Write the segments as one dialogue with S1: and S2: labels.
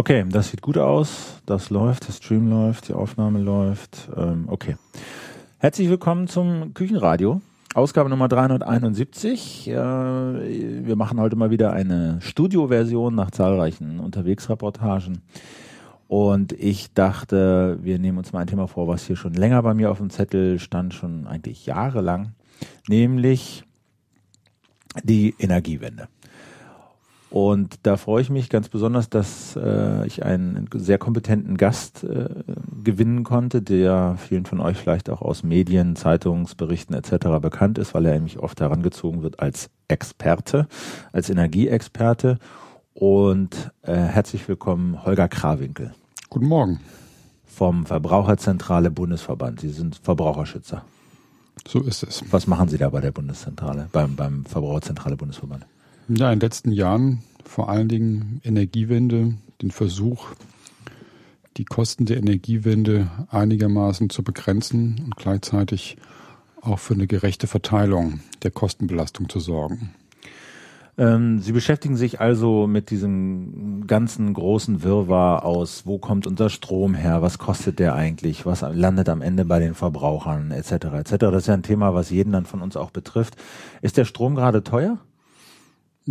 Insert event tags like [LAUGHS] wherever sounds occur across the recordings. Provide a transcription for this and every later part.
S1: Okay, das sieht gut aus. Das läuft, der Stream läuft, die Aufnahme läuft. Ähm, okay. Herzlich willkommen zum Küchenradio. Ausgabe Nummer 371. Äh, wir machen heute mal wieder eine Studioversion nach zahlreichen Unterwegsreportagen. Und ich dachte, wir nehmen uns mal ein Thema vor, was hier schon länger bei mir auf dem Zettel stand, schon eigentlich jahrelang, nämlich die Energiewende. Und da freue ich mich ganz besonders, dass äh, ich einen sehr kompetenten Gast äh, gewinnen konnte, der vielen von euch vielleicht auch aus Medien, Zeitungsberichten etc. bekannt ist, weil er nämlich oft herangezogen wird als Experte, als Energieexperte. Und äh, herzlich willkommen, Holger Krawinkel.
S2: Guten Morgen.
S1: Vom Verbraucherzentrale Bundesverband. Sie sind Verbraucherschützer.
S2: So ist es.
S1: Was machen Sie da bei der Bundeszentrale, beim, beim Verbraucherzentrale Bundesverband?
S2: Ja, in den letzten Jahren vor allen Dingen Energiewende, den Versuch, die Kosten der Energiewende einigermaßen zu begrenzen und gleichzeitig auch für eine gerechte Verteilung der Kostenbelastung zu sorgen.
S1: Ähm, Sie beschäftigen sich also mit diesem ganzen großen Wirrwarr aus, wo kommt unser Strom her, was kostet der eigentlich, was landet am Ende bei den Verbrauchern etc. etc. Das ist ja ein Thema, was jeden dann von uns auch betrifft. Ist der Strom gerade teuer?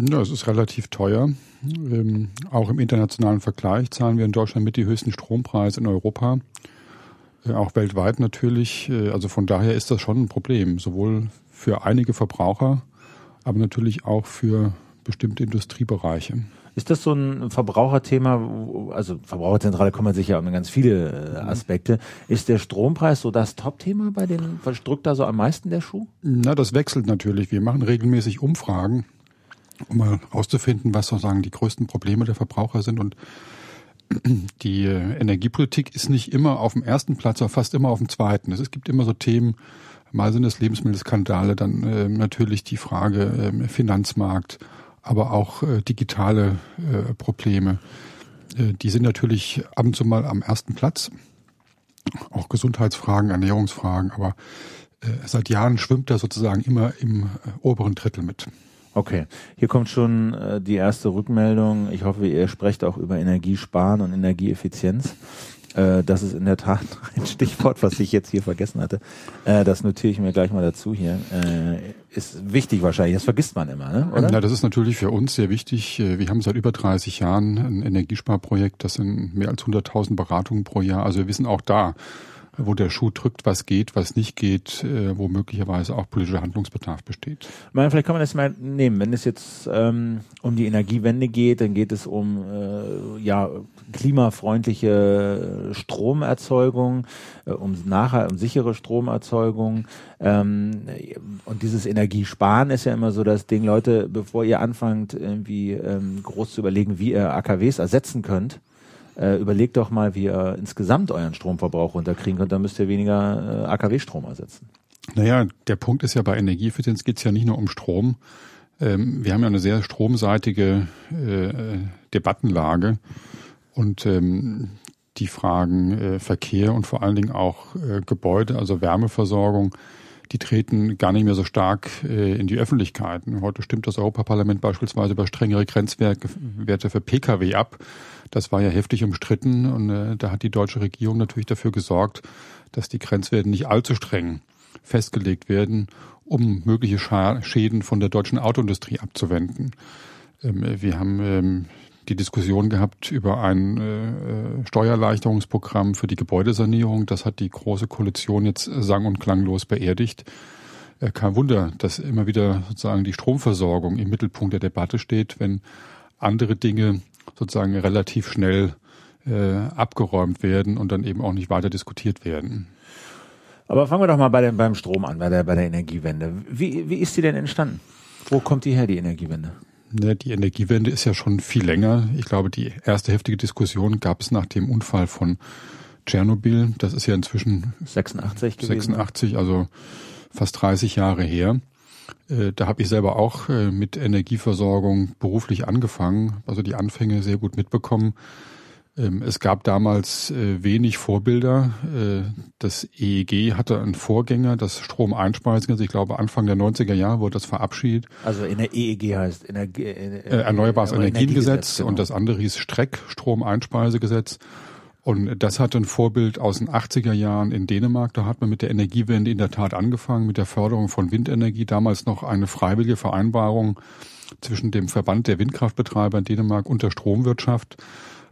S2: Ja, es ist relativ teuer. Ähm, auch im internationalen Vergleich zahlen wir in Deutschland mit die höchsten Strompreise in Europa. Äh, auch weltweit natürlich. Äh, also von daher ist das schon ein Problem, sowohl für einige Verbraucher, aber natürlich auch für bestimmte Industriebereiche.
S1: Ist das so ein Verbraucherthema? Also Verbraucherzentrale kümmert sich ja um ganz viele äh, Aspekte. Ist der Strompreis so das Top-Thema bei den, drückt da so am meisten der Schuh?
S2: Na, das wechselt natürlich. Wir machen regelmäßig Umfragen um mal rauszufinden, was sozusagen die größten Probleme der Verbraucher sind. Und [CLEARS THROAT] die Energiepolitik ist nicht immer auf dem ersten Platz, aber fast immer auf dem zweiten. Es gibt immer so Themen, mal sind es Lebensmittelskandale, dann äh, natürlich die Frage äh, Finanzmarkt, aber auch äh, digitale äh, Probleme. Äh, die sind natürlich ab und zu mal am ersten Platz. Auch Gesundheitsfragen, Ernährungsfragen, aber äh, seit Jahren schwimmt er sozusagen immer im oberen Drittel mit.
S1: Okay, hier kommt schon äh, die erste Rückmeldung. Ich hoffe, ihr sprecht auch über Energiesparen und Energieeffizienz. Äh, das ist in der Tat [LAUGHS] ein Stichwort, was ich jetzt hier vergessen hatte. Äh, das notiere ich mir gleich mal dazu hier. Äh, ist wichtig wahrscheinlich, das vergisst man immer, ne?
S2: oder? Ja, das ist natürlich für uns sehr wichtig. Äh, wir haben seit über 30 Jahren ein Energiesparprojekt, das sind mehr als 100.000 Beratungen pro Jahr. Also wir wissen auch da, wo der Schuh drückt, was geht, was nicht geht, äh, wo möglicherweise auch politischer Handlungsbedarf besteht.
S1: Ich meine, vielleicht kann man das mal nehmen. Wenn es jetzt ähm, um die Energiewende geht, dann geht es um äh, ja klimafreundliche Stromerzeugung, äh, um nachher um sichere Stromerzeugung. Ähm, und dieses Energiesparen ist ja immer so das Ding, Leute, bevor ihr anfangt, irgendwie ähm, groß zu überlegen, wie ihr AKWs ersetzen könnt, äh, überlegt doch mal, wie ihr insgesamt euren Stromverbrauch runterkriegen könnt, dann müsst ihr weniger äh, AKW-Strom ersetzen.
S2: Naja, der Punkt ist ja bei Energieeffizienz geht es ja nicht nur um Strom. Ähm, wir haben ja eine sehr stromseitige äh, Debattenlage und ähm, die Fragen äh, Verkehr und vor allen Dingen auch äh, Gebäude, also Wärmeversorgung, die treten gar nicht mehr so stark äh, in die Öffentlichkeit. Heute stimmt das Europaparlament beispielsweise über strengere Grenzwerte für Pkw ab. Das war ja heftig umstritten und äh, da hat die deutsche Regierung natürlich dafür gesorgt, dass die Grenzwerte nicht allzu streng festgelegt werden, um mögliche Schäden von der deutschen Autoindustrie abzuwenden. Ähm, wir haben ähm, die Diskussion gehabt über ein äh, Steuererleichterungsprogramm für die Gebäudesanierung. Das hat die Große Koalition jetzt sang- und klanglos beerdigt. Äh, kein Wunder, dass immer wieder sozusagen die Stromversorgung im Mittelpunkt der Debatte steht, wenn andere Dinge sozusagen relativ schnell äh, abgeräumt werden und dann eben auch nicht weiter diskutiert werden.
S1: Aber fangen wir doch mal bei dem, beim Strom an, bei der, bei der Energiewende. Wie, wie ist die denn entstanden? Wo kommt die her, die Energiewende?
S2: Ne, die Energiewende ist ja schon viel länger. Ich glaube, die erste heftige Diskussion gab es nach dem Unfall von Tschernobyl. Das ist ja inzwischen
S1: 86
S2: gewesen. 86, also fast 30 Jahre her. Äh, da habe ich selber auch äh, mit Energieversorgung beruflich angefangen, also die Anfänge sehr gut mitbekommen. Ähm, es gab damals äh, wenig Vorbilder. Das EEG hatte einen Vorgänger, das Stromeinspeisegesetz. Ich glaube, Anfang der 90er Jahre wurde das verabschiedet.
S1: Also in der EEG heißt Energie,
S2: Erneuerbares Energiengesetz genau. und das andere hieß Streck, Stromeinspeisegesetz. Und das hatte ein Vorbild aus den 80er Jahren in Dänemark. Da hat man mit der Energiewende in der Tat angefangen, mit der Förderung von Windenergie. Damals noch eine freiwillige Vereinbarung zwischen dem Verband der Windkraftbetreiber in Dänemark und der Stromwirtschaft.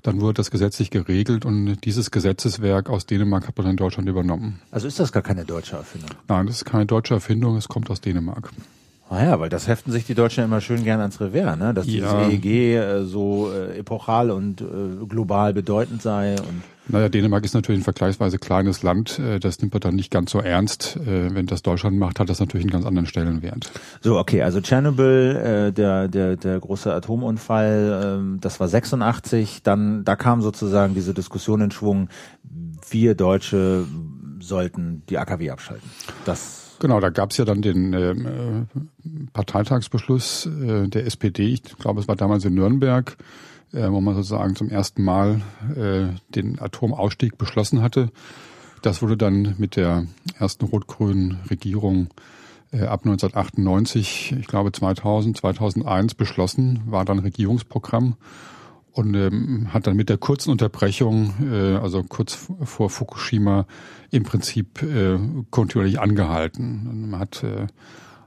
S2: Dann wurde das gesetzlich geregelt und dieses Gesetzeswerk aus Dänemark hat man in Deutschland übernommen.
S1: Also ist das gar keine deutsche Erfindung?
S2: Nein, das ist keine deutsche Erfindung, es kommt aus Dänemark.
S1: Ah ja, weil das heften sich die Deutschen immer schön gern ans Revers, ne? dass dieses ja. EEG äh, so äh, epochal und äh, global bedeutend sei. Und
S2: naja, Dänemark ist natürlich ein vergleichsweise kleines Land. Äh, das nimmt man dann nicht ganz so ernst. Äh, wenn das Deutschland macht, hat das natürlich einen ganz anderen Stellenwert.
S1: So, okay, also Tschernobyl, äh, der, der, der große Atomunfall, ähm, das war 86. Dann, da kam sozusagen diese Diskussion in Schwung. Wir Deutsche sollten die AKW abschalten. Das
S2: Genau, da gab es ja dann den äh, Parteitagsbeschluss äh, der SPD, ich glaube es war damals in Nürnberg, äh, wo man sozusagen zum ersten Mal äh, den Atomausstieg beschlossen hatte. Das wurde dann mit der ersten rot-grünen Regierung äh, ab 1998, ich glaube 2000, 2001 beschlossen, war dann Regierungsprogramm und ähm, hat dann mit der kurzen Unterbrechung, äh, also kurz vor Fukushima, im Prinzip äh, kontinuierlich angehalten. Man hat äh,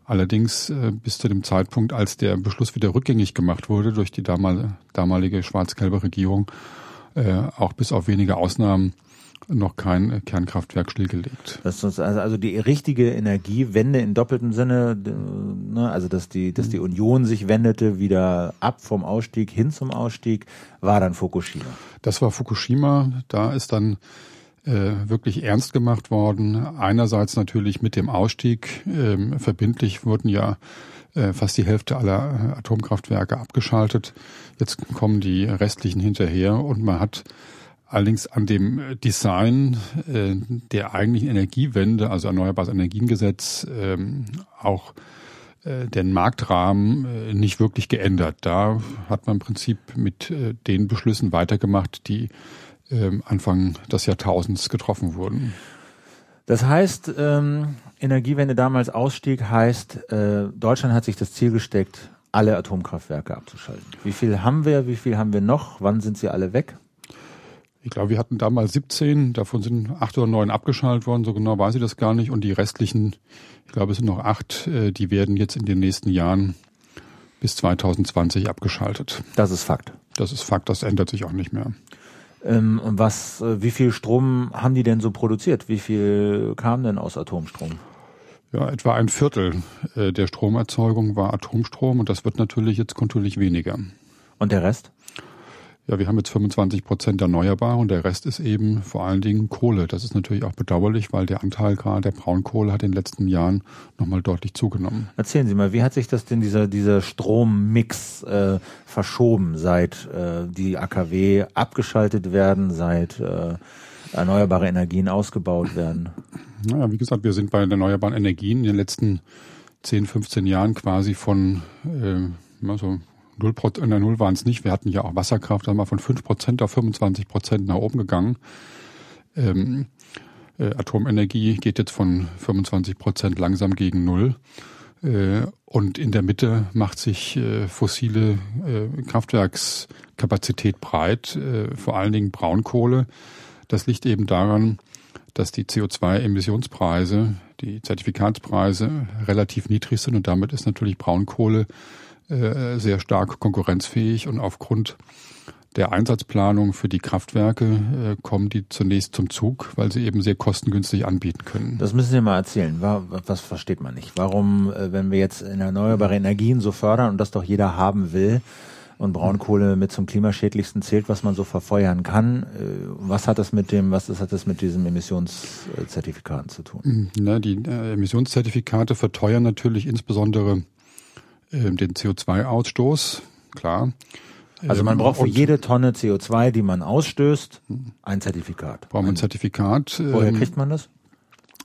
S2: allerdings äh, bis zu dem Zeitpunkt, als der Beschluss wieder rückgängig gemacht wurde durch die damalige, damalige schwarz-gelbe Regierung, äh, auch bis auf wenige Ausnahmen noch kein Kernkraftwerk stillgelegt.
S1: Das ist also, also die richtige Energiewende in doppeltem Sinne, ne, also dass die, dass die mhm. Union sich wendete wieder ab vom Ausstieg hin zum Ausstieg, war dann Fukushima.
S2: Das war Fukushima. Da ist dann äh, wirklich ernst gemacht worden. Einerseits natürlich mit dem Ausstieg. Ähm, verbindlich wurden ja äh, fast die Hälfte aller Atomkraftwerke abgeschaltet. Jetzt kommen die restlichen hinterher und man hat Allerdings an dem Design äh, der eigentlichen Energiewende, also Erneuerbares Energiengesetz, ähm, auch äh, den Marktrahmen äh, nicht wirklich geändert. Da hat man im Prinzip mit äh, den Beschlüssen weitergemacht, die äh, Anfang des Jahrtausends getroffen wurden.
S1: Das heißt, ähm, Energiewende damals Ausstieg heißt, äh, Deutschland hat sich das Ziel gesteckt, alle Atomkraftwerke abzuschalten. Wie viel haben wir? Wie viel haben wir noch? Wann sind sie alle weg?
S2: Ich glaube, wir hatten damals 17, davon sind acht oder neun abgeschaltet worden, so genau weiß ich das gar nicht. Und die restlichen, ich glaube, es sind noch acht, äh, die werden jetzt in den nächsten Jahren bis 2020 abgeschaltet.
S1: Das ist Fakt.
S2: Das ist Fakt, das ändert sich auch nicht mehr.
S1: Ähm, was, äh, wie viel Strom haben die denn so produziert? Wie viel kam denn aus Atomstrom?
S2: Ja, etwa ein Viertel äh, der Stromerzeugung war Atomstrom und das wird natürlich jetzt kontinuierlich weniger.
S1: Und der Rest?
S2: ja, wir haben jetzt 25 Prozent erneuerbar und der Rest ist eben vor allen Dingen Kohle. Das ist natürlich auch bedauerlich, weil der Anteil gerade der Braunkohle hat in den letzten Jahren nochmal deutlich zugenommen.
S1: Erzählen Sie mal, wie hat sich das denn dieser, dieser Strommix äh, verschoben, seit äh, die AKW abgeschaltet werden, seit äh, erneuerbare Energien ausgebaut werden?
S2: Naja, wie gesagt, wir sind bei den erneuerbaren Energien in den letzten 10, 15 Jahren quasi von äh, so 0 Prozent, Null waren es nicht. Wir hatten ja auch Wasserkraft, da mal von 5 Prozent auf 25 Prozent nach oben gegangen. Ähm, äh, Atomenergie geht jetzt von 25 Prozent langsam gegen Null. Äh, und in der Mitte macht sich äh, fossile äh, Kraftwerkskapazität breit, äh, vor allen Dingen Braunkohle. Das liegt eben daran, dass die CO2-Emissionspreise, die Zertifikatspreise relativ niedrig sind und damit ist natürlich Braunkohle äh, sehr stark konkurrenzfähig und aufgrund der Einsatzplanung für die Kraftwerke äh, kommen die zunächst zum Zug, weil sie eben sehr kostengünstig anbieten können.
S1: Das müssen Sie mal erzählen. Was versteht man nicht? Warum, äh, wenn wir jetzt in erneuerbare Energien so fördern und das doch jeder haben will und Braunkohle mit zum klimaschädlichsten zählt, was man so verfeuern kann, äh, was hat das mit dem, was hat das mit diesem Emissionszertifikaten zu tun?
S2: Na, die äh, Emissionszertifikate verteuern natürlich insbesondere ähm, den CO2-Ausstoß, klar.
S1: Also man ähm, braucht für jede Tonne CO2, die man ausstößt, ein Zertifikat.
S2: Braucht man ein Zertifikat.
S1: Woher ähm, kriegt man das?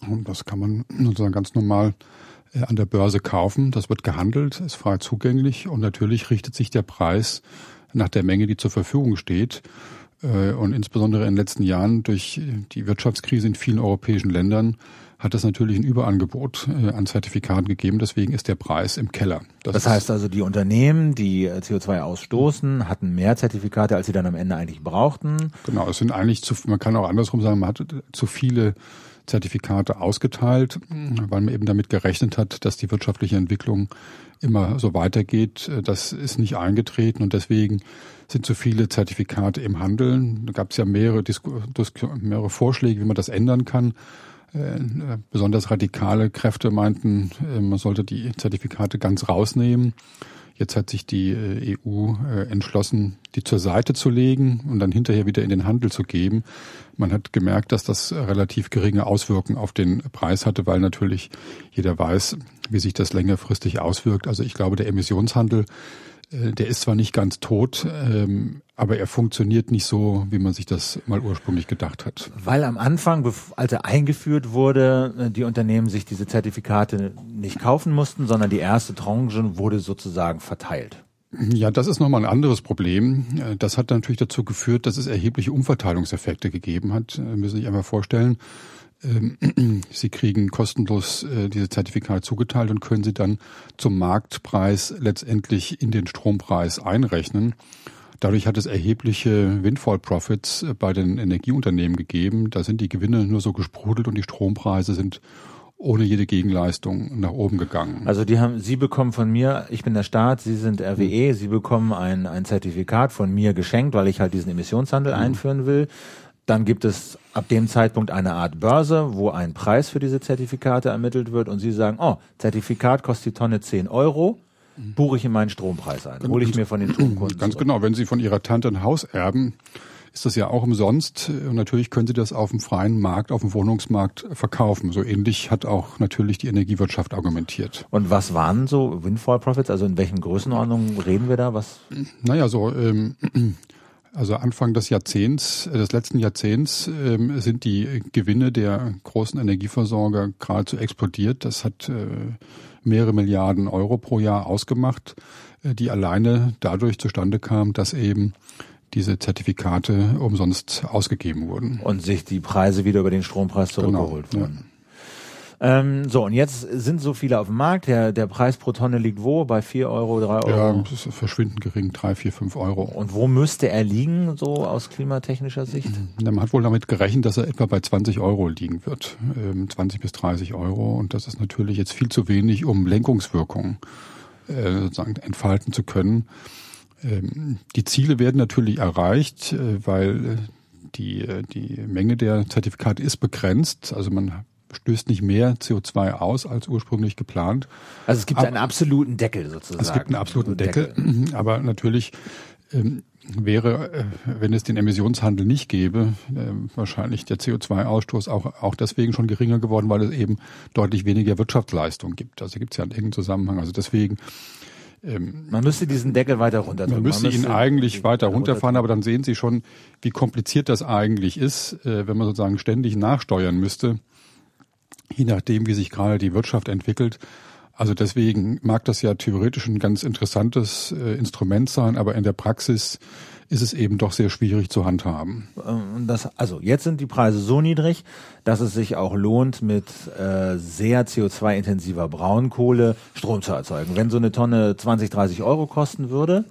S2: Und das kann man sozusagen ganz normal äh, an der Börse kaufen. Das wird gehandelt, ist frei zugänglich und natürlich richtet sich der Preis nach der Menge, die zur Verfügung steht. Äh, und insbesondere in den letzten Jahren durch die Wirtschaftskrise in vielen europäischen Ländern hat es natürlich ein Überangebot äh, an Zertifikaten gegeben. Deswegen ist der Preis im Keller.
S1: Das, das heißt also, die Unternehmen, die äh, CO2 ausstoßen, hatten mehr Zertifikate, als sie dann am Ende eigentlich brauchten.
S2: Genau, es sind eigentlich zu, man kann auch andersrum sagen, man hat zu viele Zertifikate ausgeteilt, weil man eben damit gerechnet hat, dass die wirtschaftliche Entwicklung immer so weitergeht. Das ist nicht eingetreten und deswegen sind zu viele Zertifikate im Handel. Da gab es ja mehrere, mehrere Vorschläge, wie man das ändern kann. Äh, besonders radikale Kräfte meinten, äh, man sollte die Zertifikate ganz rausnehmen. Jetzt hat sich die äh, EU entschlossen, die zur Seite zu legen und dann hinterher wieder in den Handel zu geben. Man hat gemerkt, dass das relativ geringe Auswirkungen auf den Preis hatte, weil natürlich jeder weiß, wie sich das längerfristig auswirkt. Also ich glaube, der Emissionshandel der ist zwar nicht ganz tot, ähm, aber er funktioniert nicht so, wie man sich das mal ursprünglich gedacht hat.
S1: Weil am Anfang, als er eingeführt wurde, äh, die Unternehmen sich diese Zertifikate nicht kaufen mussten, sondern die erste Tranche wurde sozusagen verteilt.
S2: Ja, das ist nochmal ein anderes Problem. Äh, das hat natürlich dazu geführt, dass es erhebliche Umverteilungseffekte gegeben hat. Wir müssen sich einmal vorstellen, ähm, [CLEARS THROAT] sie kriegen kostenlos äh, diese Zertifikate zugeteilt und können sie dann zum Marktpreis letztendlich in den Strompreis einrechnen. Dadurch hat es erhebliche Windfall Profits äh, bei den Energieunternehmen gegeben. Da sind die Gewinne nur so gesprudelt und die Strompreise sind ohne jede Gegenleistung nach oben gegangen.
S1: Also die haben, Sie bekommen von mir, ich bin der Staat, Sie sind RWE, Sie bekommen ein, ein Zertifikat von mir geschenkt, weil ich halt diesen Emissionshandel mhm. einführen will. Dann gibt es ab dem Zeitpunkt eine Art Börse, wo ein Preis für diese Zertifikate ermittelt wird und Sie sagen, oh, Zertifikat kostet die Tonne 10 Euro, buche ich in meinen Strompreis ein, hole ich mir von den Stromkunden.
S2: Ganz genau, wenn Sie von Ihrer Tante ein Haus erben, ist das ja auch umsonst und natürlich können Sie das auf dem freien Markt, auf dem Wohnungsmarkt verkaufen. So ähnlich hat auch natürlich die Energiewirtschaft argumentiert.
S1: Und was waren so Windfall Profits? Also in welchen Größenordnungen reden wir da? Was?
S2: Naja, so ähm, also Anfang des Jahrzehnts, äh, des letzten Jahrzehnts ähm, sind die Gewinne der großen Energieversorger geradezu explodiert. Das hat äh, mehrere Milliarden Euro pro Jahr ausgemacht, äh, die alleine dadurch zustande kamen, dass eben diese Zertifikate umsonst ausgegeben wurden.
S1: Und sich die Preise wieder über den Strompreis genau, zurückgeholt genau, wurden. Ja. Ähm, so, und jetzt sind so viele auf dem Markt. Der, der Preis pro Tonne liegt wo? Bei 4 Euro, 3 Euro?
S2: Ja, das ist verschwindend gering, 3, 4, 5 Euro.
S1: Und wo müsste er liegen, so aus klimatechnischer Sicht?
S2: Man hat wohl damit gerechnet, dass er etwa bei 20 Euro liegen wird. Ähm, 20 bis 30 Euro. Und das ist natürlich jetzt viel zu wenig, um Lenkungswirkungen äh, sozusagen entfalten zu können. Ähm, die Ziele werden natürlich erreicht, äh, weil äh, die, äh, die Menge der Zertifikate ist begrenzt. Also man stößt nicht mehr CO2 aus als ursprünglich geplant.
S1: Also es gibt aber, einen absoluten Deckel sozusagen.
S2: Es gibt einen absoluten Deckel, Deckel. [CLEARS THROAT] aber natürlich ähm, wäre, äh, wenn es den Emissionshandel nicht gäbe, äh, wahrscheinlich der CO2-Ausstoß auch, auch deswegen schon geringer geworden, weil es eben deutlich weniger Wirtschaftsleistung gibt. Also gibt es ja einen engen Zusammenhang. Also deswegen
S1: ähm, man müsste diesen Deckel weiter runterdrücken.
S2: Man müsste, man müsste ihn eigentlich weiter runterfahren, aber dann sehen Sie schon, wie kompliziert das eigentlich ist, äh, wenn man sozusagen ständig nachsteuern müsste je nachdem, wie sich gerade die Wirtschaft entwickelt. Also deswegen mag das ja theoretisch ein ganz interessantes äh, Instrument sein, aber in der Praxis ist es eben doch sehr schwierig zu handhaben.
S1: Ähm, das, also jetzt sind die Preise so niedrig, dass es sich auch lohnt, mit äh, sehr CO2-intensiver Braunkohle Strom zu erzeugen. Wenn so eine Tonne 20, 30 Euro kosten würde,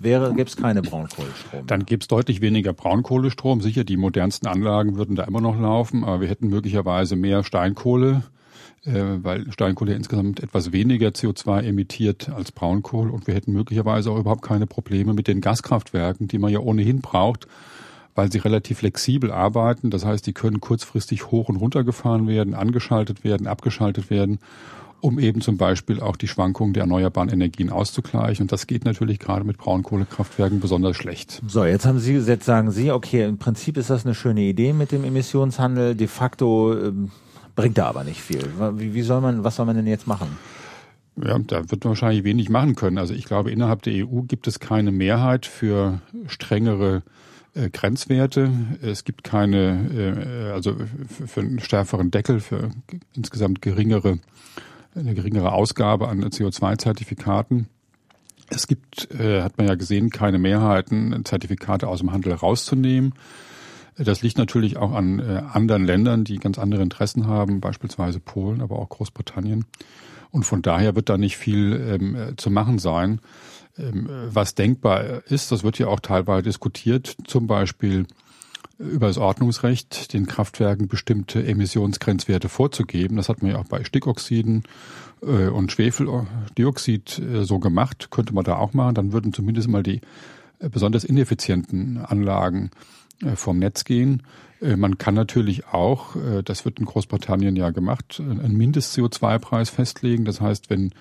S1: wäre, gäbe es keine Braunkohlestrom.
S2: Dann gäbe es deutlich weniger Braunkohlestrom. Sicher, die modernsten Anlagen würden da immer noch laufen, aber wir hätten möglicherweise mehr Steinkohle, äh, weil Steinkohle insgesamt etwas weniger CO2 emittiert als Braunkohle und wir hätten möglicherweise auch überhaupt keine Probleme mit den Gaskraftwerken, die man ja ohnehin braucht, weil sie relativ flexibel arbeiten. Das heißt, die können kurzfristig hoch und runter gefahren werden, angeschaltet werden, abgeschaltet werden um eben zum Beispiel auch die Schwankungen der erneuerbaren Energien auszugleichen. Und das geht natürlich gerade mit Braunkohlekraftwerken besonders schlecht.
S1: So, jetzt haben Sie, jetzt sagen Sie, okay, im Prinzip ist das eine schöne Idee mit dem Emissionshandel. De facto ähm, bringt er aber nicht viel. Wie, wie soll man, was soll man denn jetzt machen?
S2: Ja, da wird man wahrscheinlich wenig machen können. Also ich glaube, innerhalb der EU gibt es keine Mehrheit für strengere äh, Grenzwerte. Es gibt keine, äh, also für einen stärkeren Deckel, für insgesamt geringere eine geringere Ausgabe an CO2-Zertifikaten. Es gibt, äh, hat man ja gesehen, keine Mehrheiten, Zertifikate aus dem Handel rauszunehmen. Das liegt natürlich auch an äh, anderen Ländern, die ganz andere Interessen haben, beispielsweise Polen, aber auch Großbritannien. Und von daher wird da nicht viel ähm, äh, zu machen sein. Ähm, was denkbar ist, das wird ja auch teilweise diskutiert, zum Beispiel über das Ordnungsrecht den Kraftwerken bestimmte Emissionsgrenzwerte vorzugeben. Das hat man ja auch bei Stickoxiden äh, und Schwefeldioxid äh, so gemacht, könnte man da auch machen. Dann würden zumindest mal die äh, besonders ineffizienten Anlagen vom Netz gehen. Man kann natürlich auch, das wird in Großbritannien ja gemacht, einen Mindest-CO2-Preis festlegen. Das heißt, wenn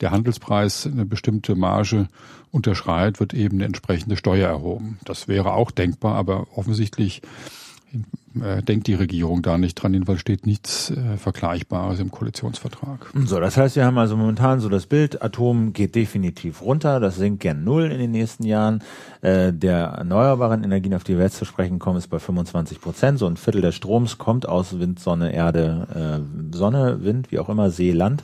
S2: der Handelspreis eine bestimmte Marge unterschreitet, wird eben eine entsprechende Steuer erhoben. Das wäre auch denkbar, aber offensichtlich äh, denkt die Regierung da nicht dran, jedenfalls steht nichts äh, Vergleichbares im Koalitionsvertrag.
S1: So, das heißt, wir haben also momentan so das Bild, Atom geht definitiv runter, das sinkt gern null in den nächsten Jahren. Äh, der erneuerbaren Energien, auf die wir jetzt zu sprechen kommen, ist bei 25 Prozent. So ein Viertel des Stroms kommt aus Wind, Sonne, Erde, äh, Sonne, Wind, wie auch immer, See, Land.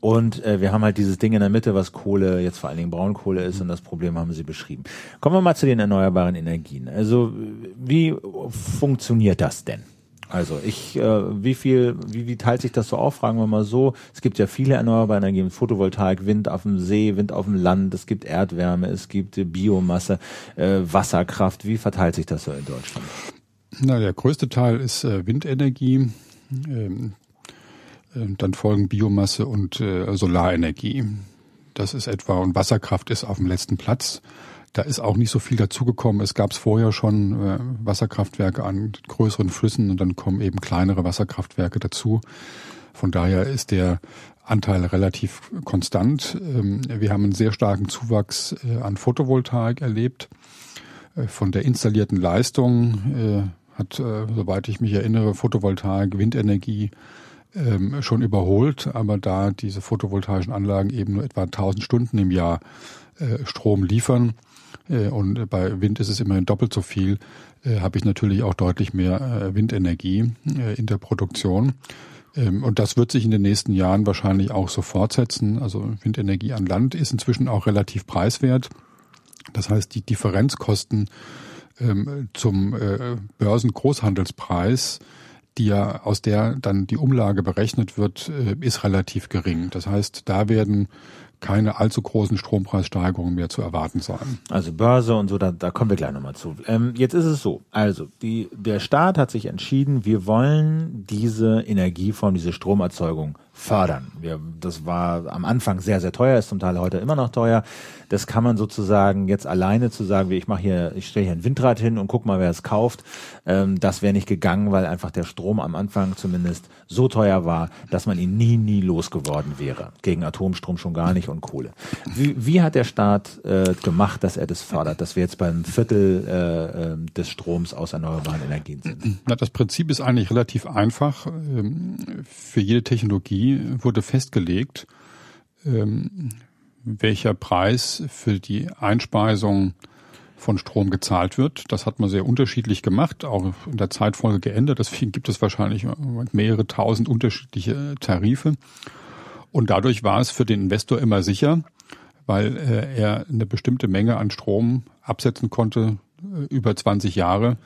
S1: Und äh, wir haben halt dieses Ding in der Mitte, was Kohle, jetzt vor allen Dingen Braunkohle ist, und das Problem haben Sie beschrieben. Kommen wir mal zu den erneuerbaren Energien. Also wie funktioniert das denn? Also ich, äh, wie viel, wie, wie teilt sich das so auf? Fragen wir mal so. Es gibt ja viele erneuerbare Energien, Photovoltaik, Wind auf dem See, Wind auf dem Land, es gibt Erdwärme, es gibt Biomasse, äh, Wasserkraft. Wie verteilt sich das so in Deutschland?
S2: Na, der größte Teil ist äh, Windenergie. Ähm, dann folgen Biomasse und äh, Solarenergie. Das ist etwa, und Wasserkraft ist auf dem letzten Platz. Da ist auch nicht so viel dazugekommen. Es gab es vorher schon äh, Wasserkraftwerke an größeren Flüssen und dann kommen eben kleinere Wasserkraftwerke dazu. Von daher ist der Anteil relativ konstant. Ähm, wir haben einen sehr starken Zuwachs äh, an Photovoltaik erlebt. Äh, von der installierten Leistung äh, hat, äh, soweit ich mich erinnere, Photovoltaik, Windenergie ähm, schon überholt, aber da diese photovoltaischen Anlagen eben nur etwa 1000 Stunden im Jahr äh, Strom liefern äh, und bei Wind ist es immerhin doppelt so viel, äh, habe ich natürlich auch deutlich mehr äh, Windenergie äh, in der Produktion. Ähm, und das wird sich in den nächsten Jahren wahrscheinlich auch so fortsetzen. Also Windenergie an Land ist inzwischen auch relativ preiswert. Das heißt, die Differenzkosten ähm, zum äh, Börsengroßhandelspreis die ja aus der dann die Umlage berechnet wird, äh, ist relativ gering. Das heißt, da werden keine allzu großen Strompreissteigerungen mehr zu erwarten sein.
S1: Also Börse und so, da, da kommen wir gleich nochmal zu. Ähm, jetzt ist es so, also die, der Staat hat sich entschieden, wir wollen diese Energieform, diese Stromerzeugung fördern. Wir, das war am Anfang sehr, sehr teuer, ist zum Teil heute immer noch teuer. Das kann man sozusagen jetzt alleine zu sagen, wie ich mache hier, ich stelle hier ein Windrad hin und guck mal, wer es kauft. Ähm, das wäre nicht gegangen, weil einfach der Strom am Anfang zumindest so teuer war, dass man ihn nie, nie losgeworden wäre. Gegen Atomstrom schon gar nicht und Kohle. Wie, wie hat der Staat äh, gemacht, dass er das fördert, dass wir jetzt beim Viertel äh, äh des Stroms aus erneuerbaren Energien sind?
S2: Na, das Prinzip ist eigentlich relativ einfach. Ähm, für jede Technologie wurde festgelegt, ähm, welcher Preis für die Einspeisung von Strom gezahlt wird. Das hat man sehr unterschiedlich gemacht, auch in der Zeitfolge geändert. Deswegen gibt es wahrscheinlich mehrere tausend unterschiedliche Tarife. Und dadurch war es für den Investor immer sicher, weil äh, er eine bestimmte Menge an Strom absetzen konnte äh, über 20 Jahre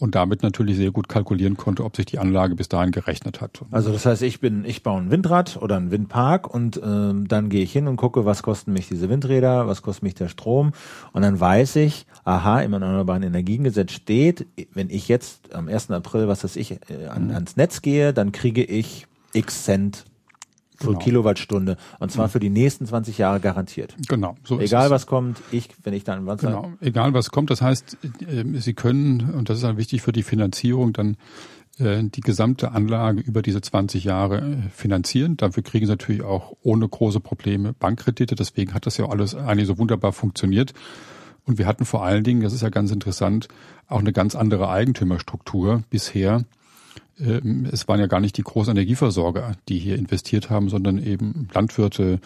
S2: und damit natürlich sehr gut kalkulieren konnte, ob sich die Anlage bis dahin gerechnet hat.
S1: Also das heißt, ich bin, ich baue ein Windrad oder einen Windpark und ähm, dann gehe ich hin und gucke, was kosten mich diese Windräder, was kostet mich der Strom und dann weiß ich, aha, im Erneuerbaren Energiengesetz steht, wenn ich jetzt am 1. April, was weiß ich, äh, an, mhm. ans Netz gehe, dann kriege ich x Cent pro genau. Kilowattstunde und zwar für die nächsten 20 Jahre garantiert.
S2: Genau,
S1: so Egal was kommt, ich, wenn ich dann was
S2: Genau, egal was kommt, das heißt, äh, Sie können, und das ist halt wichtig für die Finanzierung, dann äh, die gesamte Anlage über diese 20 Jahre äh, finanzieren. Dafür kriegen sie natürlich auch ohne große Probleme Bankkredite. Deswegen hat das ja alles eigentlich so wunderbar funktioniert. Und wir hatten vor allen Dingen, das ist ja ganz interessant, auch eine ganz andere Eigentümerstruktur bisher. Ähm, es waren ja gar nicht die großen Energieversorger, die hier investiert haben, sondern eben Landwirte,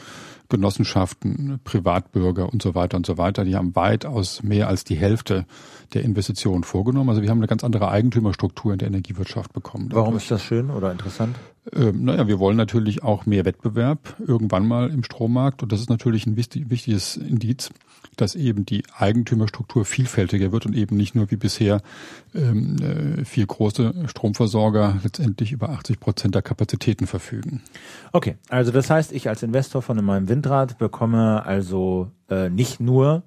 S2: Genossenschaften, Privatbürger und so weiter und so weiter. Die haben weitaus mehr als die Hälfte der Investitionen vorgenommen. Also wir haben eine ganz andere Eigentümerstruktur in der Energiewirtschaft bekommen.
S1: Warum ist das schön oder interessant?
S2: Ähm, naja, wir wollen natürlich auch mehr Wettbewerb irgendwann mal im Strommarkt und das ist natürlich ein wichtig, wichtiges Indiz, dass eben die Eigentümerstruktur vielfältiger wird und eben nicht nur wie bisher ähm, äh, vier große Stromversorger letztendlich über 80 Prozent der Kapazitäten verfügen.
S1: Okay, also das heißt, ich als Investor von meinem Windrad bekomme also äh, nicht nur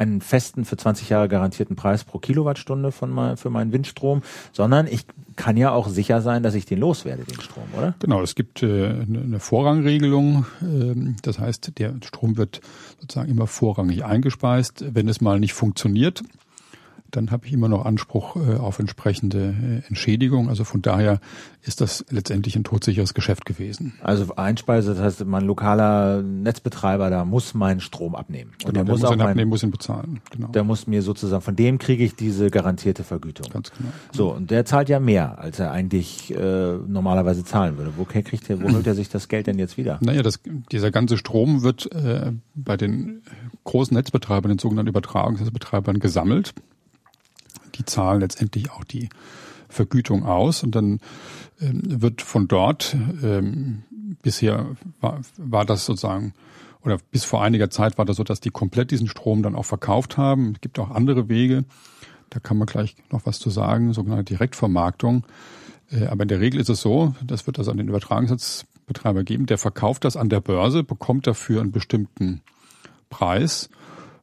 S1: einen festen für 20 Jahre garantierten Preis pro Kilowattstunde von mein, für meinen Windstrom, sondern ich kann ja auch sicher sein, dass ich den loswerde, den Strom, oder?
S2: Genau, es gibt äh, eine Vorrangregelung. Ähm, das heißt, der Strom wird sozusagen immer vorrangig eingespeist. Wenn es mal nicht funktioniert, dann habe ich immer noch Anspruch äh, auf entsprechende äh, Entschädigung. Also von daher ist das letztendlich ein todsicheres Geschäft gewesen.
S1: Also Einspeise, das heißt, mein lokaler Netzbetreiber, da muss meinen Strom abnehmen.
S2: Und genau, der, der muss, muss auch ihn abnehmen, muss ihn bezahlen.
S1: Genau. Der muss mir sozusagen, von dem kriege ich diese garantierte Vergütung.
S2: Ganz genau.
S1: So, und der zahlt ja mehr, als er eigentlich äh, normalerweise zahlen würde. Woher kriegt er, wo holt er sich das Geld denn jetzt wieder?
S2: Naja, das, dieser ganze Strom wird äh, bei den großen Netzbetreibern, den sogenannten Übertragungsnetzbetreibern gesammelt die zahlen letztendlich auch die Vergütung aus und dann ähm, wird von dort ähm, bisher war, war das sozusagen oder bis vor einiger Zeit war das so, dass die komplett diesen Strom dann auch verkauft haben. Es gibt auch andere Wege. Da kann man gleich noch was zu sagen, sogenannte Direktvermarktung. Äh, aber in der Regel ist es so, das wird das an den Übertragungsnetzbetreiber geben, der verkauft das an der Börse, bekommt dafür einen bestimmten Preis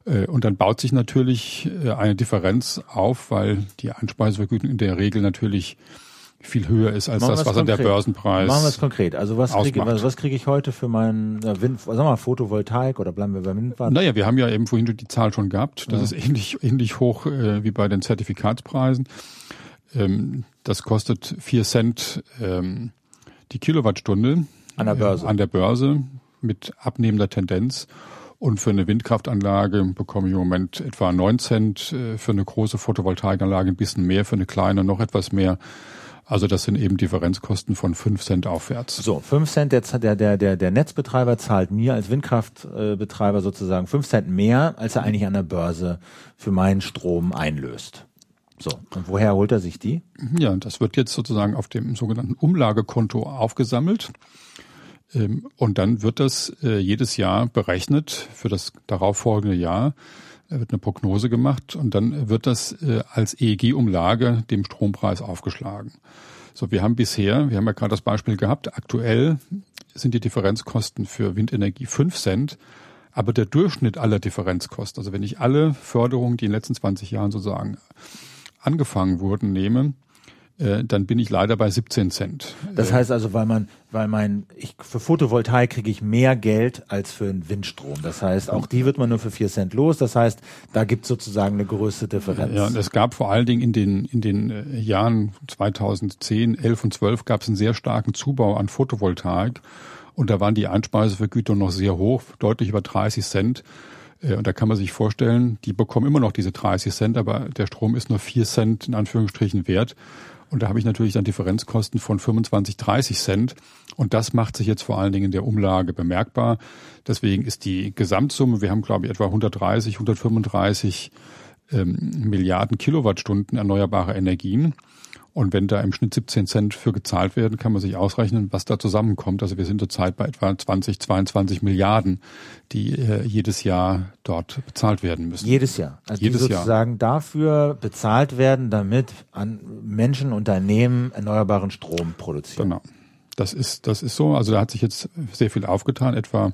S2: und dann baut sich natürlich äh, eine Differenz auf, weil die Einspeisevergütung in der Regel natürlich viel höher ist als das, was konkret. an der Börsenpreis.
S1: Machen wir es konkret. Also was kriege, was, was kriege ich heute für meinen äh, Wind, sag mal, Photovoltaik oder bleiben wir beim Windpark?
S2: Naja, wir haben ja eben vorhin die Zahl schon gehabt. Das ja. ist ähnlich, ähnlich hoch äh, wie bei den Zertifikatspreisen. Ähm, das kostet vier Cent ähm, die Kilowattstunde.
S1: An der Börse.
S2: Äh, an der Börse mit abnehmender Tendenz. Und für eine Windkraftanlage bekomme ich im Moment etwa 9 Cent, äh, für eine große Photovoltaikanlage ein bisschen mehr, für eine kleine noch etwas mehr. Also das sind eben Differenzkosten von 5 Cent aufwärts.
S1: So, 5 Cent, der, der, der, der Netzbetreiber zahlt mir als Windkraftbetreiber sozusagen 5 Cent mehr, als er eigentlich an der Börse für meinen Strom einlöst. So, und woher holt er sich die?
S2: Ja, das wird jetzt sozusagen auf dem sogenannten Umlagekonto aufgesammelt. Ähm, und dann wird das äh, jedes Jahr berechnet für das darauffolgende Jahr wird eine Prognose gemacht und dann wird das äh, als EEG-Umlage dem Strompreis aufgeschlagen. So, wir haben bisher, wir haben ja gerade das Beispiel gehabt, aktuell sind die Differenzkosten für Windenergie fünf Cent, aber der Durchschnitt aller Differenzkosten, also wenn ich alle Förderungen, die in den letzten 20 Jahren sozusagen angefangen wurden, nehme, äh, dann bin ich leider bei 17 Cent.
S1: Das heißt also, weil man, weil mein, ich, für Photovoltaik kriege ich mehr Geld als für einen Windstrom. Das heißt, auch die wird man nur für 4 Cent los. Das heißt, da gibt es sozusagen eine größte Differenz.
S2: Ja, und es gab vor allen Dingen in den, in den äh, Jahren 2010, 11 und 12 gab es einen sehr starken Zubau an Photovoltaik. Und da waren die Einspeisevergütungen noch sehr hoch, deutlich über 30 Cent. Äh, und da kann man sich vorstellen, die bekommen immer noch diese 30 Cent, aber der Strom ist nur 4 Cent in Anführungsstrichen wert. Und da habe ich natürlich dann Differenzkosten von 25, 30 Cent. Und das macht sich jetzt vor allen Dingen in der Umlage bemerkbar. Deswegen ist die Gesamtsumme, wir haben glaube ich etwa 130, 135 ähm, Milliarden Kilowattstunden erneuerbare Energien. Und wenn da im Schnitt 17 Cent für gezahlt werden, kann man sich ausrechnen, was da zusammenkommt. Also wir sind zurzeit bei etwa 20, 22 Milliarden, die äh, jedes Jahr dort bezahlt werden müssen.
S1: Jedes Jahr. Also jedes die sozusagen Jahr. dafür bezahlt werden, damit an Menschen, Unternehmen erneuerbaren Strom produzieren.
S2: Genau. Das ist, das ist so. Also da hat sich jetzt sehr viel aufgetan. Etwa,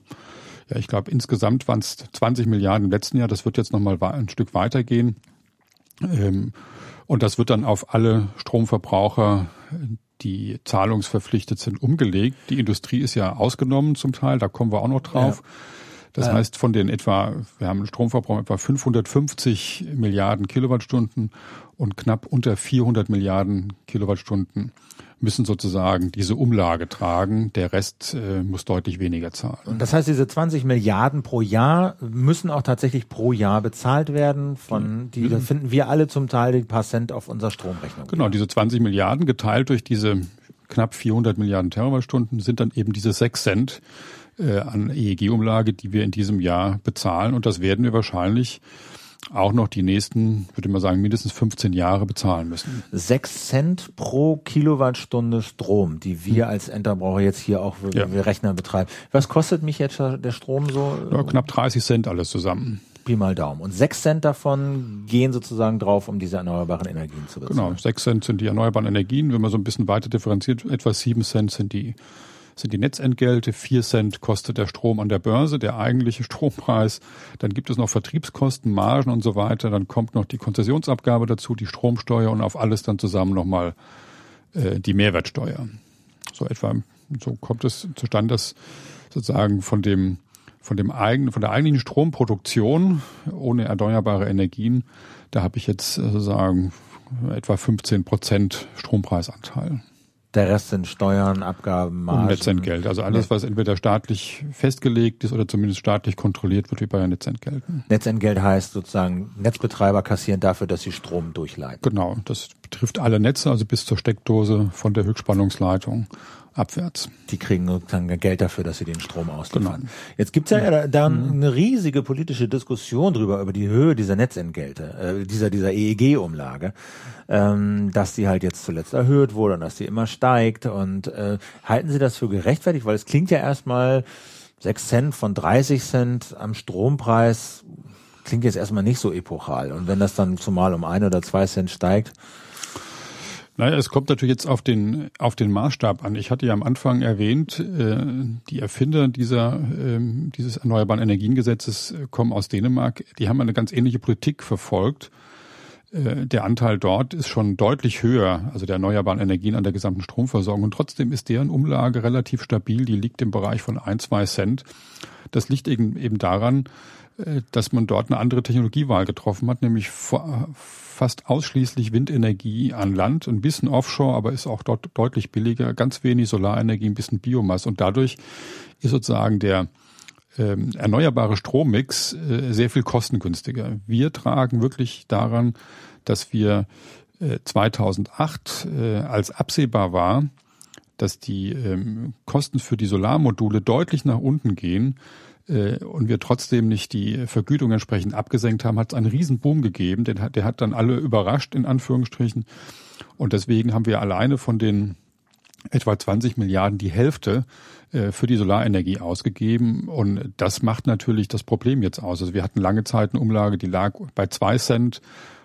S2: ja, ich glaube, insgesamt waren es 20 Milliarden im letzten Jahr. Das wird jetzt nochmal ein Stück weitergehen. Ähm, und das wird dann auf alle Stromverbraucher, die zahlungsverpflichtet sind, umgelegt. Die Industrie ist ja ausgenommen zum Teil, da kommen wir auch noch drauf. Ja. Das heißt, von den etwa, wir haben einen Stromverbrauch etwa 550 Milliarden Kilowattstunden und knapp unter 400 Milliarden Kilowattstunden müssen sozusagen diese Umlage tragen. Der Rest äh, muss deutlich weniger zahlen.
S1: Und das heißt, diese 20 Milliarden pro Jahr müssen auch tatsächlich pro Jahr bezahlt werden von, die mhm. finden wir alle zum Teil die paar Cent auf unserer Stromrechnung.
S2: Genau, diese 20 Milliarden geteilt durch diese knapp 400 Milliarden Terawattstunden sind dann eben diese 6 Cent äh, an EEG-Umlage, die wir in diesem Jahr bezahlen. Und das werden wir wahrscheinlich auch noch die nächsten, würde man sagen, mindestens 15 Jahre bezahlen müssen.
S1: Sechs Cent pro Kilowattstunde Strom, die wir als Endverbraucher jetzt hier auch, wenn
S2: Ja.
S1: wir Rechner betreiben. Was kostet mich jetzt der Strom so?
S2: Ja, knapp 30 Cent alles zusammen.
S1: Pi mal Daumen. Und sechs Cent davon gehen sozusagen drauf, um diese erneuerbaren Energien zu bezahlen.
S2: Genau, 6 Cent sind die erneuerbaren Energien. Wenn man so ein bisschen weiter differenziert, etwa 7 Cent sind die sind die Netzentgelte, 4 Cent kostet der Strom an der Börse, der eigentliche [LAUGHS] Strompreis. Dann gibt es noch Vertriebskosten, Margen und so weiter. Dann kommt noch die Konzessionsabgabe dazu, die Stromsteuer und auf alles dann zusammen nochmal äh, die Mehrwertsteuer. So etwa, so kommt es zustande, dass sozusagen von dem von dem eigenen, von der eigentlichen Stromproduktion ohne erneuerbare Energien, da habe ich jetzt sozusagen etwa 15 Prozent Strompreisanteil
S1: Der Rest sind Steuern, Abgaben, Margen.
S2: und Netzentgelt. Also alles, was entweder staatlich festgelegt ist oder zumindest staatlich kontrolliert wird, wie bei Netzentgelten.
S1: Netzentgelt heißt sozusagen, Netzbetreiber kassieren dafür, dass sie Strom durchleiten.
S2: Genau, das betrifft alle Netze, also bis zur Steckdose von der Höchstspannungsleitung abwärts.
S1: Die kriegen sozusagen Geld dafür, dass sie den Strom ausliefern.
S2: Genau.
S1: Jetzt gibt's ja, da, da eine riesige politische Diskussion drüber, über die Höhe dieser Netzentgelte, äh, dieser, dieser EEG-Umlage, ähm, dass die halt jetzt zuletzt erhöht wurde und dass die immer steigt. Und äh, halten Sie das für gerechtfertigt? Weil es klingt ja erstmal 6 Cent von 30 Cent am Strompreis, klingt jetzt erstmal nicht so epochal. Und wenn das dann zumal um ein oder zwei Cent steigt,
S2: Naja, es kommt natürlich jetzt auf den, auf den Maßstab an. Ich hatte ja am Anfang erwähnt, äh, die Erfinder dieser, ähm, dieses Erneuerbaren Energiengesetzes äh, kommen aus Dänemark. Die haben eine ganz ähnliche Politik verfolgt. Äh, der Anteil dort ist schon deutlich höher, also der erneuerbaren Energien an der gesamten Stromversorgung. Und trotzdem ist deren Umlage relativ stabil. Die liegt im Bereich von ein, zwei Cent. Das liegt eben, eben daran, äh, dass man dort eine andere Technologiewahl getroffen hat, nämlich vor, fast ausschließlich Windenergie an Land, ein bisschen Offshore, aber ist auch dort deutlich billiger, ganz wenig Solarenergie, ein bisschen Biomasse und dadurch ist sozusagen der ähm, erneuerbare Strommix äh, sehr viel kostengünstiger. Wir tragen wirklich daran, dass wir äh, 2008, äh, als absehbar war, dass die ähm, Kosten für die Solarmodule deutlich nach unten gehen, und wir trotzdem nicht die Vergütung entsprechend abgesenkt haben, hat es einen riesen Boom gegeben. Der hat, der hat dann alle überrascht, in Anführungsstrichen. Und deswegen haben wir alleine von den etwa 20 Milliarden die Hälfte äh, für die Solarenergie ausgegeben. Und das macht natürlich das Problem jetzt aus. Also wir hatten lange Zeit eine Umlage, die lag bei zwei Cent,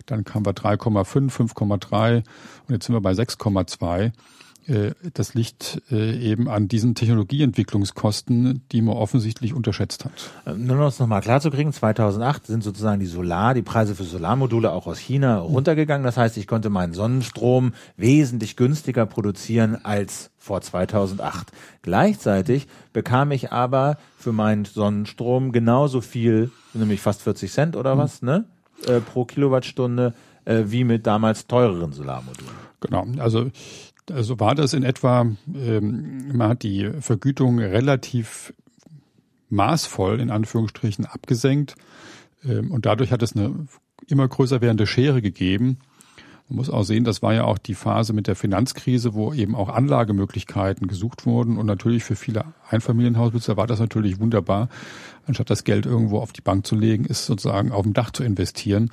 S2: dann kamen wir 3,5, 5,3 und jetzt sind wir bei 6,2 das liegt äh, eben an diesen Technologieentwicklungskosten, die man offensichtlich unterschätzt hat.
S1: Nur noch das nochmal klar zu kriegen, 2008 sind sozusagen die Solar, die Preise für Solarmodule auch aus China runtergegangen. Das heißt, ich konnte meinen Sonnenstrom wesentlich günstiger produzieren als vor 2008. Gleichzeitig bekam ich aber für meinen Sonnenstrom genauso viel, nämlich fast 40 Cent oder was, ne, äh, pro Kilowattstunde, äh, wie mit damals teureren Solarmodulen.
S2: Genau, also also war das in etwa, ähm, man hat die Vergütung relativ maßvoll in Anführungsstrichen abgesenkt ähm, und dadurch hat es eine immer größer werdende Schere gegeben. Man muss auch sehen, das war ja auch die Phase mit der Finanzkrise, wo eben auch Anlagemöglichkeiten gesucht wurden und natürlich für viele Einfamilienhausbesitzer war das natürlich wunderbar, anstatt das Geld irgendwo auf die Bank zu legen, ist sozusagen auf dem Dach zu investieren.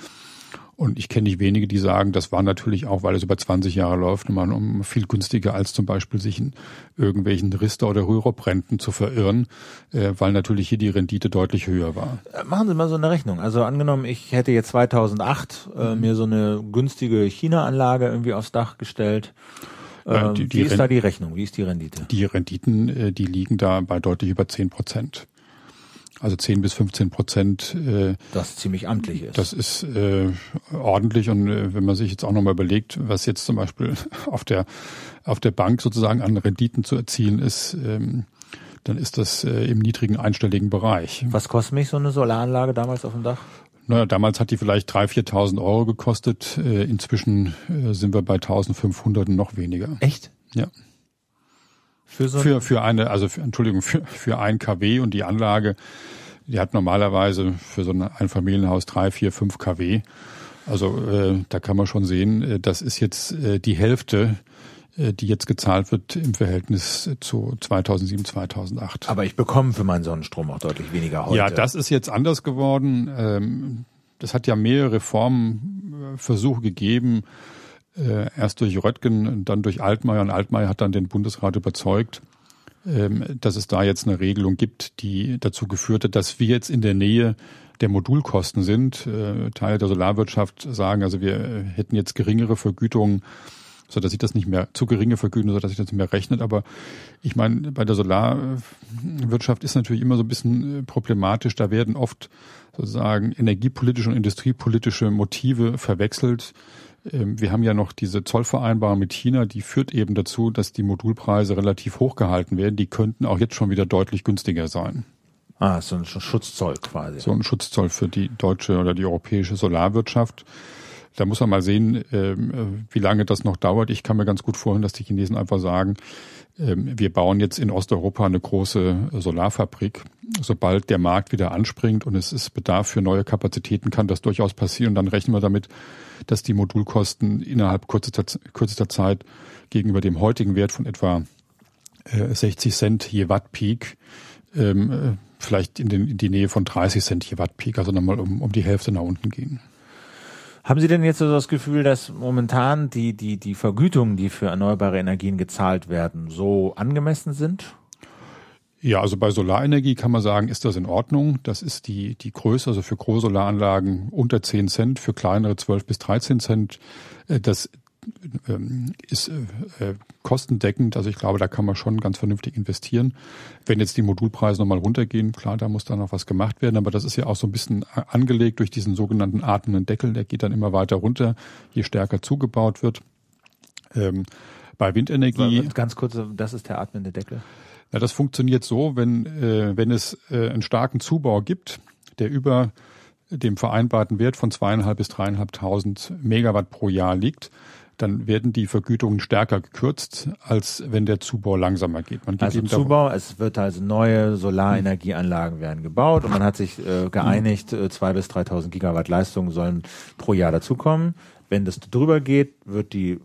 S2: Und ich kenne nicht wenige, die sagen, das war natürlich auch, weil es über 20 Jahre läuft, immer um viel günstiger als zum Beispiel sich in irgendwelchen Rister- oder Rürup-Renten zu verirren, äh, weil natürlich hier die Rendite deutlich höher war.
S1: Machen Sie mal so eine Rechnung. Also angenommen, ich hätte jetzt 2008 äh, mir so eine günstige China-Anlage irgendwie aufs Dach gestellt. Äh,
S2: die- die
S1: wie ist da die Rechnung? Wie ist die Rendite?
S2: Die Renditen, äh, die liegen da bei deutlich über 10 Prozent. Also 10 bis 15 Prozent äh,
S1: Das ziemlich amtlich ist.
S2: Das ist äh, ordentlich und äh, wenn man sich jetzt auch nochmal überlegt, was jetzt zum Beispiel [LAUGHS] auf der auf der Bank sozusagen an Renditen zu erzielen ist, ähm, dann ist das äh, im niedrigen einstelligen Bereich.
S1: Was kostet mich so eine Solaranlage damals auf dem Dach?
S2: Naja, damals hat die vielleicht 3.000, 4.000 Euro gekostet. Äh, inzwischen äh, sind wir bei 1.500 und noch weniger.
S1: Echt?
S2: Ja.
S1: Für so
S2: Für, für eine, also für, Entschuldigung, für, für ein kW und die Anlage, die hat normalerweise für so ein Einfamilienhaus drei, vier, fünf kW. Also äh, da kann man schon sehen, äh, das ist jetzt äh, die Hälfte, äh, die jetzt gezahlt wird im Verhältnis zu 2007, 2008.
S1: aber ich bekomme für meinen Sonnenstrom auch deutlich weniger heute.
S2: Ja, das ist jetzt anders geworden. Ähm, das hat ja mehrere Reformversuche gegeben, äh, erst durch Röttgen dann durch Altmaier. Und Altmaier hat dann den Bundesrat überzeugt, ähm, dass es da jetzt eine Regelung gibt, die dazu geführt hat, dass wir jetzt in der Nähe der Modulkosten sind. Äh, Teile der Solarwirtschaft sagen, also wir hätten jetzt geringere Vergütungen, so dass sich das nicht mehr zu geringe Vergütung, so dass sich das nicht mehr rechnet. Aber ich meine, bei der Solarwirtschaft ist natürlich immer so ein bisschen äh, problematisch. Da werden oft sozusagen energiepolitische und industriepolitische Motive verwechselt. Ähm, wir haben ja noch diese Zollvereinbarung mit China, die führt eben dazu, dass die Modulpreise relativ hoch gehalten werden. Die könnten auch jetzt schon wieder deutlich günstiger sein.
S1: Ah, so ein Schutzzoll quasi.
S2: So ein Schutzzoll für die deutsche oder die europäische Solarwirtschaft. Da muss man mal sehen, ähm, wie lange das noch dauert. Ich kann mir ganz gut vorstellen, dass die Chinesen einfach sagen, wir bauen jetzt in Osteuropa eine große Solarfabrik. Sobald der Markt wieder anspringt und es ist Bedarf für neue Kapazitäten, kann das durchaus passieren. Dann rechnen wir damit, dass die Modulkosten innerhalb kürzester, kürzester Zeit gegenüber dem heutigen Wert von etwa 60 äh, Cent je Watt Peak ähm, äh, vielleicht in, den, in die Nähe von 30 Cent je Watt Peak, also nochmal um, um die Hälfte nach unten gehen.
S1: Haben Sie denn jetzt so das Gefühl, dass momentan die, die, die Vergütungen, die für erneuerbare Energien gezahlt werden, so angemessen sind?
S2: Ja, also bei Solarenergie kann man sagen, ist das in Ordnung. Das ist die, die Größe, also für große Solaranlagen unter 10 Cent, für kleinere 12 bis 13 Cent. Äh, das ist äh, kostendeckend. Also ich glaube, da kann man schon ganz vernünftig investieren. Wenn jetzt die Modulpreise nochmal runtergehen, klar, da muss dann noch was gemacht werden. Aber das ist ja auch so ein bisschen angelegt durch diesen sogenannten atmenden Deckel. Der geht dann immer weiter runter, je stärker zugebaut wird. Ähm, bei Windenergie.
S1: Ganz kurz, das ist der atmende Deckel.
S2: Na, das funktioniert so, wenn, äh, wenn es äh, einen starken Zubau gibt, der über dem vereinbarten Wert von zweieinhalb bis dreieinhalbtausend Megawatt pro Jahr liegt, dann werden die Vergütungen stärker gekürzt, als wenn der Zubau langsamer geht.
S1: Man geht also Zubau, es wird also neue Solarenergieanlagen werden gebaut und man hat sich äh, geeinigt, äh, zwei bis 3.000 Gigawatt Leistung sollen pro Jahr dazukommen. Wenn das drüber geht, wird die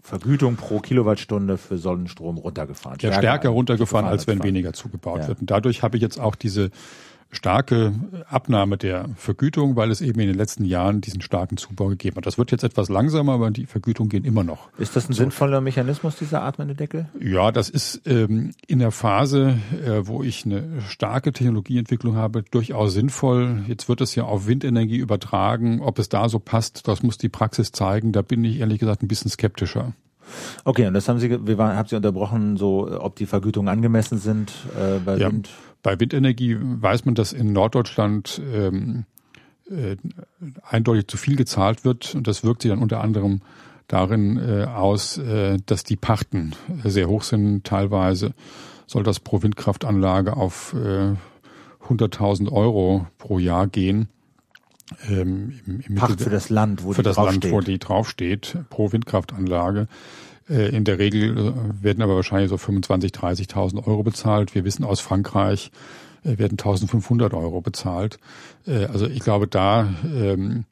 S1: Vergütung pro Kilowattstunde für Sonnenstrom runtergefahren.
S2: Ja, stärker, stärker runtergefahren, als wenn weniger zugebaut ja. wird. Und dadurch habe ich jetzt auch diese starke Abnahme der Vergütung, weil es eben in den letzten Jahren diesen starken Zubau gegeben hat. Das wird jetzt etwas langsamer, aber die Vergütungen gehen immer noch.
S1: Ist das ein so. sinnvoller Mechanismus, dieser atmende Deckel?
S2: Ja, das ist ähm, in der Phase, äh, wo ich eine starke Technologieentwicklung habe, durchaus sinnvoll. Jetzt wird es ja auf Windenergie übertragen. Ob es da so passt, das muss die Praxis zeigen. Da bin ich ehrlich gesagt ein bisschen skeptischer.
S1: Okay, und das haben Sie, wir waren, haben Sie unterbrochen, so ob die Vergütungen angemessen sind äh, bei
S2: ja.
S1: Wind?
S2: Bei Windenergie weiß man, dass in Norddeutschland ähm, äh, eindeutig zu viel gezahlt wird und das wirkt sich dann unter anderem darin äh, aus, äh, dass die Pachten sehr hoch sind. Teilweise soll das pro Windkraftanlage auf äh, 100.000 Euro pro Jahr gehen.
S1: Ähm, im, im Pacht Mittel, für das Land,
S2: wo für die das Land, wo die draufsteht, pro Windkraftanlage. Äh, in der Regel äh, werden aber wahrscheinlich so 25.000, 30.000 Euro bezahlt. Wir wissen aus Frankreich äh, werden 1.500 Euro bezahlt. Also ich glaube, da ähm,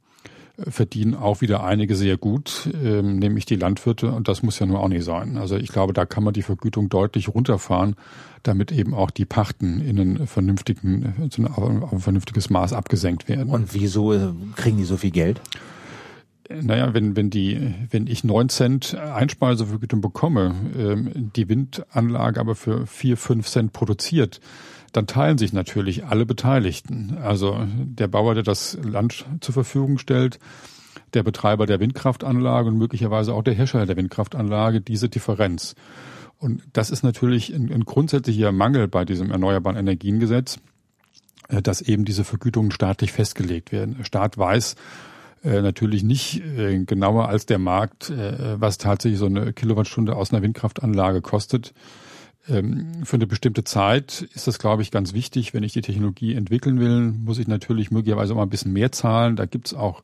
S2: verdienen auch wieder einige sehr gut, ähm, nämlich die Landwirte. Und das muss ja nur auch nicht sein. Also ich glaube, da kann man die Vergütung deutlich runterfahren, damit eben auch die Pachten in einen vernünftigen, auf ein vernünftiges Maß abgesenkt werden.
S1: Und wieso kriegen die so viel Geld?
S2: Naja, wenn, wenn die, wenn ich neun Cent Einspeisevergütung bekomme, ähm, die Windanlage aber für vier, fünf Cent produziert, dann teilen sich natürlich alle Beteiligten. Also der Bauer, der das Land zur Verfügung stellt, der Betreiber der Windkraftanlage und möglicherweise auch der Hersteller der Windkraftanlage diese Differenz. Und das ist natürlich ein, ein grundsätzlicher Mangel bei diesem Erneuerbaren Energiengesetz, äh, dass eben diese Vergütungen staatlich festgelegt werden. Der Staat weiß, äh, natürlich nicht äh, genauer als der Markt, äh, was tatsächlich so eine Kilowattstunde aus einer Windkraftanlage kostet. Ähm, für eine bestimmte Zeit ist das, glaube ich, ganz wichtig. Wenn ich die Technologie entwickeln will, muss ich natürlich möglicherweise auch mal ein bisschen mehr zahlen. Da gibt es auch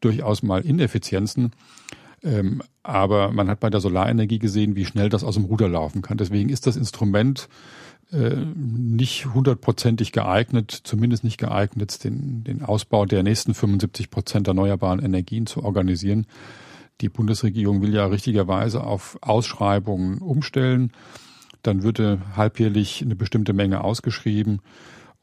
S2: durchaus mal Ineffizienzen. Ähm, aber man hat bei der Solarenergie gesehen, wie schnell das aus dem Ruder laufen kann. Deswegen ist das Instrument nicht hundertprozentig geeignet, zumindest nicht geeignet, den, den Ausbau der nächsten 75 Prozent erneuerbaren Energien zu organisieren. Die Bundesregierung will ja richtigerweise auf Ausschreibungen umstellen. Dann würde halbjährlich eine bestimmte Menge ausgeschrieben.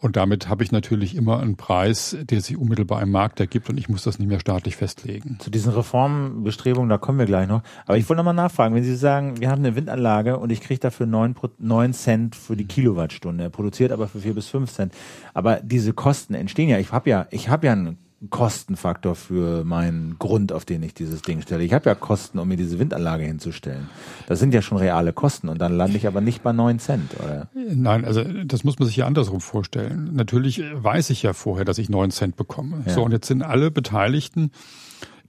S2: Und damit habe ich natürlich immer einen Preis, der sich unmittelbar im Markt ergibt und ich muss das nicht mehr staatlich festlegen.
S1: Zu diesen Reformbestrebungen, da kommen wir gleich noch. Aber ich wollte nochmal nachfragen, wenn Sie sagen, wir haben eine Windanlage und ich kriege dafür neun, neun Cent für die Kilowattstunde, er produziert aber für vier bis fünf Cent. Aber diese Kosten entstehen ja, ich habe ja, ich habe ja einen Kostenfaktor für meinen Grund, auf den ich dieses Ding stelle. Ich habe ja Kosten, um mir diese Windanlage hinzustellen. Das sind ja schon reale Kosten und dann lande ich aber nicht bei neun Cent, oder?
S2: Nein, also das muss man sich ja andersrum vorstellen. Natürlich weiß ich ja vorher, dass ich neun Cent bekomme. Ja. So, und jetzt sind alle Beteiligten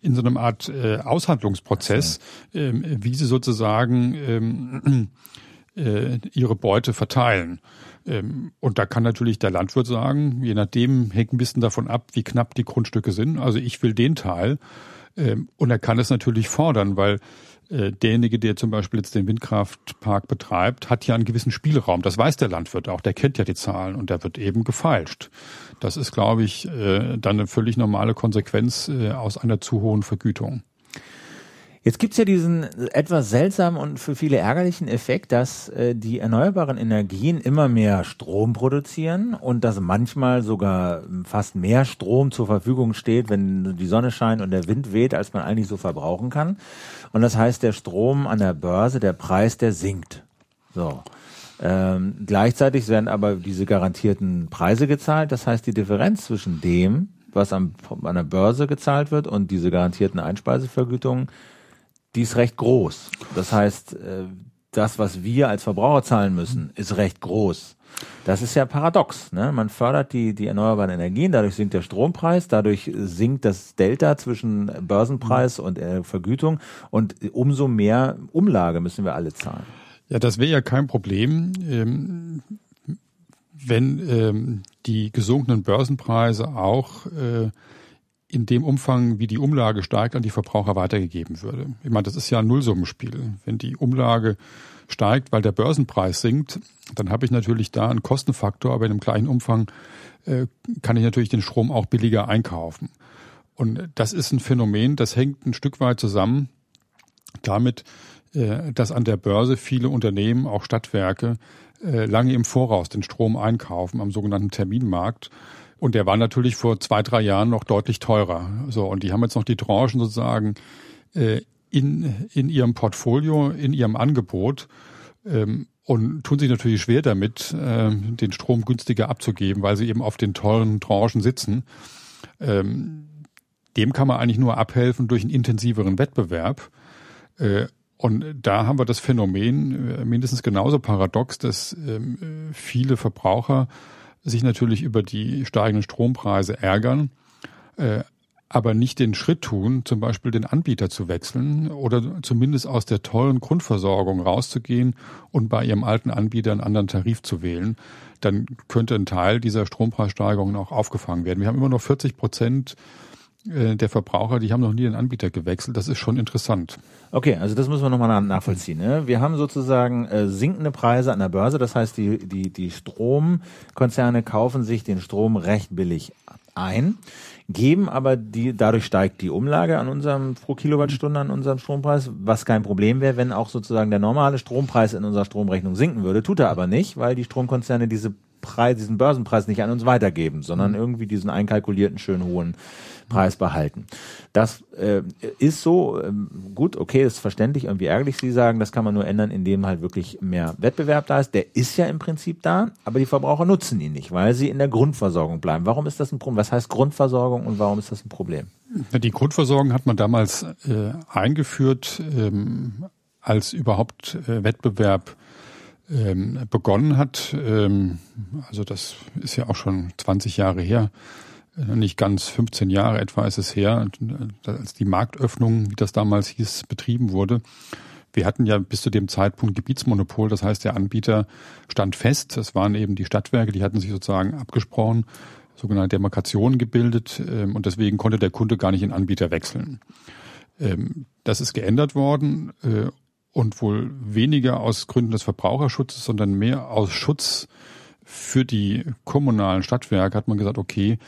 S2: in so einer Art äh, Aushandlungsprozess, so. ähm, wie sie sozusagen ähm, äh, ihre Beute verteilen. Ähm, und da kann natürlich der Landwirt sagen, je nachdem hängt ein bisschen davon ab, wie knapp die Grundstücke sind. Also ich will den Teil. Ähm, und er kann es natürlich fordern, weil äh, derjenige, der zum Beispiel jetzt den Windkraftpark betreibt, hat ja einen gewissen Spielraum. Das weiß der Landwirt auch, der kennt ja die Zahlen und der wird eben gefeilscht. Das ist, glaube ich, äh, dann eine völlig normale Konsequenz äh, aus einer zu hohen Vergütung.
S1: Jetzt gibt's ja diesen etwas seltsamen und für viele ärgerlichen Effekt, dass äh, die erneuerbaren Energien immer mehr Strom produzieren und dass manchmal sogar fast mehr Strom zur Verfügung steht, wenn die Sonne scheint und der Wind weht, als man eigentlich so verbrauchen kann. Und das heißt, der Strom an der Börse, der Preis, der sinkt. So. Ähm, gleichzeitig werden aber diese garantierten Preise gezahlt. Das heißt, die Differenz zwischen dem, was am, an der Börse gezahlt wird und diese garantierten Einspeisevergütungen, die ist recht groß. Das heißt, äh, das, was wir als Verbraucher zahlen müssen, ist recht groß. Das ist ja paradox. Ne? Man fördert die, die erneuerbaren Energien, dadurch sinkt der Strompreis, dadurch sinkt das Delta zwischen Börsenpreis und äh, Vergütung und umso mehr Umlage müssen wir alle zahlen.
S2: Ja, das wäre ja kein Problem, ähm, wenn ähm, die gesunkenen Börsenpreise auch äh, in dem Umfang, wie die Umlage steigt, an die Verbraucher weitergegeben würde. Ich meine, das ist ja ein Nullsummenspiel. Wenn die Umlage steigt, weil der Börsenpreis sinkt, dann habe ich natürlich da einen Kostenfaktor, aber in einem kleinen Umfang äh, kann ich natürlich den Strom auch billiger einkaufen. Und das ist ein Phänomen, das hängt ein Stück weit zusammen damit, äh, dass an der Börse viele Unternehmen, auch Stadtwerke, äh, lange im Voraus den Strom einkaufen am sogenannten Terminmarkt und der war natürlich vor zwei, drei Jahren noch deutlich teurer. So, und die haben jetzt noch die Tranchen sozusagen äh, in, in ihrem Portfolio, in ihrem Angebot ähm, und tun sich natürlich schwer damit, äh, den Strom günstiger abzugeben, weil sie eben auf den teuren Tranchen sitzen. Ähm, dem kann man eigentlich nur abhelfen durch einen intensiveren Wettbewerb. Äh, und da haben wir das Phänomen äh, mindestens genauso paradox, dass ähm, viele Verbraucher sich natürlich über die steigenden Strompreise ärgern, äh, aber nicht den Schritt tun, zum Beispiel den Anbieter zu wechseln oder zumindest aus der tollen Grundversorgung rauszugehen und bei ihrem alten Anbieter einen anderen Tarif zu wählen, dann könnte ein Teil dieser Strompreissteigerungen auch aufgefangen werden. Wir haben immer noch 40 Prozent der Verbraucher, die haben noch nie den Anbieter gewechselt. Das ist schon interessant.
S1: Okay, also das müssen wir nochmal nachvollziehen. Ne? Wir haben sozusagen äh, sinkende Preise an der Börse. Das heißt, die, die, die Stromkonzerne kaufen sich den Strom recht billig ein, geben aber die, dadurch steigt die Umlage an unserem pro Kilowattstunde an unserem Strompreis, was kein Problem wäre, wenn auch sozusagen der normale Strompreis in unserer Stromrechnung sinken würde. Tut er aber nicht, weil die Stromkonzerne diese Preis, diesen Börsenpreis nicht an uns weitergeben, sondern mhm. irgendwie diesen einkalkulierten, schön hohen Preis behalten. Das äh, ist so, ähm, gut, okay, ist verständlich, irgendwie ärgerlich, Sie sagen, das kann man nur ändern, indem halt wirklich mehr Wettbewerb da ist. Der ist ja im Prinzip da, aber die Verbraucher nutzen ihn nicht, weil sie in der Grundversorgung bleiben. Warum ist das ein Problem? Was heißt Grundversorgung und warum ist das ein Problem?
S2: Die Grundversorgung hat man damals äh, eingeführt, ähm, als überhaupt äh, Wettbewerb ähm, begonnen hat. Ähm, also das ist ja auch schon 20 Jahre her. Äh, nicht ganz 15 Jahre etwa ist es her, äh, als die Marktöffnung, wie das damals hieß, betrieben wurde. Wir hatten ja bis zu dem Zeitpunkt Gebietsmonopol, das heißt, der Anbieter stand fest. Das waren eben die Stadtwerke, die hatten sich sozusagen abgesprochen, sogenannte Demarkationen gebildet ähm, und deswegen konnte der Kunde gar nicht den Anbieter wechseln. Ähm, das ist geändert worden äh, und wohl weniger aus Gründen des Verbraucherschutzes, sondern mehr aus Schutz für die kommunalen Stadtwerke hat man gesagt, okay,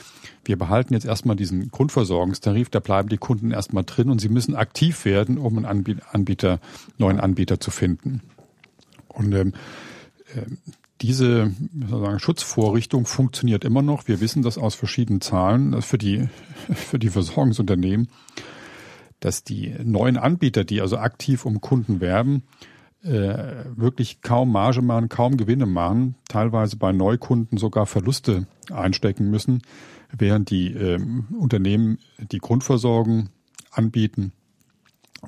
S2: wir behalten jetzt erstmal diesen Grundversorgungstarif, da bleiben die Kunden erstmal drin und sie müssen aktiv werden, um einen Anbieter, neuen Anbieter zu finden. Und ähm, äh, diese sozusagen Schutzvorrichtung funktioniert immer noch. Wir wissen das aus verschiedenen Zahlen für die, [LAUGHS] für die Versorgungsunternehmen, dass die neuen Anbieter, die also aktiv um Kunden werben, wirklich kaum Marge machen, kaum Gewinne machen, teilweise bei Neukunden sogar Verluste einstecken müssen, während die äh, Unternehmen, die Grundversorgung anbieten,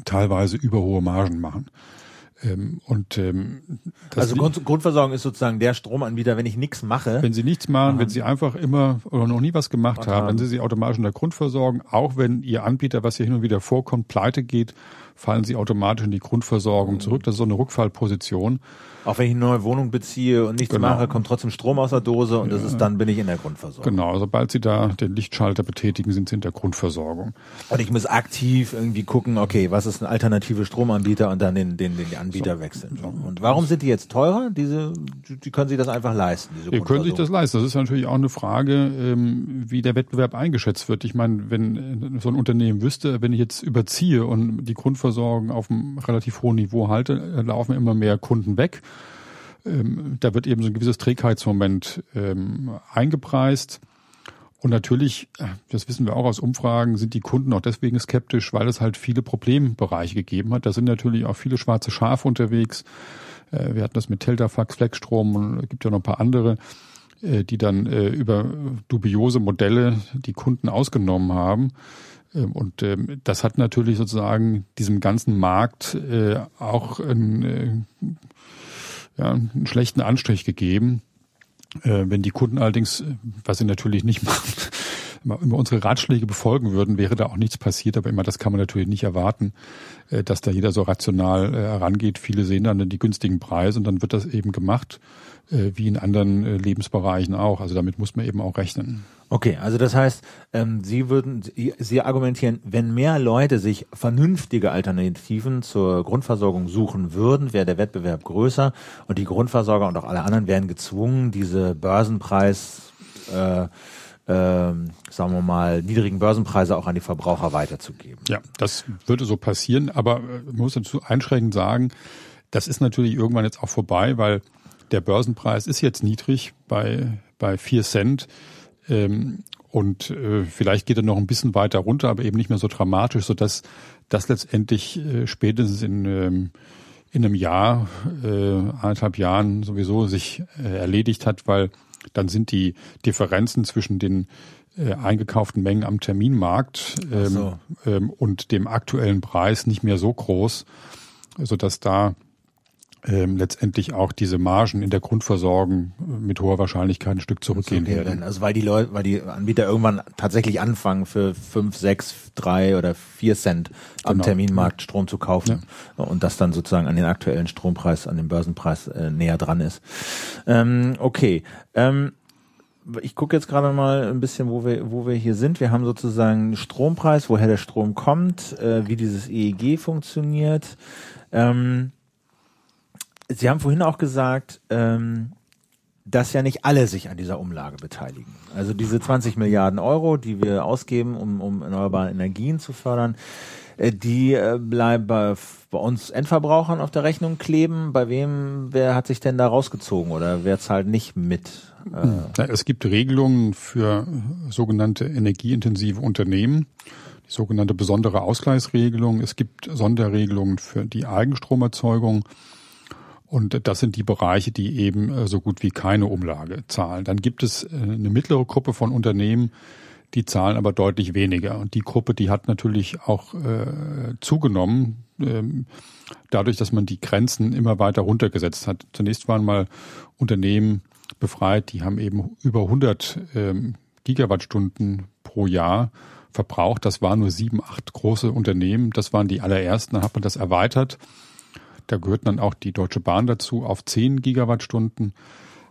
S2: teilweise überhohe Margen machen.
S1: Ähm, und ähm, also Grund, Grundversorgung ist sozusagen der Stromanbieter, wenn ich nichts mache.
S2: Wenn Sie nichts machen, Aha. wenn Sie einfach immer oder noch nie was gemacht haben, haben, dann sind Sie automatisch in der Grundversorgung, auch wenn Ihr Anbieter, was hier hin und wieder vorkommt, pleite geht, fallen Sie automatisch in die Grundversorgung zurück. Das ist so eine Rückfallposition.
S1: Auch wenn ich eine neue Wohnung beziehe und nichts genau. mache, kommt trotzdem Strom aus der Dose und ja. das ist dann bin ich in der Grundversorgung.
S2: Genau, sobald Sie da den Lichtschalter betätigen, sind Sie in der Grundversorgung.
S1: Und ich muss aktiv irgendwie gucken, okay, was ist ein alternative Stromanbieter und dann den, den, den Anbieter so. wechseln. Und warum sind die jetzt teurer? Diese, die können sich das einfach leisten.
S2: Diese die können sich das leisten. Das ist natürlich auch eine Frage, ähm, wie der Wettbewerb eingeschätzt wird. Ich meine, wenn so ein Unternehmen wüsste, wenn ich jetzt überziehe und die Grundversorgung auf einem relativ hohen Niveau halte, laufen immer mehr Kunden weg ähm, da wird eben so ein gewisses Trägheitsmoment ähm, eingepreist. Und natürlich, äh, das wissen wir auch aus Umfragen, sind die Kunden auch deswegen skeptisch, weil es halt viele Problembereiche gegeben hat. Da sind natürlich auch viele schwarze Schafe unterwegs. Äh, wir hatten das mit Teltafax, Flexstrom und gibt ja noch ein paar andere, äh, die dann über dubiose Modelle die Kunden ausgenommen haben. Ähm, und ähm, das hat natürlich sozusagen diesem ganzen Markt auch ein ja, einen schlechten Anstrich gegeben. Äh, wenn die Kunden allerdings, äh, was sie natürlich nicht [LAUGHS] machen, immer unsere Ratschläge befolgen würden, wäre da auch nichts passiert. Aber immer das kann man natürlich nicht erwarten, äh, dass da jeder so rational äh, herangeht. Viele sehen dann die günstigen Preise und dann wird das eben gemacht, äh, wie in anderen äh, Lebensbereichen auch. Also damit muss man eben auch rechnen.
S1: Okay, also das heißt, ähm, Sie würden, Sie argumentieren, wenn mehr Leute sich vernünftige Alternativen zur Grundversorgung suchen würden, wäre der Wettbewerb größer und die Grundversorger und auch alle anderen wären gezwungen, diese Börsenpreis, äh, äh, sagen wir mal, niedrigen Börsenpreise auch an die Verbraucher weiterzugeben.
S2: Ja, das würde so passieren, aber äh, man muss dazu einschränkend sagen, das ist natürlich irgendwann jetzt auch vorbei, weil der Börsenpreis ist jetzt niedrig bei, bei vier Cent. Ähm, und äh, vielleicht geht er noch ein bisschen weiter runter, aber eben nicht mehr so dramatisch, so dass das letztendlich äh, spätestens in, ähm, in einem Jahr, äh, anderthalb Jahren sowieso sich äh, erledigt hat, weil dann sind die Differenzen zwischen den äh, eingekauften Mengen am Terminmarkt ähm, so. ähm, und dem aktuellen Preis nicht mehr so groß, so dass da ähm, letztendlich auch diese Margen in der Grundversorgung äh, mit hoher Wahrscheinlichkeit ein Stück zurückgehen okay, werden.
S1: Also weil die Leute, weil die Anbieter irgendwann tatsächlich anfangen für fünf, sechs, drei oder vier Cent am genau. Terminmarkt Strom zu kaufen ja. und das dann sozusagen an den aktuellen Strompreis, an den Börsenpreis äh, näher dran ist. Ähm, okay. Ähm, ich gucke jetzt gerade mal ein bisschen, wo wir, wo wir hier sind. Wir haben sozusagen Strompreis, woher der Strom kommt, äh, wie dieses EEG funktioniert. Ähm, Sie haben vorhin auch gesagt, ähm, dass ja nicht alle sich an dieser Umlage beteiligen. Also diese 20 Milliarden Euro, die wir ausgeben, um, um erneuerbare Energien zu fördern, äh, die äh, bleiben bei, bei uns Endverbrauchern auf der Rechnung kleben. Bei wem, wer hat sich denn da rausgezogen oder wer zahlt nicht mit?
S2: Äh? Es gibt Regelungen für sogenannte energieintensive Unternehmen die sogenannte besondere Ausgleichsregelung. Es gibt Sonderregelungen für die Eigenstromerzeugung. Und das sind die Bereiche, die eben äh, so gut wie keine Umlage zahlen. Dann gibt es äh, eine mittlere Gruppe von Unternehmen, die zahlen aber deutlich weniger. Und die Gruppe, die hat natürlich auch äh, zugenommen, ähm, dadurch, dass man die Grenzen immer weiter runtergesetzt hat. Zunächst waren mal Unternehmen befreit, die haben eben über 100 ähm, Gigawattstunden pro Jahr verbraucht. Das waren nur sieben, acht große Unternehmen. Das waren die allerersten. Dann hat man das erweitert da gehört dann auch die Deutsche Bahn dazu auf 10 Gigawattstunden.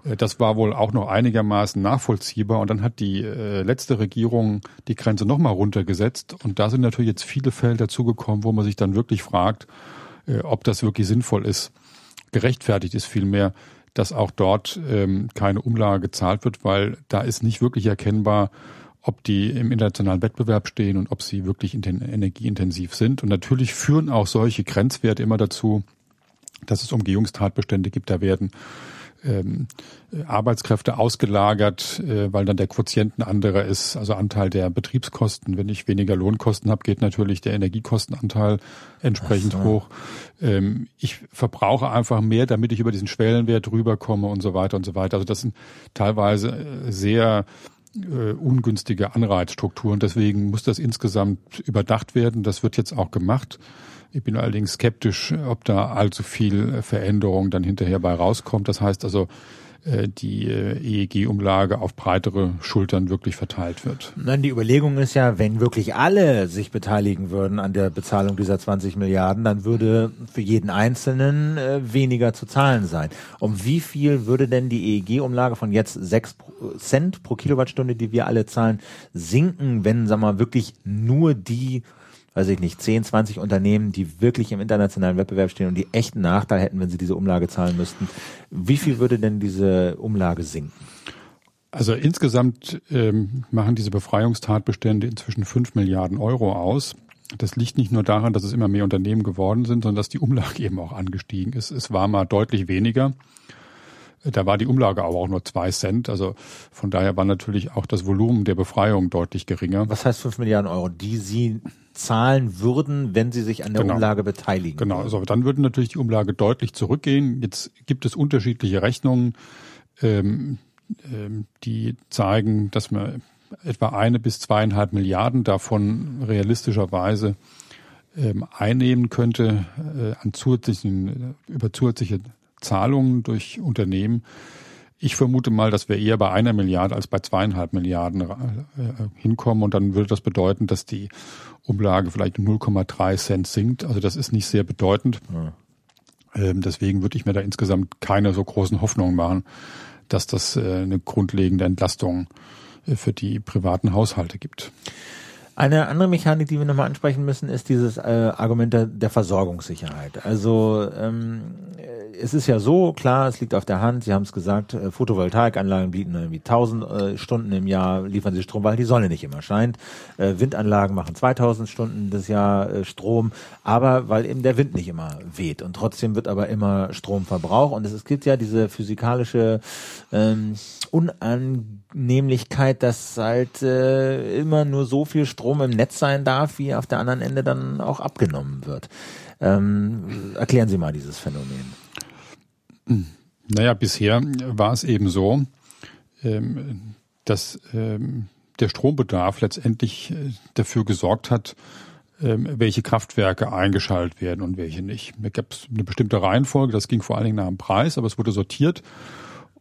S2: Äh, das war wohl auch noch einigermaßen nachvollziehbar. Und dann hat die äh, letzte Regierung die Grenze nochmal runtergesetzt. Und da sind natürlich jetzt viele Fälle dazugekommen, wo man sich dann wirklich fragt, äh, ob das wirklich sinnvoll ist. Gerechtfertigt ist vielmehr, dass auch dort ähm, keine Umlage gezahlt wird, weil da ist nicht wirklich erkennbar, ob die im internationalen Wettbewerb stehen und ob sie wirklich energieintensiv sind. Und natürlich führen auch solche Grenzwerte immer dazu, dass es Umgehungstatbestände gibt. Da werden ähm, Arbeitskräfte ausgelagert, äh, weil dann der Quotient ein anderer ist, also Anteil der Betriebskosten. Wenn ich weniger Lohnkosten habe, geht natürlich der Energiekostenanteil entsprechend so. hoch. Ähm, ich verbrauche einfach mehr, damit ich über diesen Schwellenwert rüberkomme und so weiter und so weiter. Also das sind teilweise äh, sehr äh, ungünstige Anreizstrukturen. Deswegen muss das insgesamt überdacht werden. Das wird jetzt auch gemacht. Ich bin allerdings skeptisch, ob da allzu viel Veränderung dann hinterher bei rauskommt. Das heißt also, äh, die äh, EEG-Umlage auf breitere Schultern wirklich verteilt wird.
S1: Nein, die Überlegung ist ja, wenn wirklich alle sich beteiligen würden an der Bezahlung dieser 20 Milliarden, dann würde für jeden Einzelnen äh, weniger zu zahlen sein. Um wie viel würde denn die EEG-Umlage von jetzt 6 Cent pro Kilowattstunde, die wir alle zahlen, sinken, wenn, sagen wir mal, wirklich nur die weiß ich nicht, 10, 20 Unternehmen, die wirklich im internationalen Wettbewerb stehen und die echten Nachteil hätten, wenn sie diese Umlage zahlen müssten. Wie viel würde denn diese Umlage sinken?
S2: Also insgesamt ähm, machen diese Befreiungstatbestände inzwischen 5 Milliarden Euro aus. Das liegt nicht nur daran, dass es immer mehr Unternehmen geworden sind, sondern dass die Umlage [LAUGHS] eben auch angestiegen ist. Es war mal deutlich weniger. Da war die Umlage aber auch nur zwei Cent. Also von daher war natürlich auch das Volumen der Befreiung deutlich geringer.
S1: Was heißt fünf Milliarden Euro, die Sie zahlen würden, wenn Sie sich an der genau. Umlage beteiligen?
S2: Genau, also dann würde natürlich die Umlage deutlich zurückgehen. Jetzt gibt es unterschiedliche Rechnungen, ähm, ähm, die zeigen, dass man etwa eine bis zweieinhalb Milliarden davon realistischerweise ähm, einnehmen könnte äh, an zusätzlichen, über zusätzliche Zahlungen durch Unternehmen. Ich vermute mal, dass wir eher bei einer Milliarde als bei zweieinhalb Milliarden äh, hinkommen und dann würde das bedeuten, dass die Umlage vielleicht 0,3 Cent sinkt. Also das ist nicht sehr bedeutend. Ja. Ähm, deswegen würde ich mir da insgesamt keine so großen Hoffnungen machen, dass das äh, eine grundlegende Entlastung äh, für die privaten Haushalte gibt.
S1: Eine andere Mechanik, die wir nochmal ansprechen müssen, ist dieses äh, Argument der, der Versorgungssicherheit. Also ähm, es ist ja so, klar, es liegt auf der Hand, Sie haben es gesagt, äh, Photovoltaikanlagen bieten irgendwie 1000 äh, Stunden im Jahr, liefern sie Strom, weil die Sonne nicht immer scheint. Äh, Windanlagen machen 2000 Stunden das Jahr äh, Strom, aber weil eben der Wind nicht immer weht und trotzdem wird aber immer Strom verbraucht und es, es gibt ja diese physikalische ähm, Unannehmlichkeit, dass halt äh, immer nur so viel Strom im Netz sein darf, wie auf der anderen Ende dann auch abgenommen wird. Ähm, erklären Sie mal dieses Phänomen.
S2: Naja, bisher war es eben so, ähm, dass ähm, der Strombedarf letztendlich äh, dafür gesorgt hat, ähm, welche Kraftwerke eingeschaltet werden und welche nicht. Da gab es eine bestimmte Reihenfolge, das ging vor allen Dingen nach dem Preis, aber es wurde sortiert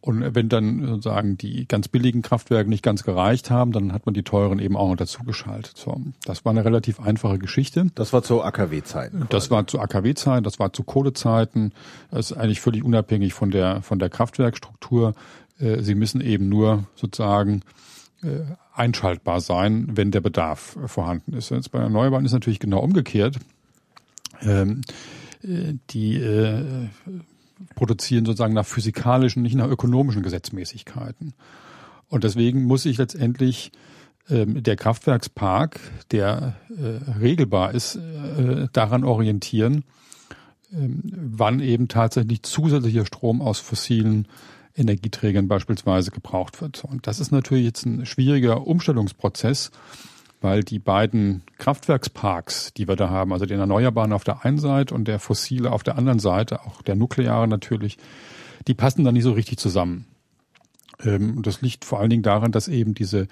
S2: und wenn dann sozusagen die ganz billigen Kraftwerke nicht ganz gereicht haben, dann hat man die teuren eben auch noch dazu geschaltet. So, das war eine relativ einfache Geschichte.
S1: Das war zu AKW-Zeiten.
S2: Das war zu AKW-Zeiten, das war zu Kohlezeiten. Das ist eigentlich völlig unabhängig von der von der Kraftwerkstruktur. Äh, sie müssen eben nur sozusagen äh, einschaltbar sein, wenn der Bedarf vorhanden ist. Jetzt bei Erneuerbaren ist natürlich genau umgekehrt. Ähm, äh, die produzieren sozusagen nach physikalischen, nicht nach ökonomischen Gesetzmäßigkeiten. Und deswegen muss sich letztendlich ähm, der Kraftwerkspark, der äh, regelbar ist, äh, daran orientieren, äh, wann eben tatsächlich zusätzlicher Strom aus fossilen Energieträgern beispielsweise gebraucht wird. Und das ist natürlich jetzt ein schwieriger Umstellungsprozess, weil die beiden Kraftwerksparks, die wir da haben, also den Erneuerbaren auf der einen Seite und der Fossile auf der anderen Seite, auch der Nukleare natürlich, die passen da nicht so richtig zusammen. Ähm, und das liegt vor allen Dingen daran, dass eben diese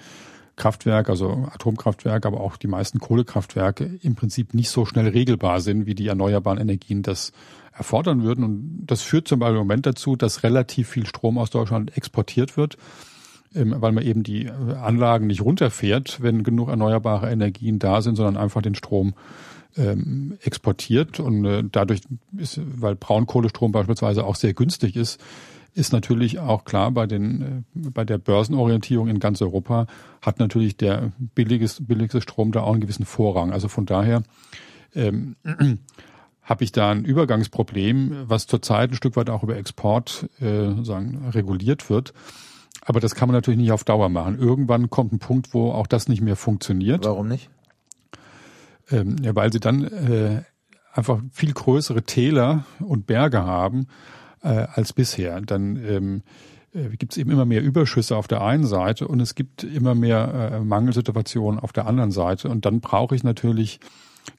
S2: Kraftwerke, also Atomkraftwerke, aber auch die meisten Kohlekraftwerke im Prinzip nicht so schnell regelbar sind, wie die erneuerbaren Energien das erfordern würden. Und das führt zum Beispiel im Moment dazu, dass relativ viel Strom aus Deutschland exportiert wird weil man eben die Anlagen nicht runterfährt, wenn genug erneuerbare Energien da sind, sondern einfach den Strom ähm, exportiert. Und äh, dadurch ist, weil Braunkohlestrom beispielsweise auch sehr günstig ist, ist natürlich auch klar bei den äh, bei der Börsenorientierung in ganz Europa hat natürlich der billigste, billigste Strom da auch einen gewissen Vorrang. Also von daher ähm, [CLEARS THROAT] habe ich da ein Übergangsproblem, was zurzeit ein Stück weit auch über Export äh, sagen, reguliert wird. Aber das kann man natürlich nicht auf Dauer machen. Irgendwann kommt ein Punkt, wo auch das nicht mehr funktioniert.
S1: Warum nicht?
S2: Ähm, ja, weil sie dann äh, einfach viel größere Täler und Berge haben, äh, als bisher. Dann ähm, äh, gibt es eben immer mehr Überschüsse auf der einen Seite und es gibt immer mehr äh, Mangelsituationen auf der anderen Seite. Und dann brauche ich natürlich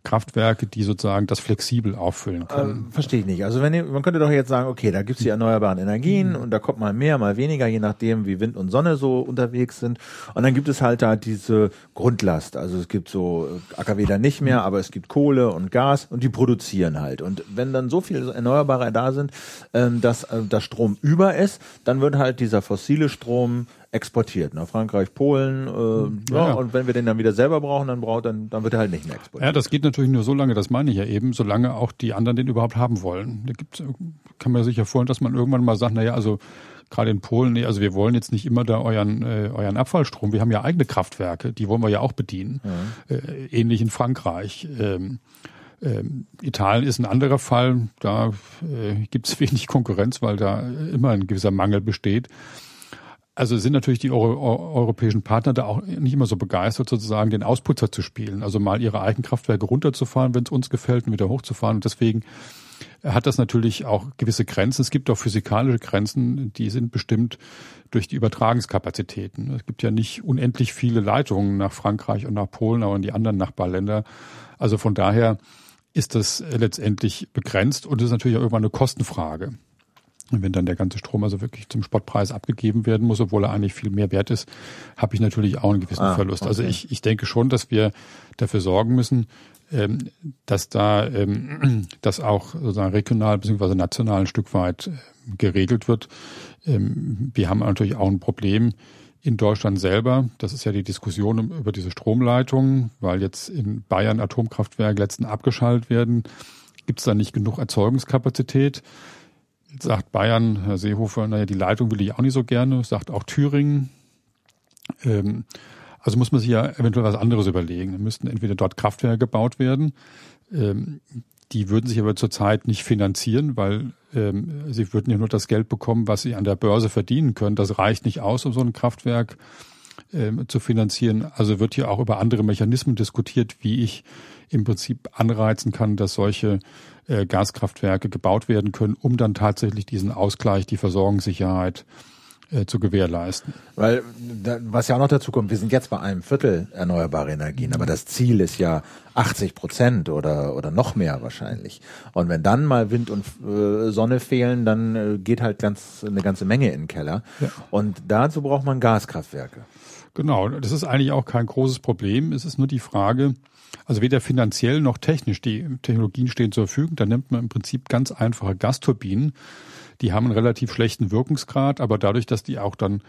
S2: Kraftwerke, die sozusagen das flexibel auffüllen können.
S1: Ähm, verstehe ich nicht. Also wenn ihr, man könnte doch jetzt sagen, okay, da gibt's die erneuerbaren Energien mhm. und da kommt mal mehr, mal weniger, je nachdem, wie Wind und Sonne so unterwegs sind. Und dann gibt es halt da diese Grundlast. Also es gibt so äh, AKW da nicht mehr, aber es gibt Kohle und Gas und die produzieren halt. Und wenn dann so viele Erneuerbare da sind, ähm, dass äh, das Strom über ist, dann wird halt dieser fossile Strom exportiert. Nach Frankreich, Polen. Äh, hm, ja, ja, Und wenn wir den dann wieder selber brauchen, dann, braucht, dann, dann wird er halt nicht mehr exportiert.
S2: Ja, das geht natürlich nur so lange, das meine ich ja eben, solange auch die anderen den überhaupt haben wollen. Da gibt's, kann man sich ja vorstellen, dass man irgendwann mal sagt, naja, also gerade in Polen, nee, also wir wollen jetzt nicht immer da euren, äh, euren Abfallstrom, wir haben ja eigene Kraftwerke, die wollen wir ja auch bedienen. Ja. Äh, ähnlich in Frankreich. Ähm, ähm, Italien ist ein anderer Fall, da äh, gibt es [LAUGHS] wenig Konkurrenz, weil da immer ein gewisser Mangel besteht. Also sind natürlich die Euro europäischen Partner da auch nicht immer so begeistert, sozusagen den Ausputzer zu spielen. Also mal ihre eigenen Kraftwerke runterzufahren, wenn es uns gefällt, und wieder hochzufahren. Und deswegen hat das natürlich auch gewisse Grenzen. Es gibt auch physikalische Grenzen, die sind bestimmt durch die Übertragungskapazitäten. Es gibt ja nicht unendlich viele Leitungen nach Frankreich und nach Polen, aber in die anderen Nachbarländer. Also von daher ist das letztendlich begrenzt und es ist natürlich auch irgendwann eine Kostenfrage. Und wenn dann der ganze Strom also wirklich zum Spottpreis abgegeben werden muss, obwohl er eigentlich viel mehr wert ist, habe ich natürlich auch einen gewissen ah, Verlust. Also okay. Also ich, ich denke schon, dass wir dafür sorgen müssen, ähm, dass da ähm, [CLEARS THROAT] das auch sozusagen regional bzw. national ein Stück weit äh, geregelt wird. Ähm, wir haben natürlich auch ein Problem in Deutschland selber. Das ist ja die Diskussion über diese Stromleitungen, weil jetzt in Bayern Atomkraftwerke letzten abgeschaltet werden. Gibt es da nicht genug Erzeugungskapazität? Sagt Bayern, Herr Seehofer, naja, die Leitung will ich auch nicht so gerne, sagt auch Thüringen. Ähm, also muss man sich ja eventuell was anderes überlegen. Da müssten entweder dort Kraftwerke gebaut werden. Ähm, die würden sich aber zurzeit nicht finanzieren, weil ähm, sie würden ja nur das Geld bekommen, was sie an der Börse verdienen können. Das reicht nicht aus, um so ein Kraftwerk ähm, zu finanzieren. Also wird hier auch über andere Mechanismen diskutiert, wie ich im Prinzip anreizen kann, dass solche äh, Gaskraftwerke gebaut werden können, um dann tatsächlich diesen Ausgleich, die Versorgungssicherheit äh, zu gewährleisten.
S1: Weil was ja auch noch dazu kommt, wir sind jetzt bei einem Viertel erneuerbare Energien, aber das Ziel ist ja 80 Prozent oder oder noch mehr wahrscheinlich. Und wenn dann mal Wind und äh, Sonne fehlen, dann äh, geht halt ganz eine ganze Menge in den Keller. Ja. Und dazu braucht man Gaskraftwerke.
S2: Genau, das ist eigentlich auch kein großes Problem. Es ist nur die Frage, also weder finanziell noch technisch. Die Technologien stehen zur Verfügung. Da nimmt man im Prinzip ganz einfache Gasturbinen. Die haben einen relativ schlechten Wirkungsgrad, aber dadurch, dass die auch dann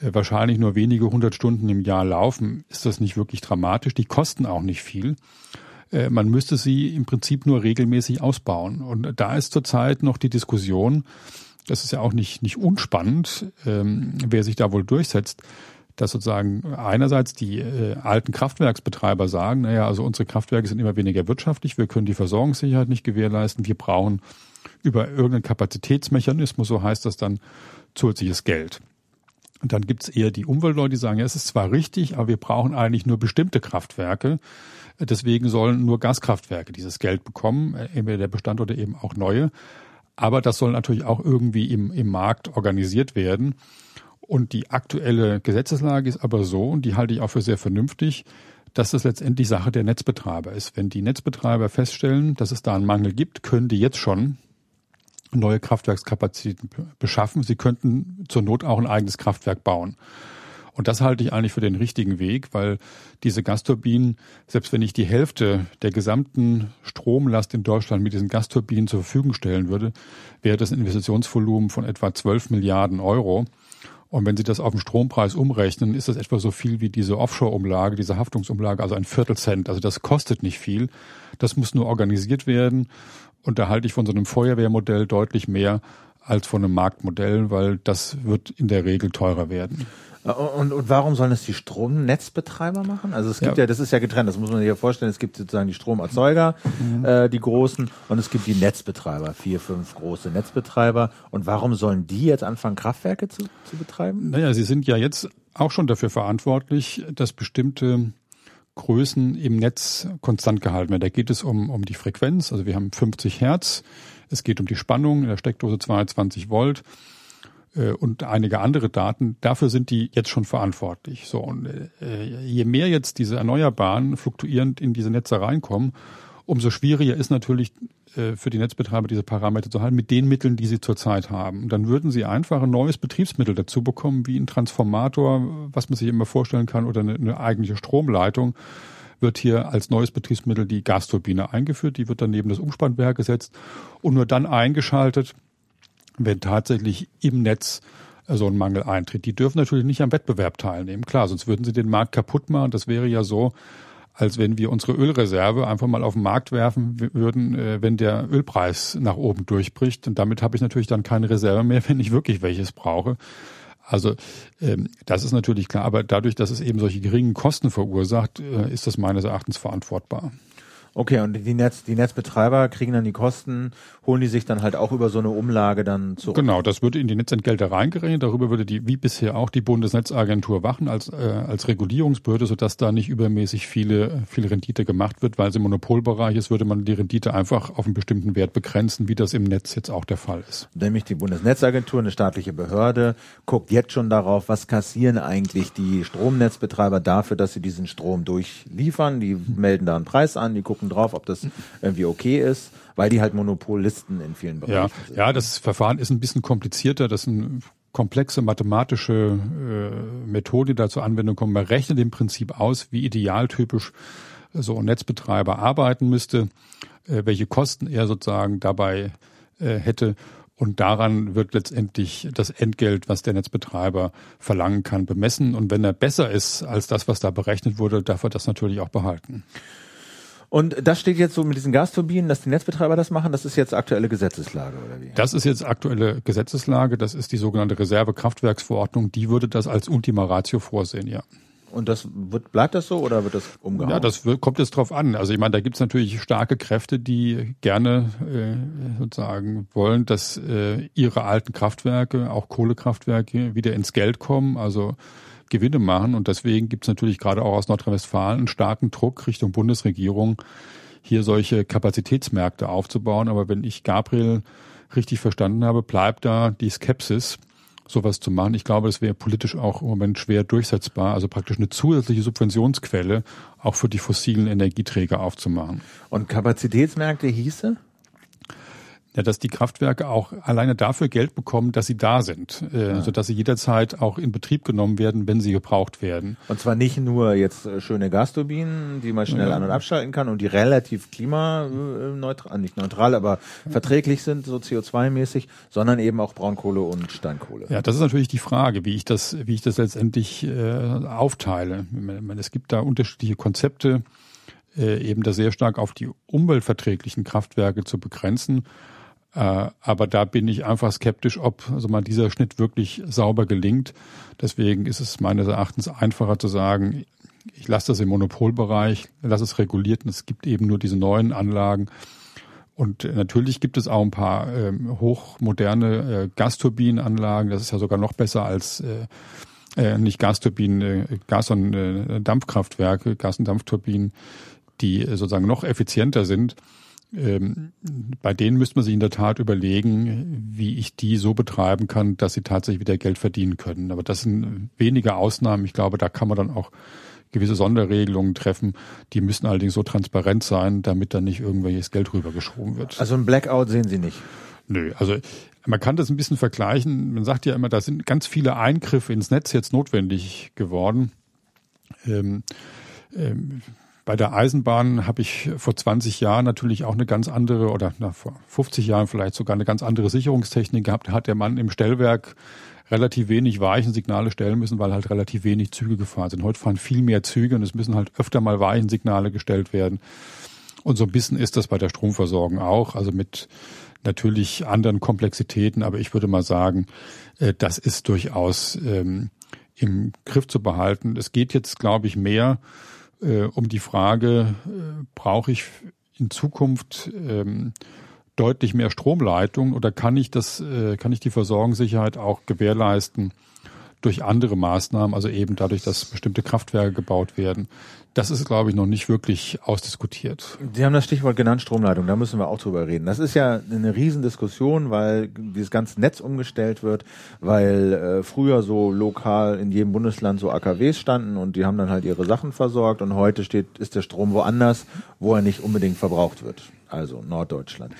S2: äh, wahrscheinlich nur wenige hundert Stunden im Jahr laufen, ist das nicht wirklich dramatisch. Die kosten auch nicht viel. Äh, man müsste sie im Prinzip nur regelmäßig ausbauen. Und da ist zurzeit noch die Diskussion, das ist ja auch nicht, nicht unspannend, ähm, wer sich da wohl durchsetzt, dass sozusagen einerseits die äh, alten Kraftwerksbetreiber sagen, naja, also unsere Kraftwerke sind immer weniger wirtschaftlich, wir können die Versorgungssicherheit nicht gewährleisten, wir brauchen über irgendeinen Kapazitätsmechanismus, so heißt das dann, zusätzliches Geld. Und dann gibt's eher die Umweltleute, die sagen, ja, es ist zwar richtig, aber wir brauchen eigentlich nur bestimmte Kraftwerke. Deswegen sollen nur Gaskraftwerke dieses Geld bekommen, äh, entweder der Bestand oder eben auch neue. Aber das soll natürlich auch irgendwie im, im Markt organisiert werden. Und die aktuelle Gesetzeslage ist aber so, und die halte ich auch für sehr vernünftig, dass es letztendlich Sache der Netzbetreiber ist. Wenn die Netzbetreiber feststellen, dass es da einen Mangel gibt, können die jetzt schon neue Kraftwerkskapazitäten beschaffen. Sie könnten zur Not auch ein eigenes Kraftwerk bauen. Und das halte ich eigentlich für den richtigen Weg, weil diese Gasturbinen, selbst wenn ich die Hälfte der gesamten Stromlast in Deutschland mit diesen Gasturbinen zur Verfügung stellen würde, wäre das ein Investitionsvolumen von etwa 12 Milliarden Euro. Und wenn Sie das auf den Strompreis umrechnen, ist das etwa so viel wie diese Offshore-Umlage, diese Haftungsumlage, also ein Viertelcent. Also das kostet nicht viel. Das muss nur organisiert werden. Und da halte ich von so einem Feuerwehrmodell deutlich mehr als von einem Marktmodell, weil das wird in der Regel teurer werden.
S1: Und, und warum sollen es die Stromnetzbetreiber machen? Also es gibt ja. ja. das ist ja getrennt, das muss man sich ja vorstellen. Es gibt sozusagen die Stromerzeuger, mhm. äh, die großen, und es gibt die Netzbetreiber, vier, fünf große Netzbetreiber. Und warum sollen die jetzt anfangen, Kraftwerke zu, zu betreiben?
S2: Naja, sie sind ja jetzt auch schon dafür verantwortlich, dass bestimmte Größen im Netz konstant gehalten werden. Da geht es um, um die Frequenz. Also wir haben 50 Hertz Es geht um die Spannung in der Steckdose 22 Volt äh, und einige andere Daten. Dafür sind die jetzt schon verantwortlich. So und äh, je mehr jetzt diese Erneuerbaren fluktuierend in diese Netze reinkommen, umso schwieriger ist natürlich äh, für die Netzbetreiber diese Parameter zu halten mit den Mitteln, die sie zurzeit haben. Dann würden sie einfach ein neues Betriebsmittel dazu bekommen, wie ein Transformator, was man sich immer vorstellen kann, oder eine, eine eigentliche Stromleitung wird hier als neues Betriebsmittel die Gasturbine eingeführt. Die wird dann neben das Umspannwerk gesetzt und nur dann eingeschaltet, wenn tatsächlich im Netz äh, so ein Mangel eintritt. Die dürfen natürlich nicht am Wettbewerb teilnehmen. Klar, sonst würden sie den Markt kaputt machen. Das wäre ja so, als wenn wir unsere Ölreserve einfach mal auf den Markt werfen würden, äh, wenn der Ölpreis nach oben durchbricht. Und damit habe ich natürlich dann keine Reserve mehr, [LAUGHS] wenn ich wirklich welches brauche. Also ähm, das ist natürlich klar, aber dadurch, dass es eben solche geringen Kosten verursacht, äh, ist das meines Erachtens verantwortbar.
S1: Okay, und die, Netz, die Netzbetreiber kriegen dann die Kosten, holen die sich dann halt auch über so eine Umlage dann zurück?
S2: Genau, das würde in die Netzentgelte reingerechnet. Darüber würde die, wie bisher auch, die Bundesnetzagentur wachen als, äh, als Regulierungsbehörde, sodass da nicht übermäßig viele, viel Rendite gemacht wird, weil es im Monopolbereich ist, würde man die Rendite einfach auf einen bestimmten Wert begrenzen, wie das im Netz jetzt auch der Fall ist.
S1: Nämlich die Bundesnetzagentur, eine staatliche Behörde, guckt jetzt schon darauf, was kassieren eigentlich die Stromnetzbetreiber dafür, dass sie diesen Strom durchliefern. Die melden da einen Preis an, die gucken gucken drauf, ob das irgendwie okay ist, weil die halt Monopolisten in vielen Bereichen
S2: ja,
S1: sind.
S2: Ja, das Verfahren ist ein bisschen komplizierter. Das ist eine komplexe mathematische äh, Methode, die da zur Anwendung kommt. Man rechnet im Prinzip aus, wie idealtypisch so ein Netzbetreiber arbeiten müsste, äh, welche Kosten er sozusagen dabei äh, hätte. Und daran wird letztendlich das Entgelt, was der Netzbetreiber verlangen kann, bemessen. Und wenn er besser ist als das, was da berechnet wurde, darf er das natürlich auch behalten.
S1: Und das steht jetzt so mit diesen Gasturbinen, dass die Netzbetreiber das machen, das ist jetzt aktuelle Gesetzeslage, oder wie?
S2: Das ist jetzt aktuelle Gesetzeslage, das ist die sogenannte Reservekraftwerksverordnung, die würde das als Ultima Ratio vorsehen, ja.
S1: Und das wird, bleibt das so oder wird das umgehauen?
S2: Ja, das wird, kommt jetzt drauf an. Also ich meine, da gibt es natürlich starke Kräfte, die gerne äh, sozusagen wollen, dass äh, ihre alten Kraftwerke, auch Kohlekraftwerke, wieder ins Geld kommen. Also Gewinne machen. Und deswegen gibt es natürlich gerade auch aus Nordrhein-Westfalen einen starken Druck Richtung Bundesregierung, hier solche Kapazitätsmärkte aufzubauen. Aber wenn ich Gabriel richtig verstanden habe, bleibt da die Skepsis, sowas zu machen. Ich glaube, das wäre politisch auch im Moment schwer durchsetzbar, also praktisch eine zusätzliche Subventionsquelle auch für die fossilen Energieträger aufzumachen.
S1: Und Kapazitätsmärkte hieße?
S2: Ja, dass die Kraftwerke auch alleine dafür Geld bekommen, dass sie da sind, äh, ja. sodass sie jederzeit auch in Betrieb genommen werden, wenn sie gebraucht werden.
S1: Und zwar nicht nur jetzt äh, schöne Gasturbinen, die man schnell ja. an- und abschalten kann und die relativ klimaneutral, nicht neutral, aber verträglich sind, so CO2-mäßig, sondern eben auch Braunkohle und Steinkohle.
S2: Ja, das ist natürlich die Frage, wie ich das, wie ich das letztendlich äh, aufteile. Es gibt da unterschiedliche Konzepte, äh, eben da sehr stark auf die umweltverträglichen Kraftwerke zu begrenzen äh, aber da bin ich einfach skeptisch, ob also mal dieser Schnitt wirklich sauber gelingt. Deswegen ist es meines Erachtens einfacher zu sagen, ich lasse das im Monopolbereich, lasse es reguliert und es gibt eben nur diese neuen Anlagen. Und natürlich gibt es auch ein paar ähm, hochmoderne äh, Gasturbinenanlagen. Das ist ja sogar noch besser als äh, äh, nicht Gasturbinen, äh, Gas- und äh, Dampfkraftwerke, Gas- und Dampfturbinen, die äh, sozusagen noch effizienter sind ähm, bei denen müsste man sich in der Tat überlegen, wie ich die so betreiben kann, dass sie tatsächlich wieder Geld verdienen können. Aber das sind wenige Ausnahmen. Ich glaube, da kann man dann auch gewisse Sonderregelungen treffen. Die müssen allerdings so transparent sein, damit dann nicht irgendwelches Geld rübergeschoben wird.
S1: Also ein Blackout sehen Sie nicht?
S2: Nö, also man kann das ein bisschen vergleichen. Man sagt ja immer, da sind ganz viele Eingriffe ins Netz jetzt notwendig geworden. Ähm, ähm, bei der Eisenbahn habe ich vor 20 Jahren natürlich auch eine ganz andere oder na, vor 50 Jahren vielleicht sogar eine ganz andere Sicherungstechnik gehabt. Da hat der Mann im Stellwerk relativ wenig Weichensignale stellen müssen, weil halt relativ wenig Züge gefahren sind. Heute fahren viel mehr Züge und es müssen halt öfter mal Weichensignale gestellt werden. Und so ein bisschen ist das bei der Stromversorgung auch, also mit natürlich anderen Komplexitäten, aber ich würde mal sagen, äh, das ist durchaus ähm, im Griff zu behalten. Es geht jetzt, glaube ich, mehr äh, um die Frage, äh, brauche ich in Zukunft ähm, deutlich mehr Stromleitung oder kann ich das, äh, kann ich die Versorgungssicherheit auch gewährleisten durch andere Maßnahmen, also eben dadurch, dass bestimmte Kraftwerke gebaut werden. Das ist, glaube ich, noch nicht wirklich ausdiskutiert.
S1: Sie haben das Stichwort genannt, Stromleitung, da müssen wir auch drüber reden. Das ist ja eine Riesendiskussion, weil dieses ganze Netz umgestellt wird, weil äh, früher so lokal in jedem Bundesland so AKWs standen und die haben dann halt ihre Sachen versorgt und heute steht, ist der Strom woanders, wo er nicht unbedingt verbraucht wird. Also Norddeutschland.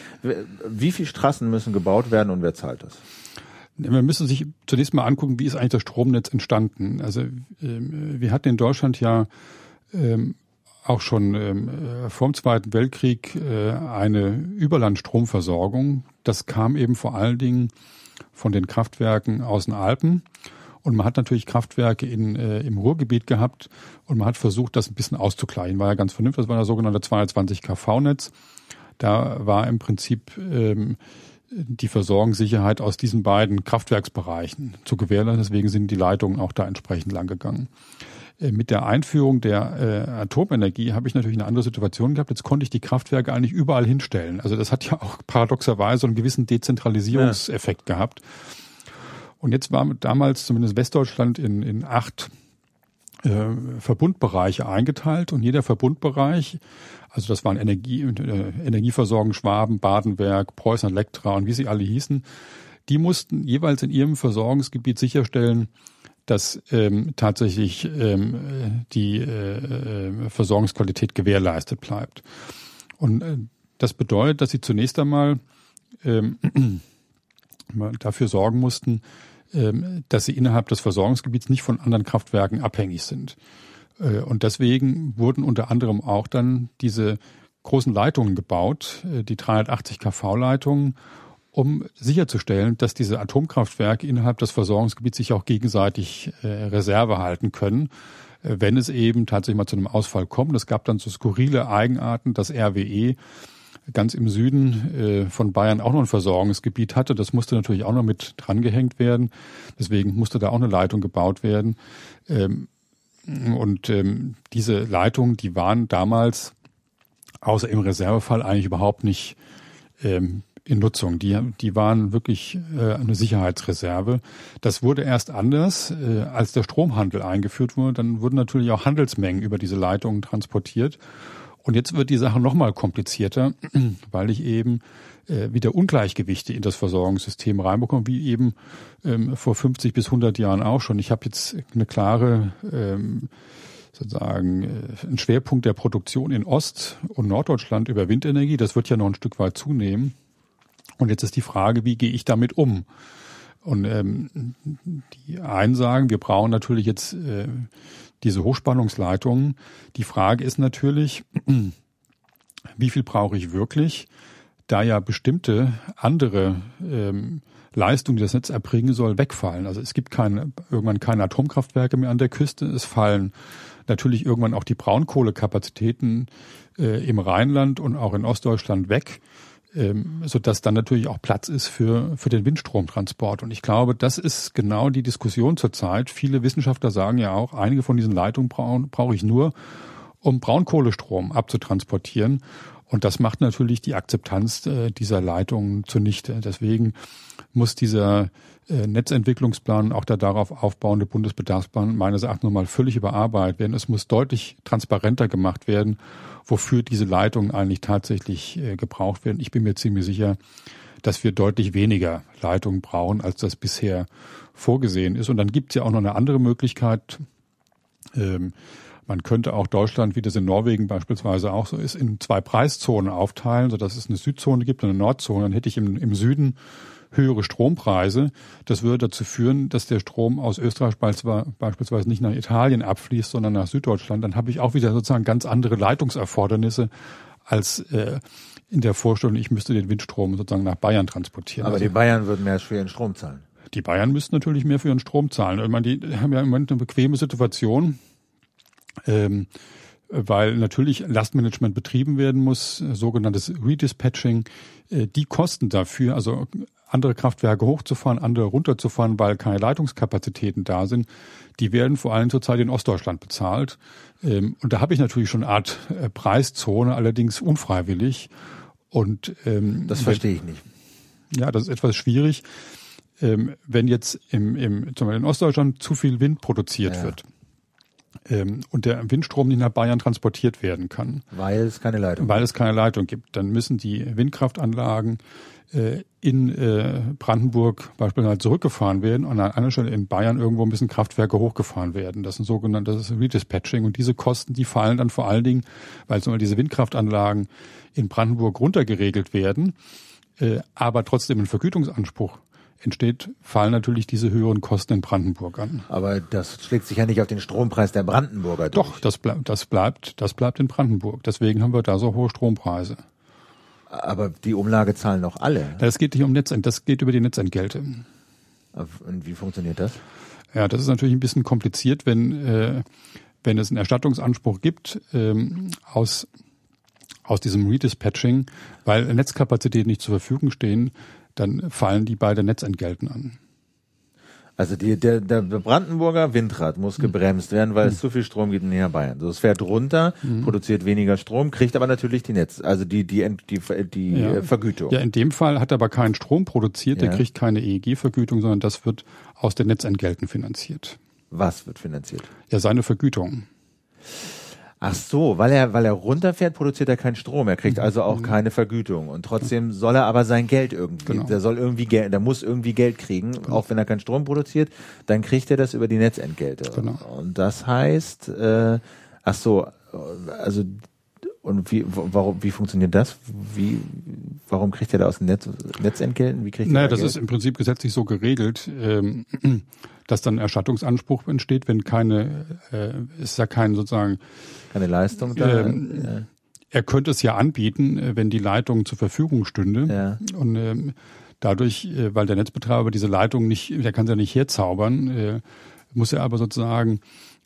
S1: Wie viele Straßen müssen gebaut werden und wer zahlt das?
S2: Man müsste sich zunächst mal angucken, wie ist eigentlich das Stromnetz entstanden. Also ähm, wir hatten in Deutschland ja ähm, auch schon ähm, äh, vor dem Zweiten Weltkrieg äh, eine Überlandstromversorgung. Das kam eben vor allen Dingen von den Kraftwerken aus den Alpen. Und man hat natürlich Kraftwerke in, äh, im Ruhrgebiet gehabt und man hat versucht, das ein bisschen auszugleichen. War ja ganz vernünftig, das war das sogenannte 220 kV-Netz. Da war im Prinzip ähm, die Versorgungssicherheit aus diesen beiden Kraftwerksbereichen zu gewährleisten. Deswegen sind die Leitungen auch da entsprechend lang gegangen. Äh, mit der Einführung der äh, Atomenergie habe ich natürlich eine andere Situation gehabt. Jetzt konnte ich die Kraftwerke eigentlich überall hinstellen. Also das hat ja auch paradoxerweise einen gewissen Dezentralisierungseffekt ja. gehabt. Und jetzt war damals zumindest Westdeutschland in, in acht äh, Verbundbereiche eingeteilt und jeder Verbundbereich, also das waren Energie, äh, Energieversorgung Schwaben, Badenwerk, Preußen Elektra und wie sie alle hießen, die mussten jeweils in ihrem Versorgungsgebiet sicherstellen, dass ähm, tatsächlich ähm, die äh, äh, Versorgungsqualität gewährleistet bleibt. Und äh, das bedeutet, dass sie zunächst einmal ähm, [CLEARS THROAT] dafür sorgen mussten, ähm, dass sie innerhalb des Versorgungsgebiets nicht von anderen Kraftwerken abhängig sind. Äh, und deswegen wurden unter anderem auch dann diese großen Leitungen gebaut, äh, die 380 kV-Leitungen, um sicherzustellen, dass diese Atomkraftwerke innerhalb des Versorgungsgebiets sich auch gegenseitig äh, Reserve halten können, äh, wenn es eben tatsächlich mal zu einem Ausfall kommt. Es gab dann so skurrile Eigenarten, dass RWE ganz im Süden äh, von Bayern auch noch ein Versorgungsgebiet hatte. Das musste natürlich auch noch mit drangehängt werden. Deswegen musste da auch eine Leitung gebaut werden. Ähm, und ähm, diese Leitungen, die waren damals außer im Reservefall eigentlich überhaupt nicht ähm, in Nutzung. Die, die waren wirklich äh, eine Sicherheitsreserve. Das wurde erst anders, äh, als der Stromhandel eingeführt wurde. Dann wurden natürlich auch Handelsmengen über diese Leitungen transportiert. Und jetzt wird die Sache nochmal komplizierter, [CLEARS THROAT] weil ich eben äh, wieder Ungleichgewichte in das Versorgungssystem reinbekomme, wie eben ähm, vor 50 bis 100 Jahren auch schon. Ich habe jetzt eine klare ähm, sozusagen äh, einen Schwerpunkt der Produktion in Ost- und Norddeutschland über Windenergie. Das wird ja noch ein Stück weit zunehmen. Und jetzt ist die Frage, wie gehe ich damit um? Und ähm, die einen sagen, wir brauchen natürlich jetzt äh, diese Hochspannungsleitungen. Die Frage ist natürlich, [CLEARS THROAT] wie viel brauche ich wirklich, da ja bestimmte andere ähm, Leistungen, die das Netz erbringen soll, wegfallen. Also es gibt keine, irgendwann keine Atomkraftwerke mehr an der Küste. Es fallen natürlich irgendwann auch die Braunkohlekapazitäten äh, im Rheinland und auch in Ostdeutschland weg ähm, so dass dann natürlich auch Platz ist für, für den Windstromtransport. Und ich glaube, das ist genau die Diskussion zurzeit. Viele Wissenschaftler sagen ja auch, einige von diesen Leitungen brauche brauch ich nur, um Braunkohlestrom abzutransportieren. Und das macht natürlich die Akzeptanz äh, dieser Leitungen zunichte. Deswegen muss dieser äh, Netzentwicklungsplan, auch der darauf aufbauende Bundesbedarfsplan meines Erachtens nochmal völlig überarbeitet werden. Es muss deutlich transparenter gemacht werden wofür diese Leitungen eigentlich tatsächlich äh, gebraucht werden. Ich bin mir ziemlich sicher, dass wir deutlich weniger Leitungen brauchen, als das bisher vorgesehen ist. Und dann gibt es ja auch noch eine andere Möglichkeit. Ähm, man könnte auch Deutschland, wie das in Norwegen beispielsweise auch so ist, in zwei Preiszonen aufteilen, sodass es eine Südzone gibt und eine Nordzone. Dann hätte ich im, im Süden höhere Strompreise. Das würde dazu führen, dass der Strom aus Österreich beispielsweise nicht nach Italien abfließt, sondern nach Süddeutschland. Dann habe ich auch wieder sozusagen ganz andere Leitungserfordernisse als äh, in der Vorstellung, ich müsste den Windstrom sozusagen nach Bayern transportieren.
S1: Aber also, die Bayern würden mehr für ihren Strom zahlen.
S2: Die Bayern müssten natürlich mehr für ihren Strom zahlen. Ich meine, die haben ja im Moment eine bequeme Situation. Ähm, weil natürlich Lastmanagement betrieben werden muss, sogenanntes Redispatching. Äh, die Kosten dafür, also andere Kraftwerke hochzufahren, andere runterzufahren, weil keine Leitungskapazitäten da sind, die werden vor allem zurzeit in Ostdeutschland bezahlt. Ähm, und da habe ich natürlich schon eine Art äh, Preiszone, allerdings unfreiwillig. Und
S1: ähm, das verstehe ich nicht.
S2: Ja, das ist etwas schwierig. ähm, wenn jetzt im, im, zum Beispiel in Ostdeutschland zu viel Wind produziert
S1: Ja.
S2: wird ähm, und der Windstrom nicht nach Bayern transportiert werden kann,
S1: Weil es keine Leitung
S2: weil es keine Leitung gibt, dann müssen die Windkraftanlagen äh, in äh, Brandenburg beispielsweise zurückgefahren werden und an einer Stelle in Bayern irgendwo müssen Kraftwerke hochgefahren werden. Das sind sogenannte das ist Redispatching. Und diese Kosten, die fallen dann vor allen Dingen, weil zum Beispiel diese Windkraftanlagen in Brandenburg runtergeregelt werden, äh, aber trotzdem ein Vergütungsanspruch entsteht, fallen natürlich diese höheren Kosten in Brandenburg an.
S1: Aber das schlägt sich ja nicht auf den Strompreis der Brandenburger durch.
S2: Doch, das bleibt, das bleibt, das bleibt in Brandenburg. Deswegen haben wir da so hohe Strompreise.
S1: Aber die Umlage zahlen doch alle.
S2: Das geht nicht um Netzent, das geht über die Netzentgelte.
S1: Und wie funktioniert das?
S2: Ja, das ist natürlich ein bisschen kompliziert, wenn, äh, wenn es einen Erstattungsanspruch gibt ähm, aus, aus diesem Redispatching, weil Netzkapazitäten nicht zur Verfügung stehen, dann fallen die bei den Netzentgelten an.
S1: Also die, der, der Brandenburger Windrad muss gebremst werden, weil es zu viel Strom gibt näher Bayern. So, es fährt runter, produziert weniger Strom, kriegt aber natürlich die Netz, also die die die, die
S2: Ja.
S1: äh, Vergütung.
S2: Ja, in dem Fall hat er aber keinen Strom produziert,
S1: Ja.
S2: der kriegt keine EEG-Vergütung, sondern das wird aus den Netzentgelten finanziert.
S1: Was wird finanziert?
S2: Ja, seine Vergütung.
S1: Ach so, weil er weil er runterfährt, produziert er keinen Strom. Er
S2: Mhm.
S1: kriegt also auch keine Vergütung und trotzdem soll er aber sein Geld irgendwie.
S2: Genau.
S1: Der soll irgendwie Geld, der muss irgendwie Geld kriegen, auch wenn er keinen Strom produziert, dann kriegt er das über die Netzentgelte.
S2: Genau.
S1: Und das heißt, äh, ach so, also und wie warum wie funktioniert das? Wie warum kriegt er da aus den Netz, Netzentgelten? Wie kriegt
S2: Naja,
S1: er da
S2: das
S1: Geld?
S2: ist im Prinzip gesetzlich so geregelt, ähm, dass dann Erstattungsanspruch entsteht, wenn keine, äh, ist ja kein sozusagen,
S1: keine Leistung da.
S2: ähm,
S1: ja.
S2: er könnte es ja anbieten, äh, wenn die Leitung zur Verfügung stünde.
S1: Ja.
S2: Und ähm, dadurch, äh, weil der Netzbetreiber diese Leitung nicht, der kann sie ja nicht herzaubern, äh, muss er aber sozusagen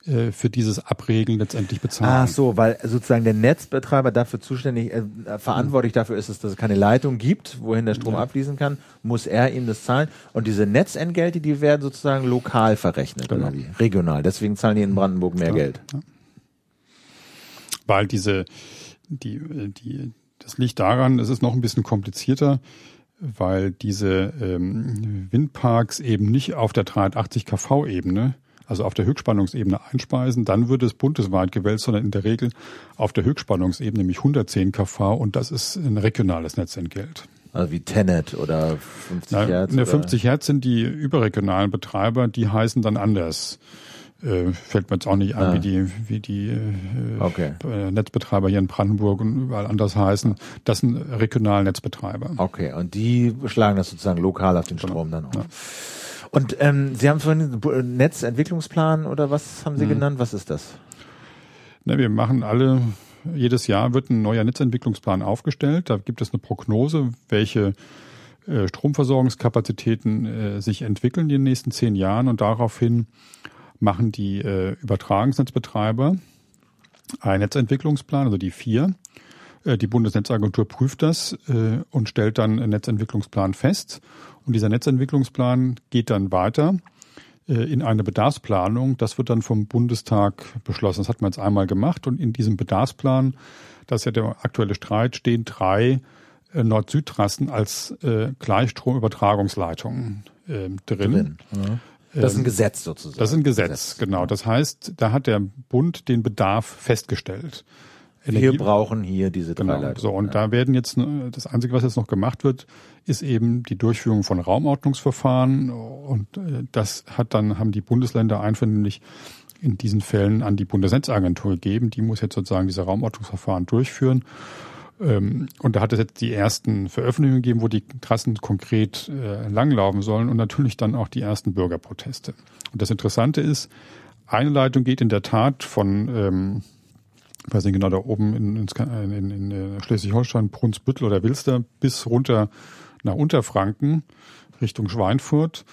S2: äh, für dieses Abregeln letztendlich bezahlen.
S1: Ach so, weil sozusagen der Netzbetreiber dafür zuständig, äh, verantwortlich dafür ist, dass es keine Leitung gibt, wohin der Strom abfließen kann, muss er ihm das zahlen. Und diese Netzentgelte, die werden sozusagen lokal verrechnet,
S2: Genau.
S1: oder wie? Regional. Deswegen zahlen die in Brandenburg mehr Geld.
S2: weil diese, die, äh, die, das liegt daran, es ist noch ein bisschen komplizierter, weil diese ähm, Windparks eben nicht auf der 380 kV-Ebene, also auf der Höchstspannungsebene einspeisen, dann wird es bundesweit gewählt, sondern in der Regel auf der Höchstspannungsebene, nämlich 110 kV und das ist ein regionales Netzentgelt.
S1: Also wie Tenet oder 50
S2: Na,
S1: Hertz.
S2: ne,
S1: oder?
S2: 50 Hertz sind die überregionalen Betreiber, die heißen dann anders. Äh, fällt mir jetzt auch nicht an,
S1: Ah.
S2: wie die, wie die äh,
S1: Okay.
S2: äh, Netzbetreiber hier in Brandenburg und überall anders heißen. Das sind regionale Netzbetreiber.
S1: Okay, und die schlagen das sozusagen lokal auf den
S2: Genau.
S1: Strom dann auf. Und ähm, Sie haben vorhin Bu- Netzentwicklungsplan oder was haben Sie
S2: Mhm.
S1: genannt? Was ist das?
S2: Ne, wir machen alle, jedes Jahr wird ein neuer Netzentwicklungsplan aufgestellt. Da gibt es eine Prognose, welche äh, Stromversorgungskapazitäten äh, sich entwickeln in den nächsten zehn Jahren und daraufhin machen die äh, Übertragungsnetzbetreiber einen Netzentwicklungsplan, also die vier. Äh, Die Bundesnetzagentur prüft das äh, und stellt dann einen Netzentwicklungsplan fest. Und dieser Netzentwicklungsplan geht dann weiter äh, in eine Bedarfsplanung. Das wird dann vom Bundestag beschlossen. Das hat man jetzt einmal gemacht. Und in diesem Bedarfsplan, das ist ja der aktuelle Streit, stehen drei äh, Nord-Süd-Trassen als äh, Gleichstromübertragungsleitungen äh, drin.
S1: Drin. Ja. Das ist ein Gesetz sozusagen.
S2: Ähm, Das ist ein Gesetz, genau. Das heißt, da hat der Bund den Bedarf festgestellt.
S1: Wir
S2: Energie-
S1: brauchen hier diese drei
S2: Genau.
S1: Leitungen.
S2: So, und da werden jetzt, das Einzige, was jetzt noch gemacht wird, ist eben die Durchführung von Raumordnungsverfahren. Und äh, das hat dann, haben die Bundesländer einvernehmlich in diesen Fällen an die Bundesnetzagentur gegeben. Die muss jetzt sozusagen diese Raumordnungsverfahren durchführen. Ähm, Und da hat es jetzt die ersten Veröffentlichungen gegeben, wo die Trassen konkret äh, langlaufen sollen und natürlich dann auch die ersten Bürgerproteste. Und das Interessante ist, eine Leitung geht in der Tat von, ähm, ich weiß nicht genau, da oben in, in, in, in Schleswig-Holstein, Brunsbüttel oder Wilster bis runter nach Unterfranken Richtung Schweinfurt.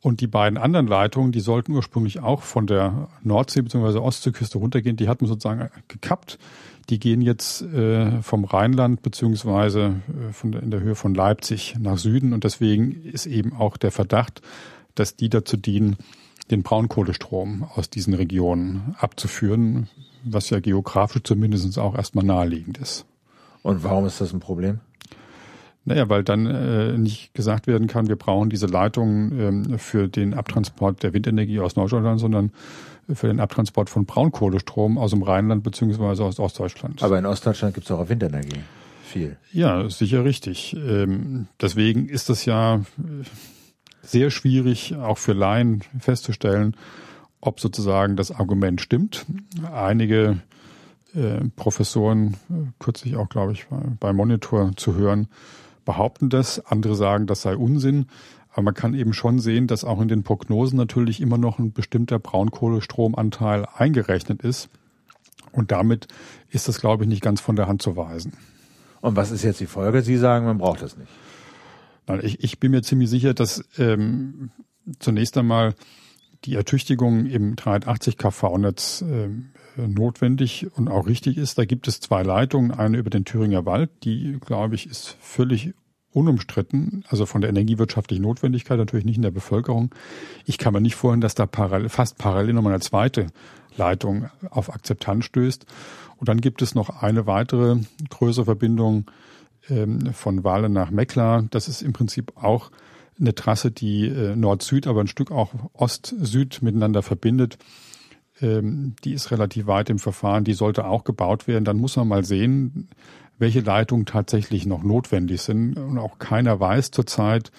S2: Und die beiden anderen Leitungen, die sollten ursprünglich auch von der Nordsee bzw. Ostseeküste runtergehen, die hat man sozusagen gekappt. Die gehen jetzt äh, vom Rheinland beziehungsweise äh, in der Höhe von Leipzig nach Süden und deswegen ist eben auch der Verdacht, dass die dazu dienen, den Braunkohlestrom aus diesen Regionen abzuführen, was ja geografisch zumindest auch erstmal naheliegend ist.
S1: Und warum ist das ein Problem?
S2: Naja, weil dann äh, nicht gesagt werden kann, wir brauchen diese Leitungen ähm, für den Abtransport der Windenergie aus Norddeutschland, sondern für den Abtransport von Braunkohlestrom aus dem Rheinland beziehungsweise aus Ostdeutschland.
S1: Aber in Ostdeutschland gibt es auch Windenergie. Viel.
S2: Ja, sicher richtig. Ähm, deswegen ist es ja äh, sehr schwierig, auch für Laien festzustellen, ob sozusagen das Argument stimmt. Einige äh, Professoren, äh, kürzlich auch, glaube ich, bei, bei Monitor zu hören, behaupten das. Andere sagen, das sei Unsinn. Aber man kann eben schon sehen, dass auch in den Prognosen natürlich immer noch ein bestimmter Braunkohlestromanteil eingerechnet ist. Und damit ist das, glaube ich, nicht ganz von der Hand zu weisen.
S1: Und was ist jetzt die Folge? Sie sagen, man braucht das nicht.
S2: Nein, ich, ich bin mir ziemlich sicher, dass ähm, zunächst einmal die Ertüchtigung im 380 kV-Netz äh, notwendig und auch richtig ist. Da gibt es zwei Leitungen, eine über den Thüringer Wald, die, glaube ich, ist völlig unumstritten, also von der energiewirtschaftlichen Notwendigkeit, natürlich nicht in der Bevölkerung. Ich kann mir nicht vorstellen, dass da parallel, fast parallel nochmal eine zweite Leitung auf Akzeptanz stößt. Und dann gibt es noch eine weitere größere Verbindung ähm, von Wahlen nach Meckler. Das ist im Prinzip auch eine Trasse, die äh, Nord-Süd, aber ein Stück auch Ost-Süd miteinander verbindet. Ähm, die ist relativ weit im Verfahren. Die sollte auch gebaut werden. Dann muss man mal sehen, welche Leitungen tatsächlich noch notwendig sind. Und auch keiner weiß zurzeit,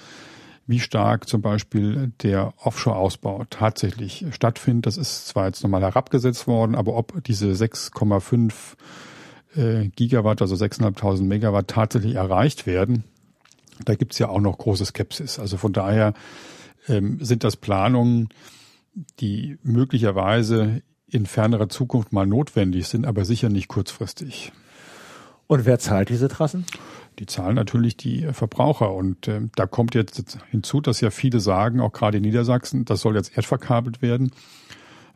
S2: wie stark zum Beispiel der Offshore-Ausbau tatsächlich stattfindet. Das ist zwar jetzt nochmal herabgesetzt worden, aber ob diese 6,5 äh, Gigawatt, also 6.500 Megawatt tatsächlich erreicht werden, da gibt's ja auch noch große Skepsis. Also von daher ähm, sind das Planungen, die möglicherweise in fernerer Zukunft mal notwendig sind, aber sicher nicht kurzfristig.
S1: Und wer zahlt diese Trassen?
S2: Die zahlen natürlich die Verbraucher. Und äh, da kommt jetzt hinzu, dass ja viele sagen, auch gerade in Niedersachsen, das soll jetzt erdverkabelt werden.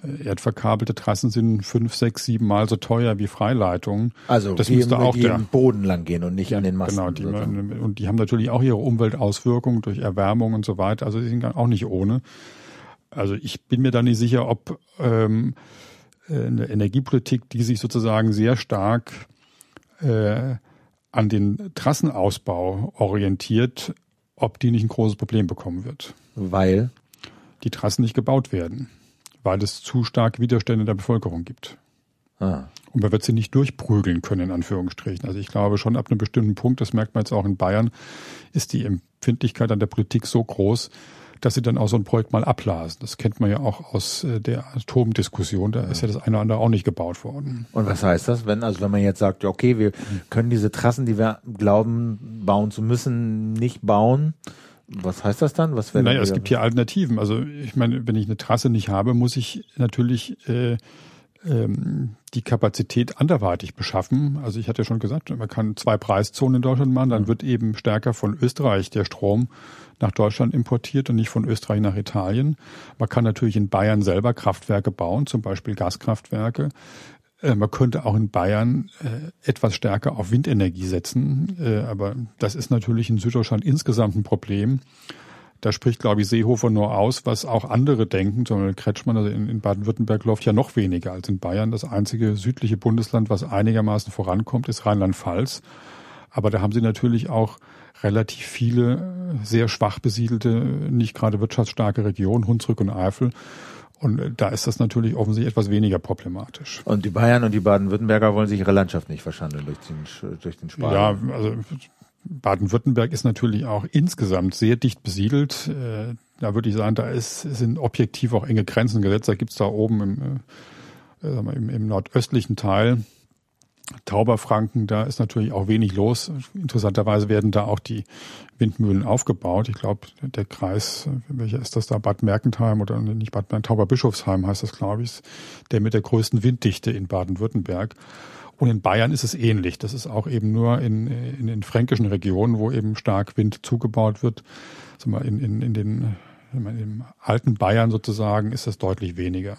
S2: Äh, erdverkabelte Trassen sind fünf, sechs, sieben Mal so teuer wie Freileitungen.
S1: Also
S2: das
S1: die,
S2: müsste auch
S1: die
S2: der,
S1: im Boden lang gehen und nicht an den Masten.
S2: Genau, die, und die haben natürlich auch ihre Umweltauswirkungen durch Erwärmung und so weiter. Also die sind auch nicht ohne. Also ich bin mir da nicht sicher, ob ähm, äh, eine Energiepolitik, die sich sozusagen sehr stark äh, an den Trassenausbau orientiert, ob die nicht ein großes Problem bekommen wird.
S1: Weil?
S2: Die Trassen nicht gebaut werden, weil es zu starke Widerstände der Bevölkerung gibt. Ah. Und man wird sie nicht durchprügeln können, in Anführungsstrichen. Also ich glaube schon ab einem bestimmten Punkt, das merkt man jetzt auch in Bayern, ist die Empfindlichkeit an der Politik so groß, dass sie dann auch so ein Projekt mal abblasen. Das kennt man ja auch aus äh, der Atomdiskussion. Da ist ja das eine oder andere auch nicht gebaut worden.
S1: Und was heißt das, wenn, also wenn man jetzt sagt, okay, wir können diese Trassen, die wir glauben, bauen zu müssen, nicht bauen? Was heißt das dann? Was
S2: naja, es gibt hier Alternativen. Also ich meine, wenn ich eine Trasse nicht habe, muss ich natürlich äh, ähm, die Kapazität anderweitig beschaffen. Also ich hatte ja schon gesagt, man kann zwei Preiszonen in Deutschland machen, dann wird eben stärker von Österreich der Strom nach Deutschland importiert und nicht von Österreich nach Italien. Man kann natürlich in Bayern selber Kraftwerke bauen, zum Beispiel Gaskraftwerke. Äh, man könnte auch in Bayern äh, etwas stärker auf Windenergie setzen, äh, aber das ist natürlich in Süddeutschland insgesamt ein Problem. Da spricht, glaube ich, Seehofer nur aus, was auch andere denken. Zum Beispiel Kretschmann, also in, in Baden-Württemberg läuft ja noch weniger als in Bayern. Das einzige südliche Bundesland, was einigermaßen vorankommt, ist Rheinland-Pfalz. Aber da haben sie natürlich auch relativ viele sehr schwach besiedelte, nicht gerade wirtschaftsstarke Regionen, Hunsrück und Eifel. Und da ist das natürlich offensichtlich etwas weniger problematisch.
S1: Und die Bayern und die Baden-Württemberger wollen sich ihre Landschaft nicht verschandeln durch den, durch den Spar.
S2: Ja, also Baden-Württemberg ist natürlich auch insgesamt sehr dicht besiedelt. Äh, da würde ich sagen, da ist, sind objektiv auch enge Grenzen gesetzt. Da gibt's da oben im, äh, im, im nordöstlichen Teil Tauberfranken, da ist natürlich auch wenig los. Interessanterweise werden da auch die Windmühlen aufgebaut. Ich glaube, der Kreis, welcher ist das da? Bad Mergentheim oder nicht Bad Mergentheim, Tauberbischofsheim heißt das, glaube ich, der mit der größten Winddichte in Baden-Württemberg. Und in Bayern ist es ähnlich. Das ist auch eben nur in, in den fränkischen Regionen, wo eben stark Wind zugebaut wird. In, in, in den im alten Bayern sozusagen ist das deutlich weniger.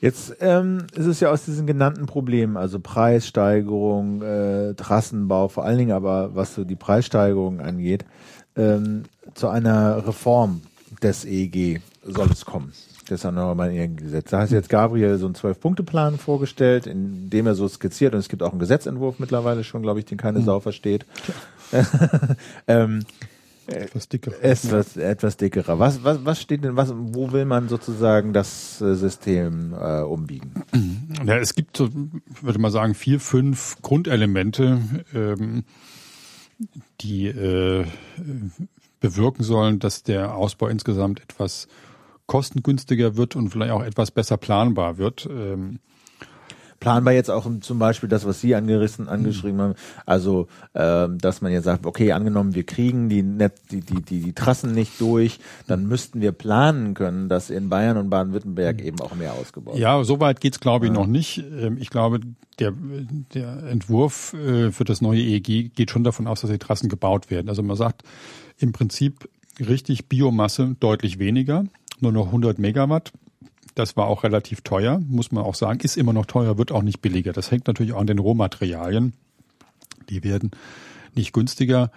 S1: Jetzt ähm, ist es ja aus diesen genannten Problemen, also Preissteigerung, äh, Trassenbau, vor allen Dingen aber was so die Preissteigerung angeht, ähm, zu einer Reform des EEG soll es kommen des erneuerbaren Gesetz. Da hat jetzt Gabriel so einen Zwölf-Punkte-Plan vorgestellt, in dem er so skizziert, und es gibt auch einen Gesetzentwurf mittlerweile schon, glaube ich, den keine mhm. Sau versteht. [LAUGHS] ähm,
S2: etwas dicker.
S1: Etwas, etwas dickerer. Was, was, was steht denn, was, wo will man sozusagen das äh, System äh, umbiegen? [CLEARS THROAT]
S2: Ja, es gibt würde man sagen, vier, fünf Grundelemente, ähm, die äh, bewirken sollen, dass der Ausbau insgesamt etwas kostengünstiger wird und vielleicht auch etwas besser planbar wird. Ähm,
S1: planbar jetzt auch zum Beispiel das, was Sie angerissen, angeschrieben haben, also ähm, dass man jetzt sagt, okay, angenommen, wir kriegen die, Net, die, die, die, die Trassen nicht durch, dann müssten wir planen können, dass in Bayern und Baden-Württemberg eben auch mehr ausgebaut wird.
S2: Ja, so weit geht's glaube ich ja. noch nicht. Ähm, ich glaube, der, der Entwurf äh, für das neue EEG geht schon davon aus, dass die Trassen gebaut werden. Also man sagt im Prinzip richtig Biomasse deutlich weniger, nur noch 100 Megawatt das war auch relativ teuer, muss man auch sagen. Ist immer noch teuer, wird auch nicht billiger. Das hängt natürlich auch an den Rohmaterialien. Die werden nicht günstiger.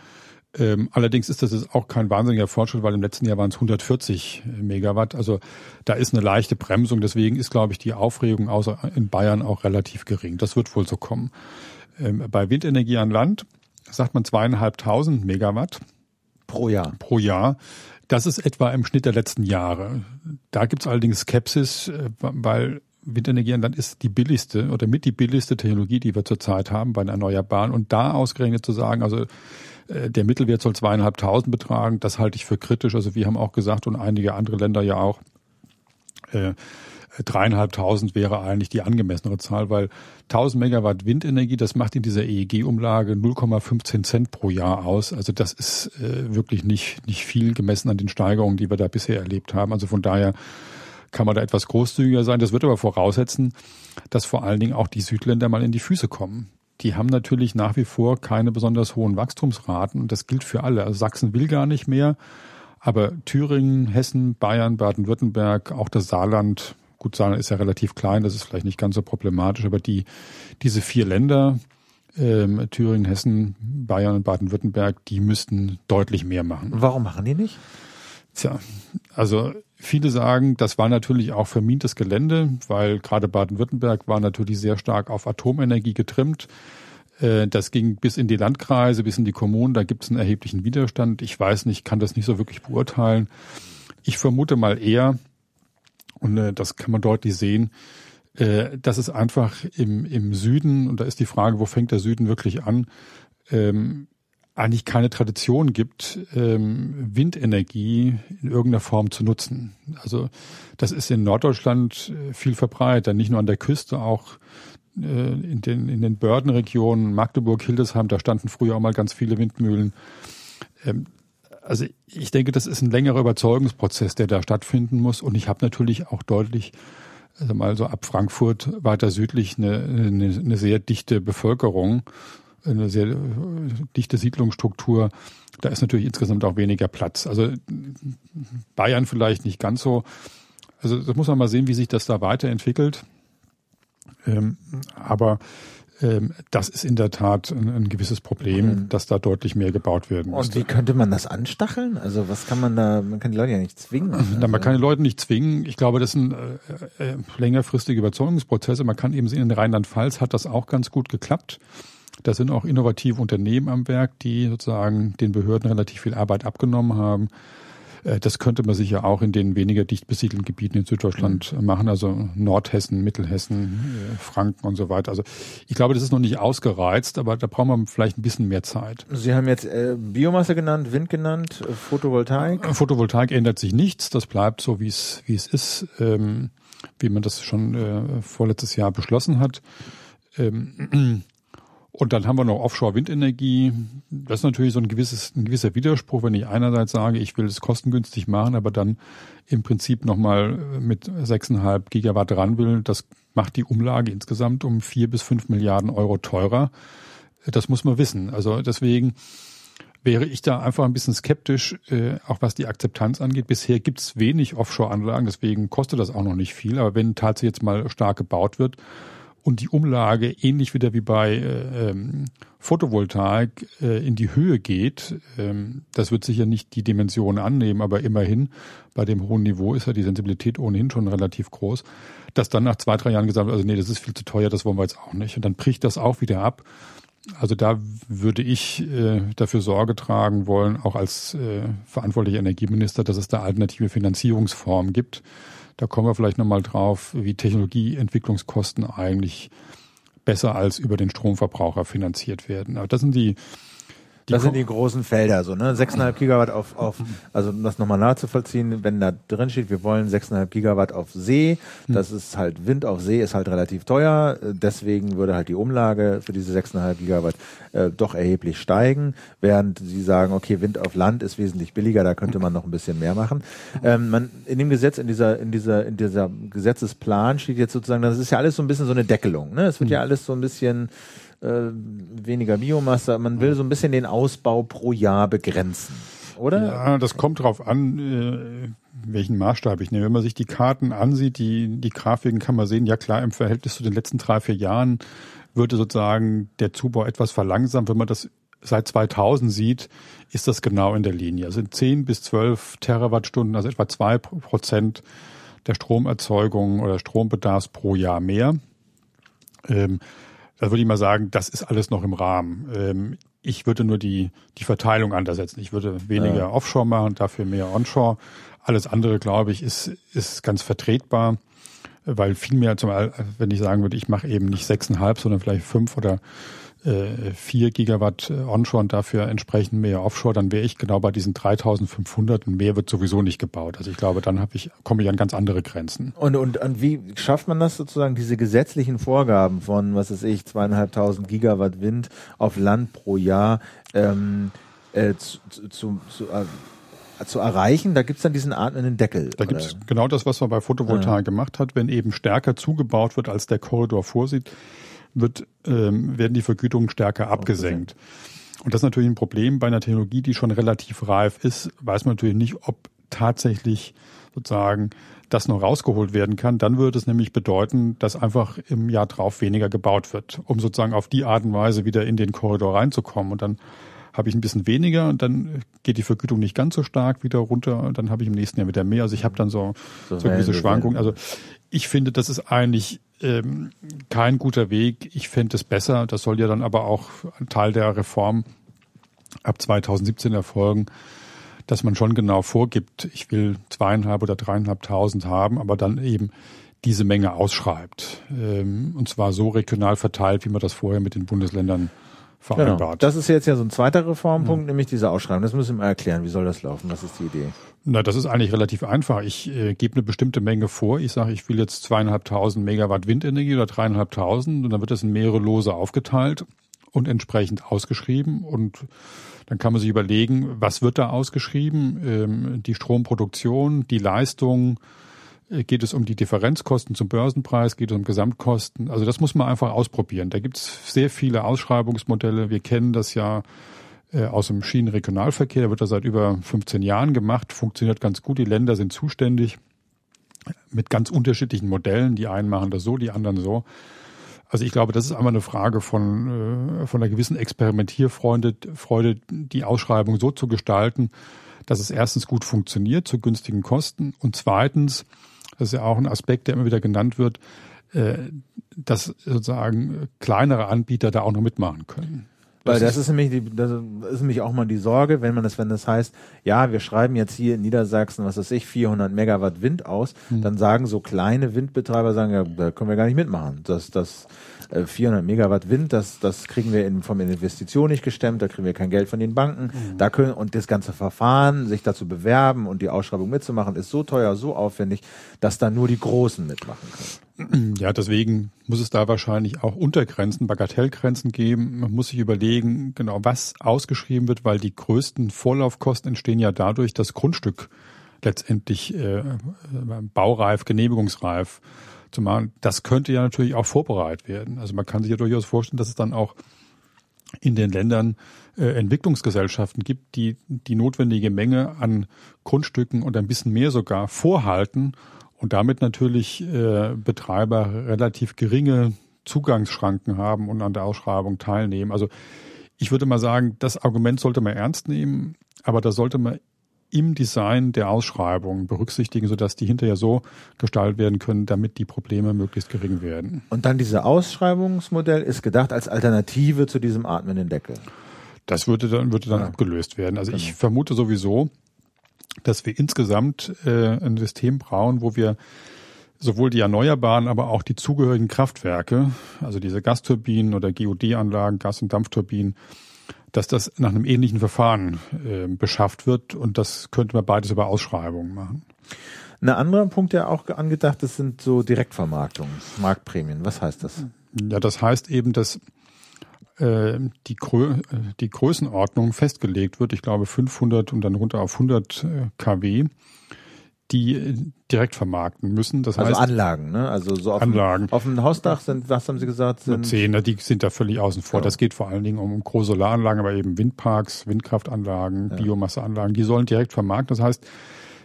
S2: Ähm, allerdings ist das jetzt auch kein wahnsinniger Fortschritt, weil im letzten Jahr waren es 140 Megawatt. Also da ist eine leichte Bremsung. Deswegen ist, glaube ich, die Aufregung außer in Bayern auch relativ gering. Das wird wohl so kommen. Ähm, bei Windenergie an Land sagt man zweieinhalbtausend Megawatt.
S1: Pro Jahr.
S2: Pro Jahr. Das ist etwa im Schnitt der letzten Jahre. Da gibt es allerdings Skepsis, äh, weil Windenergie an Land ist die billigste oder mit die billigste Technologie, die wir zurzeit haben bei den Erneuerbaren. Und da ausgerechnet zu sagen, also äh, der Mittelwert soll zweieinhalbtausend betragen, das halte ich für kritisch. Also wir haben auch gesagt und einige andere Länder ja auch, äh, dreieinhalbtausend wäre eigentlich die angemessenere Zahl, weil 1000 Megawatt Windenergie, das macht in dieser EEG-Umlage 0,15 Cent pro Jahr aus. Also das ist äh, wirklich nicht, nicht viel gemessen an den Steigerungen, die wir da bisher erlebt haben. Also von daher kann man da etwas großzügiger sein. Das wird aber voraussetzen, dass vor allen Dingen auch die Südländer mal in die Füße kommen. Die haben natürlich nach wie vor keine besonders hohen Wachstumsraten und das gilt für alle. Also Sachsen will gar nicht mehr, aber Thüringen, Hessen, Bayern, Baden-Württemberg, auch das Saarland, Gut, Saarland ist ja relativ klein, das ist vielleicht nicht ganz so problematisch, aber die, diese vier Länder, ähm, Thüringen, Hessen, Bayern und Baden-Württemberg, die müssten deutlich mehr machen.
S1: Warum machen die nicht?
S2: Tja, also viele sagen, das war natürlich auch vermintes Gelände, weil gerade Baden-Württemberg war natürlich sehr stark auf Atomenergie getrimmt. Äh, das ging bis in die Landkreise, bis in die Kommunen, da gibt es einen erheblichen Widerstand. Ich weiß nicht, kann das nicht so wirklich beurteilen. Ich vermute mal eher, und äh, das kann man deutlich sehen, äh, dass es einfach im, im Süden, und da ist die Frage, wo fängt der Süden wirklich an, ähm, eigentlich keine Tradition gibt, ähm, Windenergie in irgendeiner Form zu nutzen. Also das ist in Norddeutschland äh, viel verbreitet, nicht nur an der Küste, auch äh, in den, in den Bördenregionen, Magdeburg, Hildesheim, da standen früher auch mal ganz viele Windmühlen. Ähm, also ich denke, das ist ein längerer Überzeugungsprozess, der da stattfinden muss. Und ich habe natürlich auch deutlich, also mal so ab Frankfurt weiter südlich eine, eine, eine sehr dichte Bevölkerung, eine sehr äh, dichte Siedlungsstruktur. Da ist natürlich insgesamt auch weniger Platz. Also Bayern vielleicht nicht ganz so. Also das muss man mal sehen, wie sich das da weiterentwickelt. Ähm, aber das ist in der Tat ein, ein gewisses Problem, mhm. dass da deutlich mehr gebaut werden
S1: muss. Und wie könnte man das anstacheln? Also was kann man da, man kann die Leute ja nicht zwingen. Also.
S2: Na, man kann die Leute nicht zwingen. Ich glaube, das sind äh, äh, längerfristige Überzeugungsprozesse. Man kann eben sehen, in Rheinland-Pfalz hat das auch ganz gut geklappt. Da sind auch innovative Unternehmen am Werk, die sozusagen den Behörden relativ viel Arbeit abgenommen haben. Äh, das könnte man sicher auch in den weniger dicht besiedelten Gebieten in Süddeutschland mhm. machen, also Nordhessen, Mittelhessen, äh, Franken und so weiter. Also ich glaube, das ist noch nicht ausgereizt, aber da brauchen wir vielleicht ein bisschen mehr Zeit.
S1: Sie haben jetzt äh, Biomasse genannt, Wind genannt, äh, Photovoltaik.
S2: Photovoltaik ändert sich nichts, das bleibt so, wie es wie es ist, ähm, wie man das schon äh, vorletztes Jahr beschlossen hat. Ähm, und dann haben wir noch Offshore-Windenergie. Das ist natürlich so ein gewisses, ein gewisser Widerspruch, wenn ich einerseits sage, ich will es kostengünstig machen, aber dann im Prinzip nochmal mit 6,5 Gigawatt ran will. Das macht die Umlage insgesamt um vier bis fünf Milliarden Euro teurer. Das muss man wissen. Also deswegen wäre ich da einfach ein bisschen skeptisch, äh, auch was die Akzeptanz angeht. Bisher gibt's wenig Offshore-Anlagen, deswegen kostet das auch noch nicht viel. Aber wenn tatsächlich jetzt mal stark gebaut wird, und die Umlage ähnlich wieder wie bei äh, ähm, Photovoltaik äh, in die Höhe geht, ähm, das wird sicher nicht die Dimension annehmen, aber immerhin bei dem hohen Niveau ist ja die Sensibilität ohnehin schon relativ groß, dass dann nach zwei, drei Jahren gesagt wird, also nee, das ist viel zu teuer, das wollen wir jetzt auch nicht. Und dann bricht das auch wieder ab. Also da würde ich äh, dafür Sorge tragen wollen, auch als äh, verantwortlicher Energieminister, dass es da alternative Finanzierungsformen gibt. Da kommen wir vielleicht nochmal drauf, wie Technologieentwicklungskosten eigentlich besser als über den Stromverbraucher finanziert werden. Aber das sind die
S1: die das sind die großen Felder, so, ne? 6,5 Gigawatt auf, auf, also um das nochmal nachzuvollziehen, wenn da drin steht, wir wollen 6,5 Gigawatt auf See, hm. das ist halt, Wind auf See ist halt relativ teuer, deswegen würde halt die Umlage für diese 6,5 Gigawatt äh, doch erheblich steigen, während sie sagen, okay, Wind auf Land ist wesentlich billiger, da könnte man noch ein bisschen mehr machen. Ähm, man, in dem Gesetz, in dieser, in dieser, in dieser Gesetzesplan steht jetzt sozusagen, das ist ja alles so ein bisschen so eine Deckelung, ne? Es wird ja alles so ein bisschen, äh, weniger Biomasse. Man will so ein bisschen den Ausbau pro Jahr begrenzen, oder?
S2: Ja, das kommt drauf an, äh, welchen Maßstab ich nehme. Wenn man sich die Karten ansieht, die, die Grafiken kann man sehen, ja klar, im Verhältnis zu den letzten drei, vier Jahren würde sozusagen der Zubau etwas verlangsamt. Wenn man das seit 2000 sieht, ist das genau in der Linie. Also 10 bis 12 Terawattstunden, also etwa zwei Prozent der Stromerzeugung oder Strombedarfs pro Jahr mehr. Ähm, da würde ich mal sagen, das ist alles noch im Rahmen. Ähm, ich würde nur die, die Verteilung anders setzen. Ich würde weniger ja. Offshore machen, dafür mehr Onshore. Alles andere, glaube ich, ist, ist ganz vertretbar, weil viel mehr, zum, wenn ich sagen würde, ich mache eben nicht sechseinhalb, sondern vielleicht fünf oder äh, 4 Gigawatt äh, onshore und dafür entsprechend mehr offshore, dann wäre ich genau bei diesen 3500 und mehr wird sowieso nicht gebaut. Also ich glaube, dann habe ich, komme ich an ganz andere Grenzen.
S1: Und, und, und wie schafft man das sozusagen, diese gesetzlichen Vorgaben von, was weiß ich, zweieinhalbtausend Gigawatt Wind auf Land pro Jahr ähm, äh, zu, zu, zu äh, zu erreichen, da gibt's dann diesen atmenden Deckel.
S2: Da gibt's genau das, was man bei Photovoltaik ja. gemacht hat, wenn eben stärker zugebaut wird, als der Korridor vorsieht wird, ähm, werden die Vergütungen stärker abgesenkt. Und das ist natürlich ein Problem bei einer Technologie, die schon relativ reif ist, weiß man natürlich nicht, ob tatsächlich sozusagen das noch rausgeholt werden kann. Dann würde es nämlich bedeuten, dass einfach im Jahr drauf weniger gebaut wird, um sozusagen auf die Art und Weise wieder in den Korridor reinzukommen. Und dann habe ich ein bisschen weniger und dann geht die Vergütung nicht ganz so stark wieder runter und dann habe ich im nächsten Jahr wieder mehr. Also ich habe dann so, so, so gewisse Schwankungen. Also ich finde, das ist eigentlich ähm, kein guter Weg. Ich fände es besser. Das soll ja dann aber auch ein Teil der Reform ab 2017 erfolgen, dass man schon genau vorgibt, ich will zweieinhalb oder dreieinhalbtausend haben, aber dann eben diese Menge ausschreibt. Ähm, und zwar so regional verteilt, wie man das vorher mit den Bundesländern vereinbart. Genau.
S1: Das ist jetzt ja so ein zweiter Reformpunkt, mhm. nämlich diese Ausschreibung. Das müssen wir mal erklären. Wie soll das laufen? Was ist die Idee?
S2: Na, das ist eigentlich relativ einfach. Ich äh, gebe eine bestimmte Menge vor. Ich sage, ich will jetzt zweieinhalbtausend Megawatt Windenergie oder dreieinhalbtausend und dann wird das in mehrere Lose aufgeteilt und entsprechend ausgeschrieben und dann kann man sich überlegen, was wird da ausgeschrieben? Ähm, die Stromproduktion, die Leistung, geht es um die Differenzkosten zum Börsenpreis, geht es um Gesamtkosten. Also das muss man einfach ausprobieren. Da gibt es sehr viele Ausschreibungsmodelle. Wir kennen das ja äh, aus dem Schienenregionalverkehr. Da wird das seit über 15 Jahren gemacht, funktioniert ganz gut. Die Länder sind zuständig mit ganz unterschiedlichen Modellen. Die einen machen das so, die anderen so. Also ich glaube, das ist einmal eine Frage von, äh, von einer gewissen Experimentierfreude, Freude, die Ausschreibung so zu gestalten, dass es erstens gut funktioniert zu günstigen Kosten und zweitens das ist ja auch ein Aspekt, der immer wieder genannt wird, äh, dass sozusagen kleinere Anbieter da auch noch mitmachen können.
S1: Weil das, ist nämlich die, das ist nämlich auch mal die Sorge, wenn man das, wenn das heißt, ja, wir schreiben jetzt hier in Niedersachsen, was weiß ich, 400 Megawatt Wind aus, hm. dann sagen so kleine Windbetreiber sagen, ja, da können wir gar nicht mitmachen. Das, das, 400 äh, Megawatt Wind, das, das kriegen wir in, vom Investition nicht gestemmt, da kriegen wir kein Geld von den Banken. Mhm. Da können, und das ganze Verfahren, sich dazu bewerben und die Ausschreibung mitzumachen, ist so teuer, so aufwendig, dass da nur die Großen mitmachen können.
S2: Ja, deswegen muss es da wahrscheinlich auch Untergrenzen, Bagatellgrenzen geben. Man muss sich überlegen, genau was ausgeschrieben wird, weil die größten Vorlaufkosten entstehen ja dadurch, dass Grundstück letztendlich äh, baureif, genehmigungsreif zu machen. Das könnte ja natürlich auch vorbereitet werden. Also man kann sich ja durchaus vorstellen, dass es dann auch in den Ländern äh, Entwicklungsgesellschaften gibt, die die notwendige Menge an Grundstücken und ein bisschen mehr sogar vorhalten und damit natürlich äh, Betreiber relativ geringe Zugangsschranken haben und an der Ausschreibung teilnehmen. Also ich würde mal sagen, das Argument sollte man ernst nehmen, aber da sollte man im Design der Ausschreibung berücksichtigen, sodass die hinterher so gestaltet werden können, damit die Probleme möglichst gering werden.
S1: Und dann dieses Ausschreibungsmodell ist gedacht als Alternative zu diesem atmenden Deckel.
S2: Das würde dann, würde dann ja. abgelöst werden. Also genau. ich vermute sowieso, dass wir insgesamt äh, ein System brauchen, wo wir sowohl die Erneuerbaren, aber auch die zugehörigen Kraftwerke, also diese Gasturbinen oder GOD-Anlagen, Gas- und Dampfturbinen, dass das nach einem ähnlichen Verfahren äh, beschafft wird und das könnte man beides über Ausschreibungen machen.
S1: Ein anderer Punkt, der auch angedacht ist, sind so Direktvermarktungen, Marktprämien. Was heißt das?
S2: Ja, das heißt eben, dass äh, die, Grö die Größenordnung festgelegt wird. Ich glaube 500 und dann runter auf 100 äh, kW die direkt vermarkten müssen. Das
S1: also
S2: heißt,
S1: Anlagen, ne? Also so auf,
S2: Anlagen.
S1: Dem, auf dem Hausdach sind, was haben Sie gesagt?
S2: Sind zehn, die sind da völlig außen vor. Ja. Das geht vor allen Dingen um, um große Solaranlagen, aber eben Windparks, Windkraftanlagen, ja. Biomasseanlagen, die sollen direkt vermarkten. Das heißt,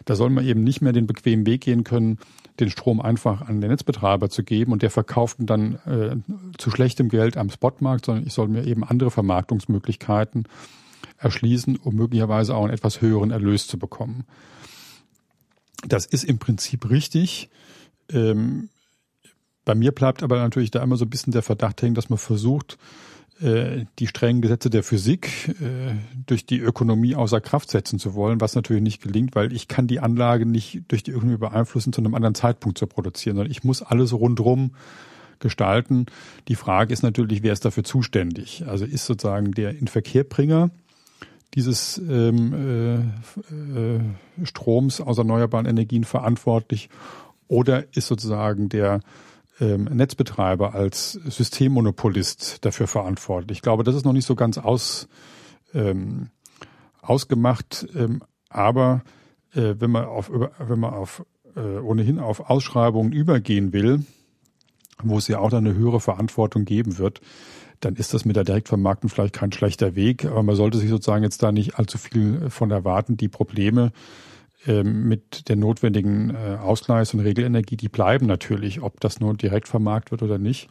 S2: da soll man eben nicht mehr den bequemen Weg gehen können, den Strom einfach an den Netzbetreiber zu geben und der verkauft ihn dann äh, zu schlechtem Geld am Spotmarkt, sondern ich soll mir eben andere Vermarktungsmöglichkeiten erschließen, um möglicherweise auch einen etwas höheren Erlös zu bekommen. Das ist im Prinzip richtig. Ähm, bei mir bleibt aber natürlich da immer so ein bisschen der Verdacht hängen, dass man versucht, äh, die strengen Gesetze der Physik äh, durch die Ökonomie außer Kraft setzen zu wollen, was natürlich nicht gelingt, weil ich kann die Anlage nicht durch die Ökonomie beeinflussen, zu einem anderen Zeitpunkt zu produzieren, sondern ich muss alles rundrum gestalten. Die Frage ist natürlich, wer ist dafür zuständig? Also ist sozusagen der Inverkehrbringer dieses ähm, äh, äh, Stroms aus erneuerbaren Energien verantwortlich oder ist sozusagen der ähm, Netzbetreiber als Systemmonopolist dafür verantwortlich? Ich glaube, das ist noch nicht so ganz aus, ähm, ausgemacht, ähm, aber äh, wenn man auf, wenn man auf äh, ohnehin auf Ausschreibungen übergehen will, wo es ja auch dann eine höhere Verantwortung geben wird, dann ist das mit der Direktvermarktung vielleicht kein schlechter Weg. Aber man sollte sich sozusagen jetzt da nicht allzu viel von erwarten. Die Probleme ähm, mit der notwendigen äh, Ausgleichs- und Regelenergie, die bleiben natürlich, ob das nur direkt vermarktet wird oder nicht.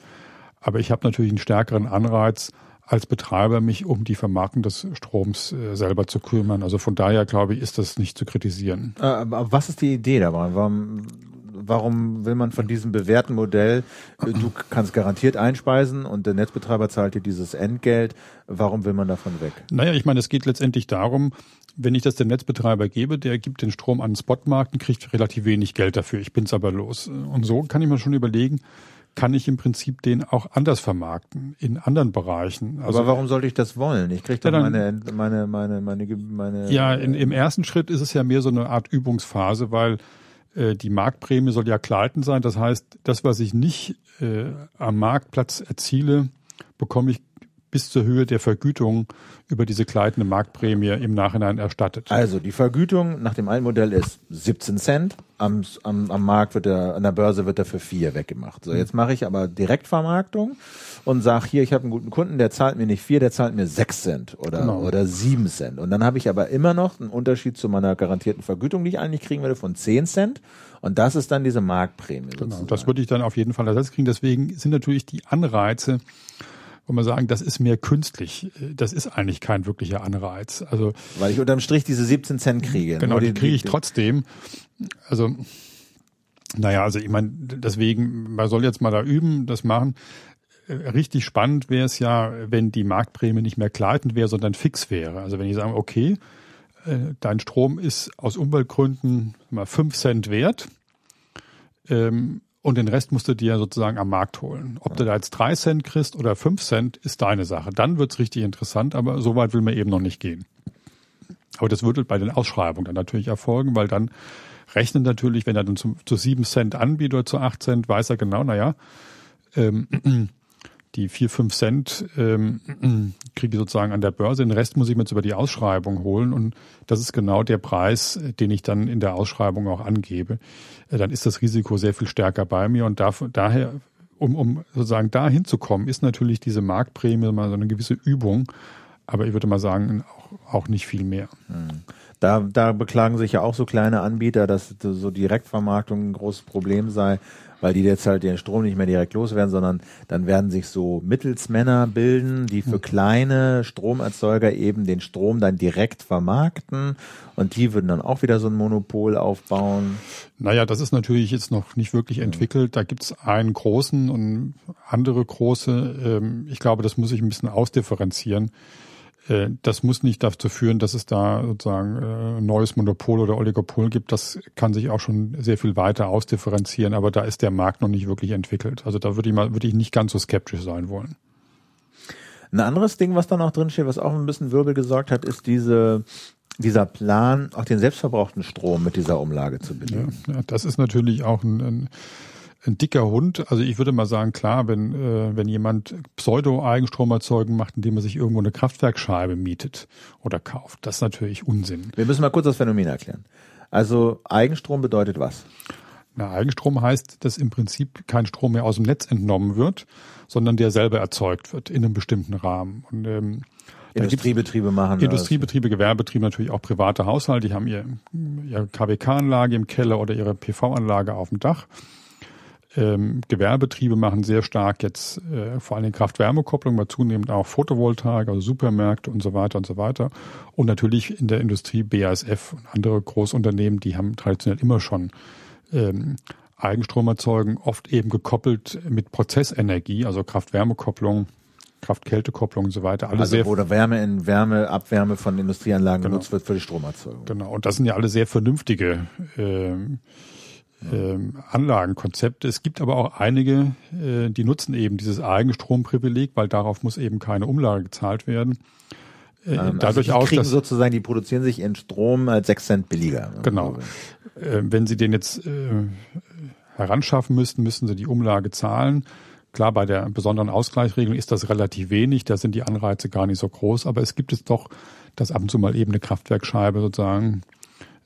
S2: Aber ich habe natürlich einen stärkeren Anreiz, als Betreiber mich um die Vermarktung des Stroms äh, selber zu kümmern. Also von daher glaube ich, ist das nicht zu kritisieren.
S1: Äh, aber was ist die Idee dabei? Warum, warum will man von diesem bewährten Modell, äh, du kannst garantiert einspeisen und der Netzbetreiber zahlt dir dieses Entgelt, warum will man davon weg?
S2: Naja, ich meine, es geht letztendlich darum, wenn ich das dem Netzbetreiber gebe, der gibt den Strom an den Spotmarkt und kriegt relativ wenig Geld dafür. Ich bin's aber los. Und so kann ich mir schon überlegen, kann ich im Prinzip den auch anders vermarkten in anderen Bereichen.
S1: Also, Aber warum sollte ich das wollen? Ich kriege doch ja, meine, meine, meine, meine, meine.
S2: Ja, in, im ersten Schritt ist es ja mehr so eine Art Übungsphase, weil die Marktprämie soll ja gleitend sein. Das heißt, das, was ich nicht äh, am Marktplatz erziele, bekomme ich bis zur Höhe der Vergütung über diese gleitende Marktprämie im Nachhinein erstattet.
S1: Also die Vergütung nach dem alten Modell ist 17 Cent. Am, am, am Markt wird er, an der Börse wird er für vier weggemacht. So, jetzt mache ich aber Direktvermarktung und sage hier, ich habe einen guten Kunden, der zahlt mir nicht vier, der zahlt mir sechs Cent oder, genau. oder sieben Cent. Und dann habe ich aber immer noch einen Unterschied zu meiner garantierten Vergütung, die ich eigentlich kriegen würde, von zehn Cent. Und das ist dann diese Marktprämie.
S2: Genau, sozusagen. das würde ich dann auf jeden Fall ersetzt kriegen. Deswegen sind natürlich die Anreize, wo man sagen, das ist mehr künstlich. Das ist eigentlich kein wirklicher Anreiz. Also
S1: weil ich unterm Strich diese 17 Cent kriege.
S2: Genau, die, kriege ich trotzdem. Also naja, also ich meine, deswegen, man soll jetzt mal da üben, das machen. Richtig spannend wäre es ja, wenn die Marktprämie nicht mehr gleitend wäre, sondern fix wäre. Also wenn ich sage, okay, äh, dein Strom ist aus Umweltgründen mal fünf Cent wert, ähm, und den Rest musst du dir sozusagen am Markt holen. Ob du da jetzt drei Cent kriegst oder fünf Cent, ist deine Sache. Dann wird's richtig interessant, aber so weit will man eben noch nicht gehen. Aber das würde bei den Ausschreibungen dann natürlich erfolgen, weil dann rechnet natürlich, wenn er dann zu, zu sieben Cent anbietet oder zu acht Cent, weiß er genau, naja, ähm, [CLEARS THROAT] die vier, fünf Cent ähm, kriege sozusagen an der Börse. Den Rest muss ich mir jetzt über die Ausschreibung holen. Und das ist genau der Preis, den ich dann in der Ausschreibung auch angebe. Äh, dann ist das Risiko sehr viel stärker bei mir. Und daher, um, um sozusagen da hinzukommen, ist natürlich diese Marktprämie mal so eine gewisse Übung. Aber ich würde mal sagen, auch, auch nicht viel mehr.
S1: Hm. Da, da beklagen sich ja auch so kleine Anbieter, dass so Direktvermarktung ein großes Problem sei weil die jetzt halt den Strom nicht mehr direkt loswerden, sondern dann werden sich so Mittelsmänner bilden, die für kleine Stromerzeuger eben den Strom dann direkt vermarkten und die würden dann auch wieder so ein Monopol aufbauen.
S2: Naja, das ist natürlich jetzt noch nicht wirklich entwickelt. Da gibt's einen großen und andere große. Ähm, ich glaube, das muss ich ein bisschen ausdifferenzieren. Äh, das muss nicht dazu führen, dass es da sozusagen ein äh, neues Monopol oder Oligopol gibt. Das kann sich auch schon sehr viel weiter ausdifferenzieren, aber da ist der Markt noch nicht wirklich entwickelt. Also da würde ich mal, würde ich nicht ganz so skeptisch sein wollen.
S1: Ein anderes Ding, was da noch drin steht, was auch ein bisschen Wirbel gesorgt hat, ist diese dieser Plan, auch den selbstverbrauchten Strom mit dieser Umlage zu belegen.
S2: Ja, das ist natürlich auch ein, ein ein dicker Hund. Also ich würde mal sagen, klar, wenn, äh, wenn jemand Pseudo-Eigenstromerzeugung macht, indem er sich irgendwo eine Kraftwerkscheibe mietet oder kauft, das ist natürlich Unsinn.
S1: Wir müssen mal kurz das Phänomen erklären. Also Eigenstrom bedeutet was?
S2: Na, Eigenstrom heißt, dass im Prinzip kein Strom mehr aus dem Netz entnommen wird, sondern der selber erzeugt wird in einem bestimmten Rahmen. Und, ähm,
S1: Industriebetriebe machen
S2: das. Industriebetriebe, Gewerbebetriebe, natürlich auch private Haushalte, die haben ihr, ihre KWK-Anlage im Keller oder ihre PV-Anlage auf dem Dach ähm, Gewerbetriebe machen sehr stark jetzt äh, vor allem Kraft-Wärme-Kopplung, aber zunehmend auch Photovoltaik, also Supermärkte und so weiter und so weiter. Und natürlich in der Industrie BASF und andere Großunternehmen, die haben traditionell immer schon ähm, Eigenstrom erzeugen, oft eben gekoppelt mit Prozessenergie, also Kraft-Wärme-Kopplung, Kraft-Kälte-Kopplung und so weiter.
S1: Alle also sehr wo der Wärme in Wärme, Abwärme von Industrieanlagen genau. genutzt wird für die Stromerzeugung.
S2: Genau, und das sind ja alle sehr vernünftige ähm, ähm, Anlagenkonzepte. Es gibt aber auch einige, äh, die nutzen eben dieses Eigenstromprivileg, weil darauf muss eben keine Umlage gezahlt werden.
S1: Äh, ähm, dadurch also die kriegen auch, dass, sozusagen, die produzieren sich ihren Strom als sechs Cent billiger.
S2: Genau. Äh, wenn sie den jetzt äh, heranschaffen müssten, müssen sie die Umlage zahlen. Klar, bei der besonderen Ausgleichsregelung ist das relativ wenig, da sind die Anreize gar nicht so groß, aber es gibt es doch, dass ab und zu mal eben eine Kraftwerkscheibe sozusagen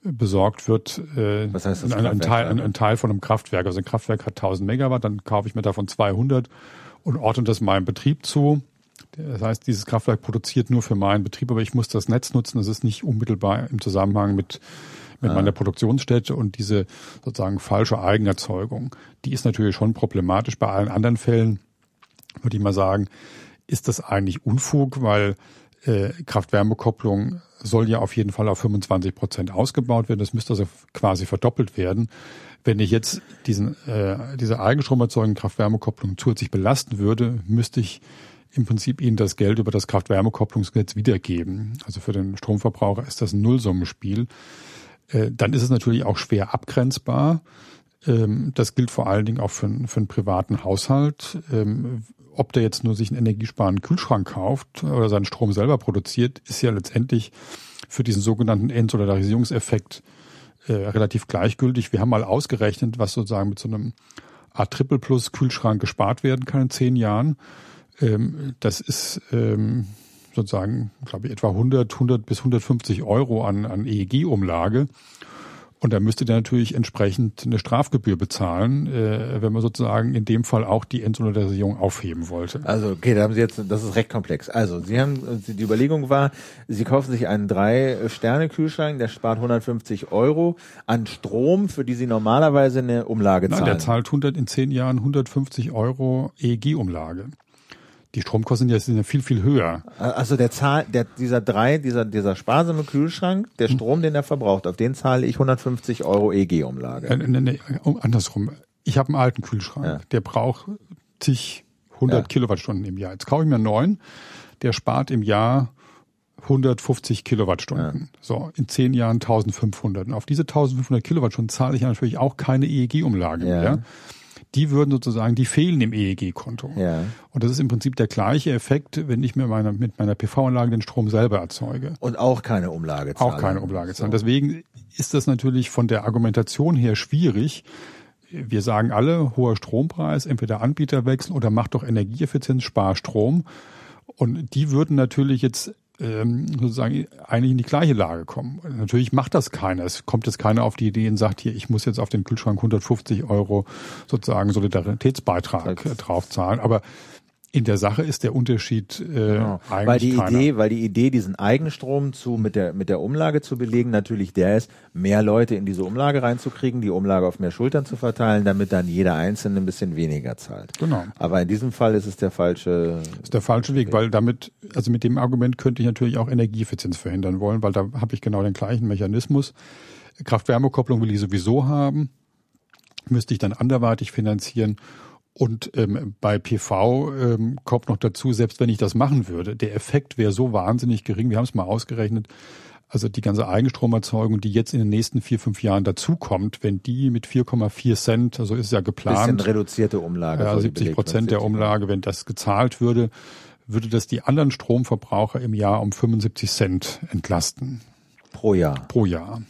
S2: besorgt wird,
S1: äh, Was heißt das
S2: ein, ein, Teil, ein, ein, Teil von einem Kraftwerk. Also ein Kraftwerk hat 1000 Megawatt, dann kaufe ich mir davon 200 und ordne das meinem Betrieb zu. Das heißt, dieses Kraftwerk produziert nur für meinen Betrieb, aber ich muss das Netz nutzen. Das ist nicht unmittelbar im Zusammenhang mit mit ah. meiner Produktionsstätte und diese sozusagen falsche Eigenerzeugung, die ist natürlich schon problematisch. Bei allen anderen Fällen würde ich mal sagen, ist das eigentlich Unfug, weil äh, Kraft-Wärme-Kopplung soll ja auf jeden Fall auf 25 Prozent ausgebaut werden. Das müsste also quasi verdoppelt werden. Wenn ich jetzt diesen, äh, diese Eigenstromerzeugenden Kraft-Wärme-Kopplung zusätzlich belasten würde, müsste ich im Prinzip ihnen das Geld über das Kraft-Wärme-Kopplungsgesetz wiedergeben. Also für den Stromverbraucher ist das ein Nullsummenspiel. Äh, dann ist es natürlich auch schwer abgrenzbar. Ähm, das gilt vor allen Dingen auch für, für einen privaten Haushalt. Ähm, ob der jetzt nur sich einen energiesparenden Kühlschrank kauft oder seinen Strom selber produziert, ist ja letztendlich für diesen sogenannten Entsolarisierungseffekt äh, relativ gleichgültig. Wir haben mal ausgerechnet, was sozusagen mit so einem A Triple Plus Kühlschrank gespart werden kann in zehn Jahren. Ähm, das ist ähm, sozusagen, glaube ich, etwa 100, 100 bis 150 Euro an, an EEG-Umlage. Und da müsste der natürlich entsprechend eine Strafgebühr bezahlen, äh, wenn man sozusagen in dem Fall auch die Entsolidarisierung aufheben wollte.
S1: Also okay, da haben Sie jetzt, das ist recht komplex. Also Sie haben, die Überlegung war, Sie kaufen sich einen Drei-Sterne-Kühlschrank, der spart 150 Euro an Strom, für die Sie normalerweise eine Umlage zahlen.
S2: Nein, der zahlt 100 in zehn Jahren 150 Euro EEG-Umlage die Stromkosten sind ja viel, viel höher.
S1: Also der Zahl, der, dieser drei, dieser, dieser sparsame Kühlschrank, der hm. Strom, den er verbraucht, auf den zahle ich 150 Euro EG-Umlage.
S2: Äh, nee, nee, andersrum. Ich habe einen alten Kühlschrank, ja. der braucht zig 100 ja. Kilowattstunden im Jahr. Jetzt kaufe ich mir einen neuen, der spart im Jahr 150 Kilowattstunden. Ja. So, in zehn Jahren 1500. Und auf diese 1500 Kilowattstunden zahle ich natürlich auch keine EEG-Umlage mehr die würden sozusagen, die fehlen im EEG-Konto.
S1: Ja.
S2: Und das ist im Prinzip der gleiche Effekt, wenn ich mir meiner, mit meiner PV-Anlage den Strom selber erzeuge.
S1: Und auch keine Umlage zahlen.
S2: Auch keine Umlage zahlen. So. Deswegen ist das natürlich von der Argumentation her schwierig. Wir sagen alle, hoher Strompreis, entweder Anbieterwechsel oder macht doch Energieeffizienz, spar Strom. Und die würden natürlich jetzt ähm, sozusagen eigentlich in die gleiche Lage kommen. Natürlich macht das keiner. Es kommt jetzt keiner auf die Idee und sagt hier, ich muss jetzt auf den Kühlschrank 150 Euro sozusagen Solidaritätsbeitrag das draufzahlen. Aber in der Sache ist der Unterschied äh, genau. eigentlich
S1: weil die
S2: keiner.
S1: Idee, weil die Idee, diesen Eigenstrom zu mit der mit der Umlage zu belegen, natürlich der ist, mehr Leute in diese Umlage reinzukriegen, die Umlage auf mehr Schultern zu verteilen, damit dann jeder Einzelne ein bisschen weniger zahlt.
S2: Genau.
S1: Aber in diesem Fall ist es der falsche.
S2: Ist der falsche Weg, weil damit, also mit dem Argument könnte ich natürlich auch Energieeffizienz verhindern wollen, weil da habe ich genau den gleichen Mechanismus. Kraft-Wärme-Kopplung will ich sowieso haben, müsste ich dann anderweitig finanzieren und ähm, bei PV ähm, kommt noch dazu, selbst wenn ich das machen würde, der Effekt wäre so wahnsinnig gering. Wir haben es mal ausgerechnet. Also die ganze Eigenstromerzeugung, die jetzt in den nächsten vier, fünf Jahren dazukommt, wenn die mit 4,4 Cent, also ist ja geplant.
S1: Bisschen reduzierte Umlage.
S2: Ja, 70 Prozent der Umlage, wenn das gezahlt würde, würde das die anderen Stromverbraucher im Jahr um 75 Cent entlasten.
S1: Pro Jahr.
S2: Pro Jahr.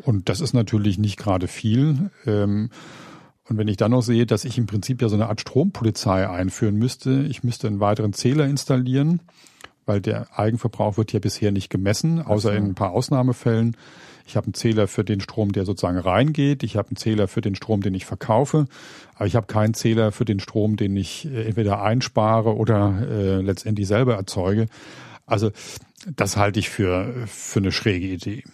S2: Und das ist natürlich nicht gerade viel. Ähm, und wenn ich dann noch sehe, dass ich im Prinzip ja so eine Art Strompolizei einführen müsste, ich müsste einen weiteren Zähler installieren, weil der Eigenverbrauch wird ja bisher nicht gemessen, außer in ein paar Ausnahmefällen. Ich habe einen Zähler für den Strom, der sozusagen reingeht. Ich habe einen Zähler für den Strom, den ich verkaufe. Aber ich habe keinen Zähler für den Strom, den ich äh, entweder einspare oder äh, letztendlich selber erzeuge. Also das halte ich für, für eine schräge Idee.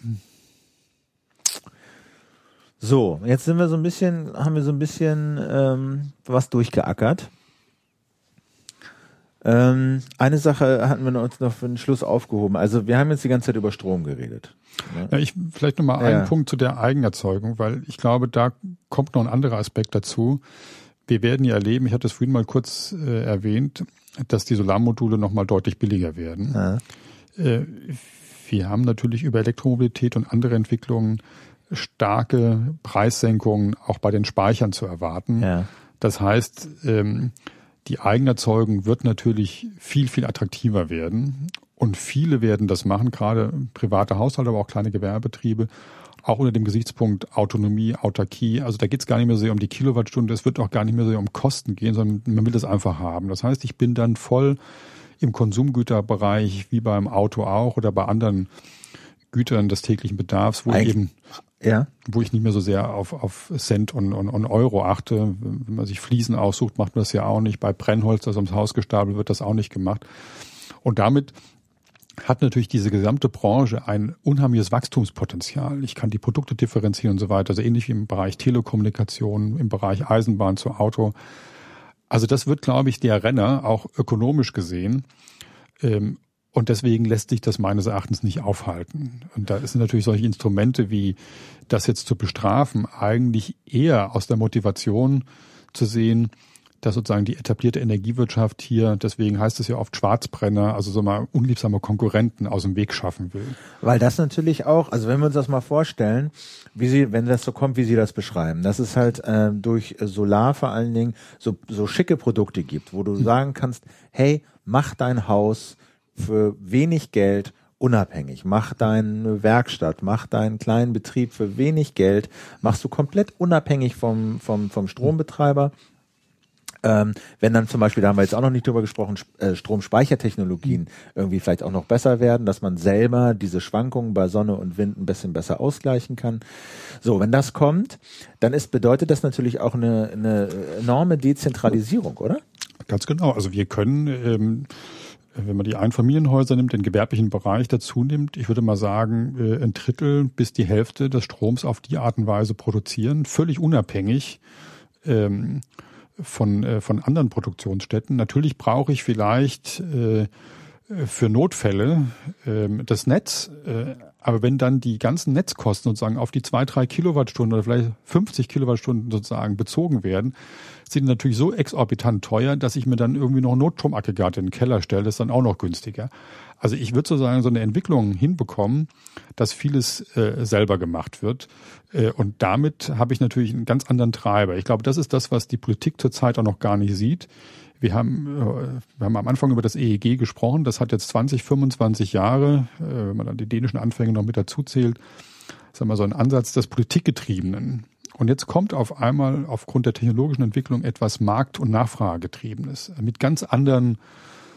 S1: So, jetzt sind wir so ein bisschen, haben wir so ein bisschen ähm, was durchgeackert. Ähm, eine Sache hatten wir uns noch für den Schluss aufgehoben. Also wir haben jetzt die ganze Zeit über Strom geredet.
S2: Ne? Ja, ich vielleicht noch mal ja. einen Punkt zu der Eigenerzeugung, weil ich glaube, da kommt noch ein anderer Aspekt dazu. Wir werden ja erleben, ich hatte es vorhin mal kurz äh, erwähnt, dass die Solarmodule noch mal deutlich billiger werden. Ja. Äh, wir haben natürlich über Elektromobilität und andere Entwicklungen starke Preissenkungen auch bei den Speichern zu erwarten. Ja. Das heißt, ähm, die Eigenerzeugung wird natürlich viel, viel attraktiver werden. Und viele werden das machen, gerade private Haushalte, aber auch kleine Gewerbebetriebe, auch unter dem Gesichtspunkt Autonomie, Autarkie. Also da geht es gar nicht mehr so sehr um die Kilowattstunde, es wird auch gar nicht mehr so sehr um Kosten gehen, sondern man will das einfach haben. Das heißt, ich bin dann voll im Konsumgüterbereich, wie beim Auto auch oder bei anderen Gütern des täglichen Bedarfs, wo Eig eben ja. wo ich nicht mehr so sehr auf, auf Cent und, und, und Euro achte. Wenn man sich Fliesen aussucht, macht man das ja auch nicht. Bei Brennholz, das ums Haus gestapelt wird, das auch nicht gemacht. Und damit hat natürlich diese gesamte Branche ein unheimliches Wachstumspotenzial. Ich kann die Produkte differenzieren und so weiter, also ähnlich wie im Bereich Telekommunikation, im Bereich Eisenbahn zu Auto. Also das wird, glaube ich, der Renner auch ökonomisch gesehen. Ähm, und deswegen lässt sich das meines Erachtens nicht aufhalten. Und da sind natürlich solche Instrumente wie das jetzt zu bestrafen eigentlich eher aus der Motivation zu sehen, dass sozusagen die etablierte Energiewirtschaft hier, deswegen heißt es ja oft Schwarzbrenner, also so mal unliebsame Konkurrenten aus dem Weg schaffen will.
S1: Weil das natürlich auch, also wenn wir uns das mal vorstellen, wie sie, wenn das so kommt, wie sie das beschreiben, dass es halt äh, durch Solar vor allen Dingen so, so schicke Produkte gibt, wo du hm. sagen kannst, hey, mach dein Haus für wenig Geld unabhängig. Mach deine Werkstatt, mach deinen kleinen Betrieb für wenig Geld, machst du komplett unabhängig vom, vom, vom Strombetreiber. Ähm, wenn dann zum Beispiel, da haben wir jetzt auch noch nicht drüber gesprochen, äh, Stromspeichertechnologien irgendwie vielleicht auch noch besser werden, dass man selber diese Schwankungen bei Sonne und Wind ein bisschen besser ausgleichen kann. So, wenn das kommt, dann ist, bedeutet das natürlich auch eine, eine enorme Dezentralisierung, oder?
S2: Ganz genau. Also wir können ähm, wenn man die Einfamilienhäuser nimmt, den gewerblichen Bereich dazu nimmt, ich würde mal sagen, äh, ein Drittel bis die Hälfte des Stroms auf die Art und Weise produzieren, völlig unabhängig ähm, von, äh, von anderen Produktionsstätten. Natürlich brauche ich vielleicht äh, für Notfälle äh, das Netz, aber wenn dann die ganzen Netzkosten sozusagen auf die zwei, drei Kilowattstunden oder vielleicht 50 Kilowattstunden sozusagen bezogen werden, sind natürlich so exorbitant teuer, dass ich mir dann irgendwie noch ein Notstromaggregat in den Keller stelle, das ist dann auch noch günstiger. Also ich würde sozusagen so eine Entwicklung hinbekommen, dass vieles äh, selber gemacht wird. Äh, und damit habe ich natürlich einen ganz anderen Treiber. Ich glaube, das ist das, was die Politik zurzeit auch noch gar nicht sieht. Wir haben, äh, wir haben am Anfang über das EEG gesprochen. Das hat jetzt 20, 25 Jahre, äh, wenn man dann die dänischen Anfänge noch mit dazu zählt, sagen wir so ein Ansatz des Politikgetriebenen. Und jetzt kommt auf einmal aufgrund der technologischen Entwicklung etwas Markt- und Nachfragegetriebenes mit ganz anderen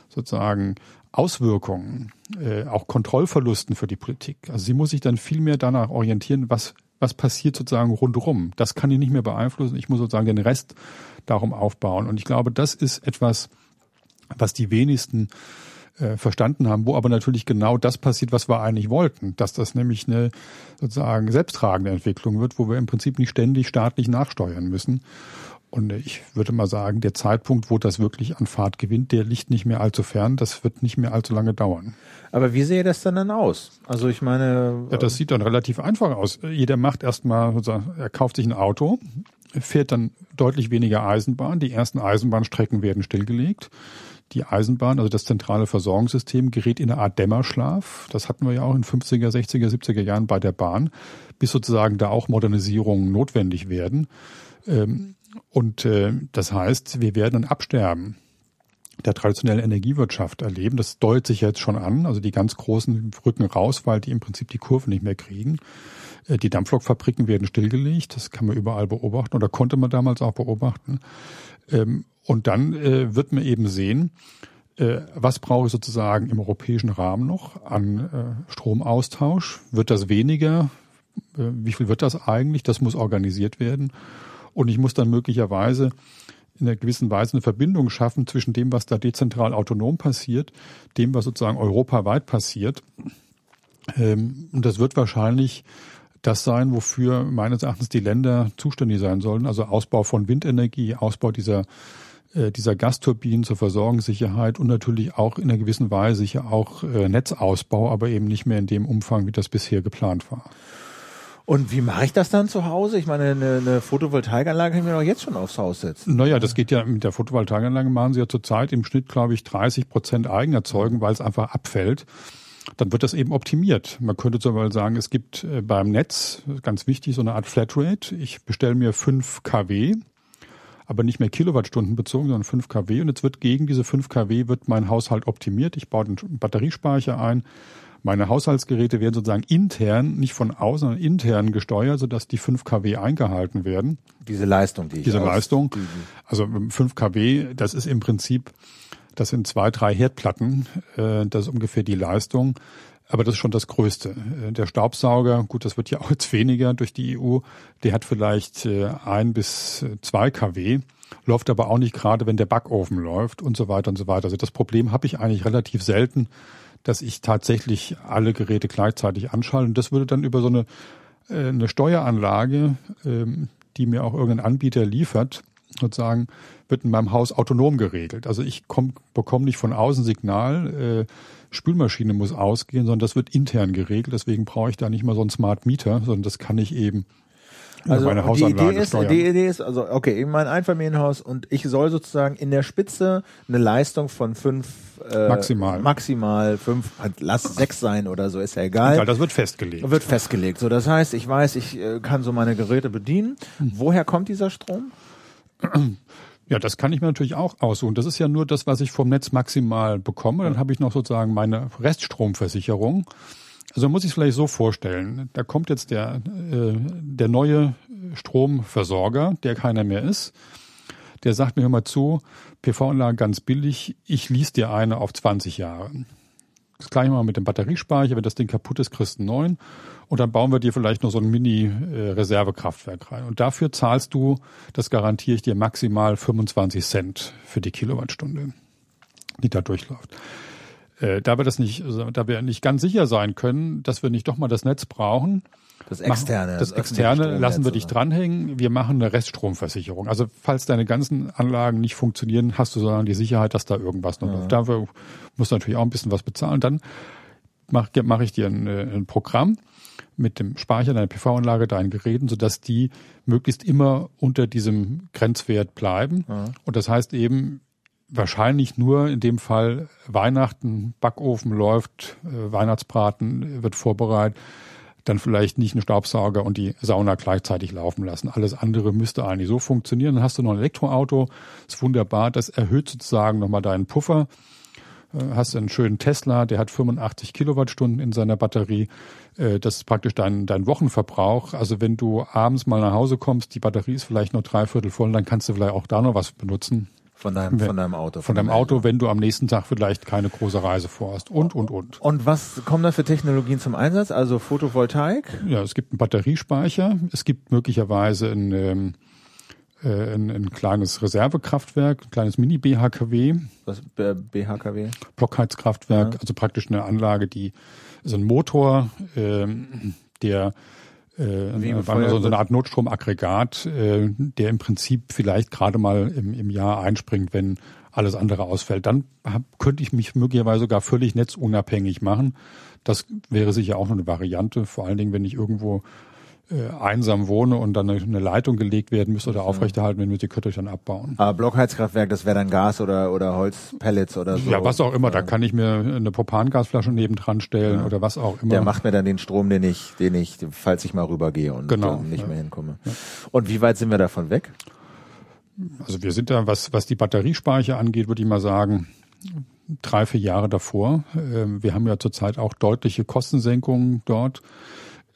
S2: sozusagen Auswirkungen, äh, auch Kontrollverlusten für die Politik. Also sie muss sich dann viel mehr danach orientieren, was, was passiert sozusagen rundherum. Das kann ich nicht mehr beeinflussen. Ich muss sozusagen den Rest darum aufbauen. Und ich glaube, das ist etwas, was die wenigsten äh, verstanden haben, wo aber natürlich genau das passiert, was wir eigentlich wollten, dass das nämlich eine sozusagen selbsttragende Entwicklung wird, wo wir im Prinzip nicht ständig staatlich nachsteuern müssen. Und ich würde mal sagen, der Zeitpunkt, wo das wirklich an Fahrt gewinnt, der liegt nicht mehr allzu fern. Das wird nicht mehr allzu lange dauern.
S1: Aber wie sehe das dann dann aus? Also ich meine.
S2: Ja, das sieht dann relativ einfach aus. Jeder macht erstmal, er kauft sich ein Auto, fährt dann deutlich weniger Eisenbahn. Die ersten Eisenbahnstrecken werden stillgelegt. Die Eisenbahn, also das zentrale Versorgungssystem, gerät in eine Art Dämmerschlaf. Das hatten wir ja auch in 50er, 60er, 70er Jahren bei der Bahn, bis sozusagen da auch Modernisierungen notwendig werden. Ähm, und äh, das heißt, wir werden ein Absterben der traditionellen Energiewirtschaft erleben. Das deutet sich jetzt schon an. Also die ganz großen rücken raus, weil die im Prinzip die Kurve nicht mehr kriegen. Äh, die Dampflokfabriken werden stillgelegt. Das kann man überall beobachten oder konnte man damals auch beobachten. Und dann äh, wird man eben sehen, was brauche ich sozusagen im europäischen Rahmen noch an Stromaustausch? Wird das weniger? Wie viel wird das eigentlich? Das muss organisiert werden. Und ich muss dann möglicherweise in einer gewissen Weise eine Verbindung schaffen zwischen dem, was da dezentral autonom passiert, dem, was sozusagen europaweit passiert. Ähm, und das wird wahrscheinlich das sein, wofür meines Erachtens die Länder zuständig sein sollen. Also Ausbau von Windenergie, Ausbau dieser äh, dieser Gasturbinen zur Versorgungssicherheit und natürlich auch in einer gewissen Weise sicher auch äh, Netzausbau, aber eben nicht mehr in dem Umfang, wie das bisher geplant war.
S1: Und wie mache ich das dann zu Hause? Ich meine, eine, eine Photovoltaikanlage kann ich mir doch jetzt schon aufs Haus setzen.
S2: Naja, das geht ja mit der Photovoltaikanlage machen sie ja zurzeit im Schnitt, glaube ich, 30 Prozent Eigenerzeugen, weil es einfach abfällt. Dann wird das eben optimiert. Man könnte zum Beispiel sagen, es gibt äh, beim Netz, ganz wichtig, so eine Art Flatrate. Ich bestelle mir 5 kW, aber nicht mehr Kilowattstunden bezogen, sondern 5 kW. Und jetzt wird gegen diese 5 kW wird mein Haushalt optimiert. Ich baue den Batteriespeicher ein meine Haushaltsgeräte werden sozusagen intern, nicht von außen, sondern intern gesteuert, sodass die 5 kW eingehalten werden.
S1: Diese Leistung, die ich
S2: Diese Leistung. Also 5 kW, das ist im Prinzip, das sind zwei, drei Herdplatten. Äh, das ist ungefähr die Leistung. Aber das ist schon das Größte. Äh, der Staubsauger, gut, das wird ja auch jetzt weniger durch die EU, der hat vielleicht äh, ein bis zwei kW, läuft aber auch nicht gerade, wenn der Backofen läuft und so weiter und so weiter. Also das Problem habe ich eigentlich relativ selten, dass ich tatsächlich alle Geräte gleichzeitig anschalte. Und das würde dann über so eine, äh, eine Steueranlage, ähm, die mir auch irgendein Anbieter liefert, sozusagen, wird in meinem Haus autonom geregelt. Also ich komm, bekomme nicht von außen Signal, äh, Spülmaschine muss ausgehen, sondern das wird intern geregelt. Deswegen brauche ich da nicht mal so einen Smart Meter, sondern das kann ich eben
S1: also meine Hausanlage die Idee ist, steuern. Die Idee ist, also okay, in mein Einfamilienhaus und ich soll sozusagen in der Spitze eine Leistung von fünf
S2: äh, maximal
S1: maximal fünf, lass sechs sein oder so, ist ja egal.
S2: Ja, das wird festgelegt.
S1: Wird festgelegt. So, das heißt, ich weiß, ich äh, kann so meine Geräte bedienen. Hm. Woher kommt dieser Strom? [CLEARS THROAT]
S2: Ja, das kann ich mir natürlich auch aussuchen. Das ist ja nur das, was ich vom Netz maximal bekomme. Dann habe ich noch sozusagen meine Reststromversicherung. Also muss sich vielleicht so vorstellen, da kommt jetzt der, äh, der neue Stromversorger, der keiner mehr ist, der sagt mir, hör mal zu, PV-Anlage ganz billig, ich lies dir eine auf 20 Jahre. Das gleiche mal mit dem Batteriespeicher, wenn das Ding kaputt ist, kriegst du einen neuen. Und dann bauen wir dir vielleicht noch so ein Mini-Reservekraftwerk rein. Und dafür zahlst du, das garantiere ich dir, maximal 25 Cent für die Kilowattstunde, die da durchläuft. Äh, da wir das nicht, also, da wir nicht ganz sicher sein können, dass wir nicht doch mal das Netz brauchen,
S1: das externe,
S2: machen, das, externe lassen wir dich dranhängen. Wir machen eine Reststromversicherung. Also falls deine ganzen Anlagen nicht funktionieren, hast du sondern die Sicherheit, dass da irgendwas noch ja. läuft. Dafür musst du natürlich auch ein bisschen was bezahlen. Dann mache mach ich dir ein, ein Programm mit dem Speicher deiner PV-Anlage, deinen Geräten, sodass die möglichst immer unter diesem Grenzwert bleiben. Ja. Und das heißt eben, wahrscheinlich nur in dem Fall Weihnachten, Backofen läuft, äh, Weihnachtsbraten wird vorbereitet, dann vielleicht nicht einen Staubsauger und die Sauna gleichzeitig laufen lassen. Alles andere müsste eigentlich so funktionieren. Dann hast du noch ein Elektroauto, ist wunderbar, das erhöht sozusagen nochmal deinen Puffer. Äh, hast einen schönen Tesla, der hat 85 Kilowattstunden in seiner Batterie. Äh, das ist praktisch dein, dein Wochenverbrauch. Also wenn du abends mal nach Hause kommst, die Batterie ist vielleicht nur dreiviertel voll, dann kannst du vielleicht auch da noch was benutzen.
S1: Von deinem, von deinem Auto.
S2: Von, von deinem Auto, wenn du am nächsten Tag vielleicht keine große Reise vorhast. Und, und, und.
S1: Und was kommen da für Technologien zum Einsatz? Also Photovoltaik?
S2: Ja, es gibt einen Batteriespeicher. Es gibt möglicherweise ein, ähm, äh, ein, ein kleines Reservekraftwerk, ein kleines Mini-BHKW.
S1: Was BHKW?
S2: Blockheizkraftwerk,
S1: Ja.
S2: also praktisch eine Anlage, die so ein Motor, ähm, der äh, so, so eine? Art Notstromaggregat, äh, der im Prinzip vielleicht gerade mal im, im Jahr einspringt, wenn alles andere ausfällt. Dann hab, könnte ich mich möglicherweise sogar völlig netzunabhängig machen. Das wäre sicher auch noch eine Variante, vor allen Dingen, wenn ich irgendwo äh, einsam wohne und dann eine, Leitung gelegt werden müsste oder aufrechterhalten werden müsste, könnte ich dann abbauen.
S1: Aber Blockheizkraftwerk, das wäre dann Gas oder, oder Holzpellets oder so.
S2: Ja, was auch immer, da kann ich mir eine Propangasflasche nebendran stellen oder was auch immer.
S1: Der macht mir dann den Strom, den ich, den ich, falls ich mal rübergehe und
S2: Genau,
S1: dann nicht
S2: ja.
S1: mehr hinkomme. Und wie weit sind wir davon weg?
S2: Also wir sind da, was, was die Batteriespeicher angeht, würde ich mal sagen, drei, vier Jahre davor. Ähm, wir haben ja zurzeit auch deutliche Kostensenkungen dort.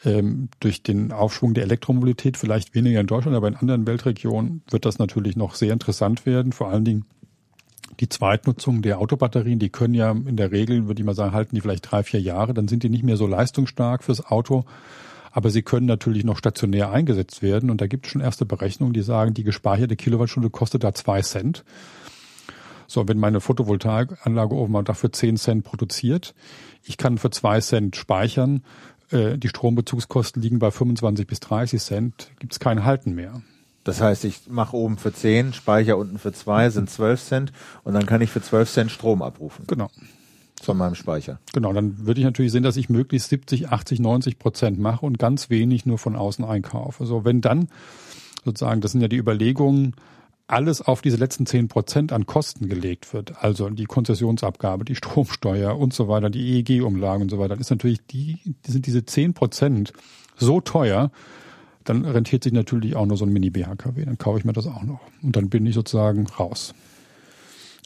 S2: Ähm, durch den Aufschwung der Elektromobilität, vielleicht weniger in Deutschland, aber in anderen Weltregionen wird das natürlich noch sehr interessant werden. Vor allen Dingen die Zweitnutzung der Autobatterien, die können ja in der Regel, würde ich mal sagen, halten die vielleicht drei, vier Jahre, dann sind die nicht mehr so leistungsstark fürs Auto. Aber sie können natürlich noch stationär eingesetzt werden. Und da gibt es schon erste Berechnungen, die sagen, die gespeicherte Kilowattstunde kostet da zwei Cent. So, wenn meine Photovoltaikanlage oben mal dafür 10 Cent produziert, ich kann für zwei Cent speichern, äh, die Strombezugskosten liegen bei 25 bis 30 Cent, gibt es kein Halten mehr.
S1: Das heißt, ich mache oben für 10, speicher unten für 2, sind 12 Cent und dann kann ich für 12 Cent Strom abrufen
S2: Genau.
S1: von meinem Speicher.
S2: Genau, dann würde ich natürlich sehen, dass ich möglichst 70, 80, 90 Prozent mache und ganz wenig nur von außen einkaufe. Also wenn dann sozusagen, das sind ja die Überlegungen, alles auf diese letzten 10 Prozent an Kosten gelegt wird, also die Konzessionsabgabe, die Stromsteuer und so weiter, die EEG-Umlagen und so weiter, dann ist natürlich die, sind diese 10 Prozent so teuer, dann rentiert sich natürlich auch nur so ein Mini-BHKW, dann kaufe ich mir das auch noch. Und dann bin ich sozusagen raus.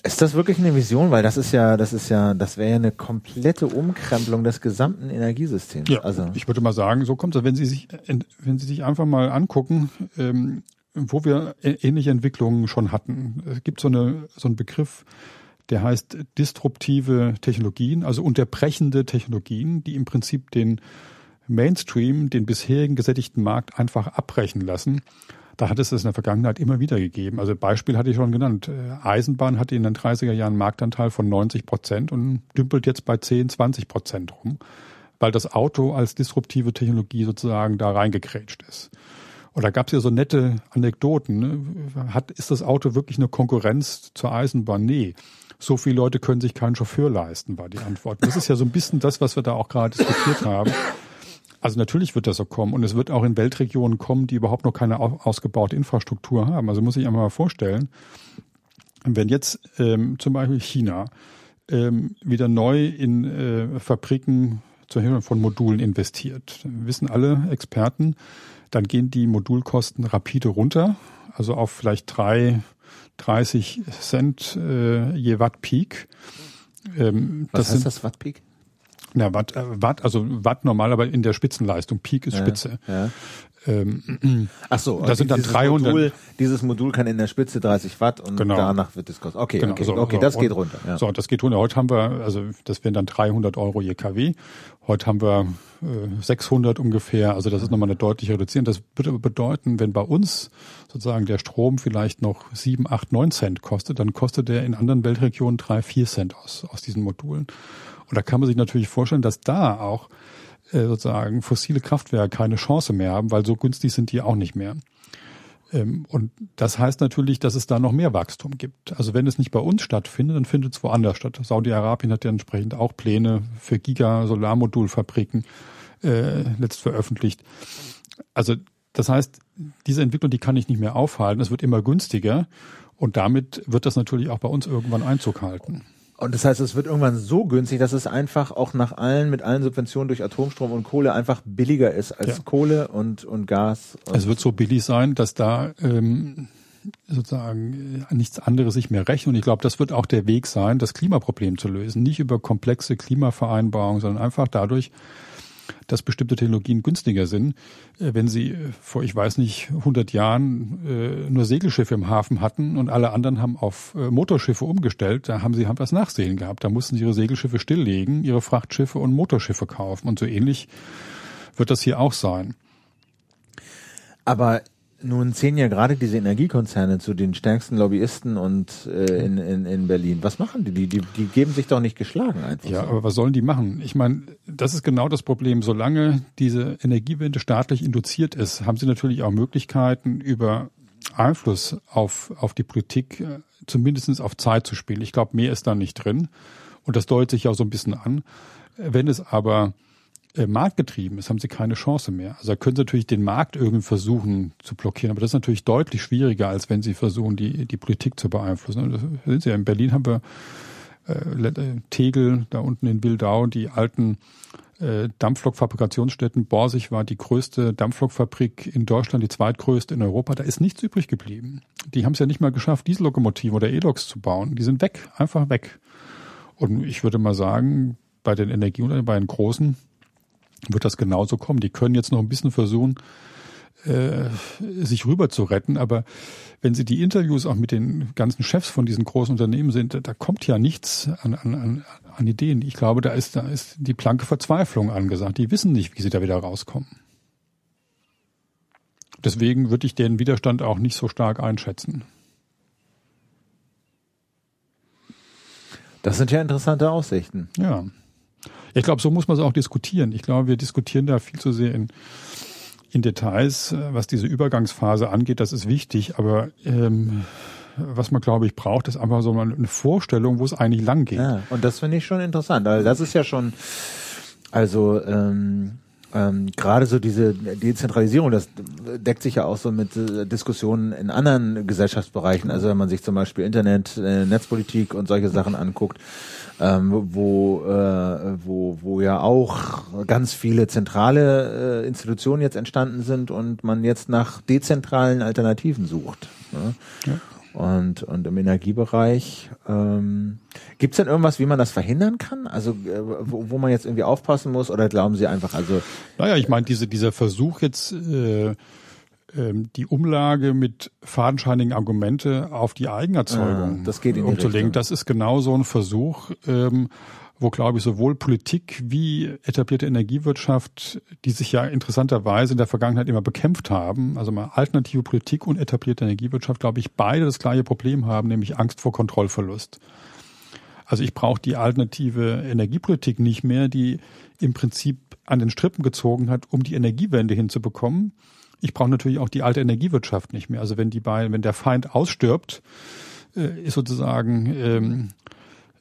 S1: Ist das wirklich eine Vision? Weil das ist ja, das ist ja, das wäre ja eine komplette Umkrempelung des gesamten Energiesystems.
S2: Ja,
S1: also
S2: ich würde mal sagen, so kommt es. Wenn Sie sich, wenn Sie sich einfach mal angucken, ähm, wo wir ä- ähnliche Entwicklungen schon hatten. Es gibt so, eine, so einen Begriff, der heißt disruptive Technologien, also unterbrechende Technologien, die im Prinzip den Mainstream, den bisherigen gesättigten Markt einfach abbrechen lassen. Da hat es das in der Vergangenheit immer wieder gegeben. Also Beispiel hatte ich schon genannt. Äh, Eisenbahn hatte in den 30er Jahren einen Marktanteil von 90 Prozent und dümpelt jetzt bei 10, 20 Prozent rum, weil das Auto als disruptive Technologie sozusagen da reingekrätscht ist. Da gab es ja so nette Anekdoten. Ne? Hat, ist das Auto wirklich eine Konkurrenz zur Eisenbahn? Nee. So viele Leute können sich keinen Chauffeur leisten, war die Antwort. Das ist ja so ein bisschen das, was wir da auch gerade diskutiert haben. Also natürlich wird das so kommen und es wird auch in Weltregionen kommen, die überhaupt noch keine au- ausgebaute Infrastruktur haben. Also muss ich einmal mal vorstellen, wenn jetzt ähm, zum Beispiel China ähm, wieder neu in äh, Fabriken zur Herstellung von Modulen investiert, wissen alle Experten, dann gehen die Modulkosten rapide runter, also auf vielleicht drei, 30 Cent äh, je Watt Peak. Ähm,
S1: was
S2: das
S1: heißt
S2: sind,
S1: das Wattpeak?
S2: Na, Watt, äh, Watt, also Watt normal, aber in der Spitzenleistung. Peak ist Spitze.
S1: Ja.
S2: Ähm, [CLEARS THROAT]
S1: Ach so,
S2: Da sind dann
S1: dieses
S2: 300
S1: Modul, dieses Modul kann in der Spitze 30 Watt und
S2: Genau.
S1: danach wird es kosten. Okay,
S2: Genau,
S1: okay,
S2: so,
S1: okay, das geht
S2: Und-
S1: runter. Ja.
S2: So, das geht runter. Heute haben wir, also das wären dann 300 Euro je kW. Heute haben wir äh, 600 ungefähr. Also das ist nochmal eine deutliche Reduzierung. Das würde aber bedeuten, wenn bei uns sozusagen der Strom vielleicht noch 7, 8, 9 Cent kostet, dann kostet der in anderen Weltregionen 3, 4 Cent aus, aus diesen Modulen. Und da kann man sich natürlich vorstellen, dass da auch äh, sozusagen fossile Kraftwerke keine Chance mehr haben, weil so günstig sind die auch nicht mehr. Ähm, Und das heißt natürlich, dass es da noch mehr Wachstum gibt. Also wenn es nicht bei uns stattfindet, dann findet es woanders statt. Saudi-Arabien hat ja entsprechend auch Pläne für Giga-Solarmodulfabriken äh, letzt veröffentlicht. Also das heißt, diese Entwicklung, die kann ich nicht mehr aufhalten. Es wird immer günstiger und damit wird das natürlich auch bei uns irgendwann Einzug halten.
S1: Und das heißt, es wird irgendwann so günstig, dass es einfach auch nach allen, mit allen Subventionen durch Atomstrom und Kohle einfach billiger ist als
S2: Ja.
S1: Kohle und, und Gas. Und
S2: Es wird so billig sein, dass da ähm, sozusagen äh, nichts anderes sich mehr rechnet. Und ich glaube, das wird auch der Weg sein, das Klimaproblem zu lösen. Nicht über komplexe Klimavereinbarungen, sondern einfach dadurch, dass bestimmte Technologien günstiger sind. Äh, Wenn sie äh, vor, ich weiß nicht, 100 Jahren äh, nur Segelschiffe im Hafen hatten und alle anderen haben auf Motorschiffe umgestellt, da haben sie haben was Nachsehen gehabt. Da mussten sie ihre Segelschiffe stilllegen, ihre Frachtschiffe und Motorschiffe kaufen. Und so ähnlich wird das hier auch sein.
S1: Aber nun zählen ja gerade diese Energiekonzerne zu den stärksten Lobbyisten und äh, in, in, in Berlin. Was machen die? die? Die, die geben sich doch nicht geschlagen einfach.
S2: Ja,
S1: so.
S2: aber was sollen die machen? Ich meine, das ist genau das Problem. Solange diese Energiewende staatlich induziert ist, haben sie natürlich auch Möglichkeiten, über Einfluss auf, auf die Politik äh, zumindest auf Zeit zu spielen. Ich glaube, mehr ist da nicht drin. Und das deutet sich auch so ein bisschen an. Wenn es aber äh, marktgetrieben ist, haben sie keine Chance mehr. Also da können sie natürlich den Markt irgendwie versuchen zu blockieren, aber das ist natürlich deutlich schwieriger, als wenn sie versuchen, die, die Politik zu beeinflussen. Das sind sie ja. In Berlin haben wir äh, Tegel, da unten in Wildau, die alten äh, Dampflokfabrikationsstätten. Borsig war die größte Dampflokfabrik in Deutschland, die zweitgrößte in Europa. Da ist nichts übrig geblieben. Die haben es ja nicht mal geschafft, Diesellokomotiven oder E-Loks zu bauen. Die sind weg, einfach weg. Und ich würde mal sagen, bei den Energieunternehmen, bei den großen, wird das genauso kommen. Die können jetzt noch ein bisschen versuchen, äh, sich rüber zu retten, aber wenn Sie die Interviews auch mit den ganzen Chefs von diesen großen Unternehmen sind, da kommt ja nichts an, an, an Ideen. Ich glaube, da ist, da ist die blanke Verzweiflung angesagt. Die wissen nicht, wie sie da wieder rauskommen. Deswegen würde ich den Widerstand auch nicht so stark einschätzen.
S1: Das sind ja interessante Aussichten.
S2: Ja. Ich glaube, so muss man es auch diskutieren. Ich glaube, wir diskutieren da viel zu sehr in, in Details, äh, was diese Übergangsphase angeht. Das ist wichtig, aber ähm, was man, glaube ich, braucht, ist einfach so eine Vorstellung, wo es eigentlich lang geht. Ja,
S1: und das finde ich schon interessant. Also das ist ja schon, also ähm, ähm, gerade so diese Dezentralisierung, das deckt sich ja auch so mit äh, Diskussionen in anderen Gesellschaftsbereichen. Also wenn man sich zum Beispiel Internet, äh, Netzpolitik und solche Sachen anguckt, ähm, wo, äh, wo, wo ja auch ganz viele zentrale äh, Institutionen jetzt entstanden sind und man jetzt nach dezentralen Alternativen sucht. Ne? Ja. Und, und im Energiebereich ähm, gibt es denn irgendwas, wie man das verhindern kann? Also äh, wo, wo man jetzt irgendwie aufpassen muss oder glauben Sie einfach, also
S2: Naja, ich meine, diese, dieser Versuch jetzt äh, ähm, die Umlage mit fadenscheinigen Argumente auf die Eigenerzeugung
S1: ah, das geht in die
S2: umzulegen.
S1: Richtung.
S2: Das ist genau so ein Versuch, ähm, wo, glaube ich, sowohl Politik wie etablierte Energiewirtschaft, die sich ja interessanterweise in der Vergangenheit immer bekämpft haben, also mal alternative Politik und etablierte Energiewirtschaft, glaube ich, beide das gleiche Problem haben, nämlich Angst vor Kontrollverlust. Also ich brauche die alternative Energiepolitik nicht mehr, die im Prinzip an den Strippen gezogen hat, um die Energiewende hinzubekommen. Ich brauche natürlich auch die alte Energiewirtschaft nicht mehr. Also wenn die beiden, wenn der Feind ausstirbt, äh, ist sozusagen ähm,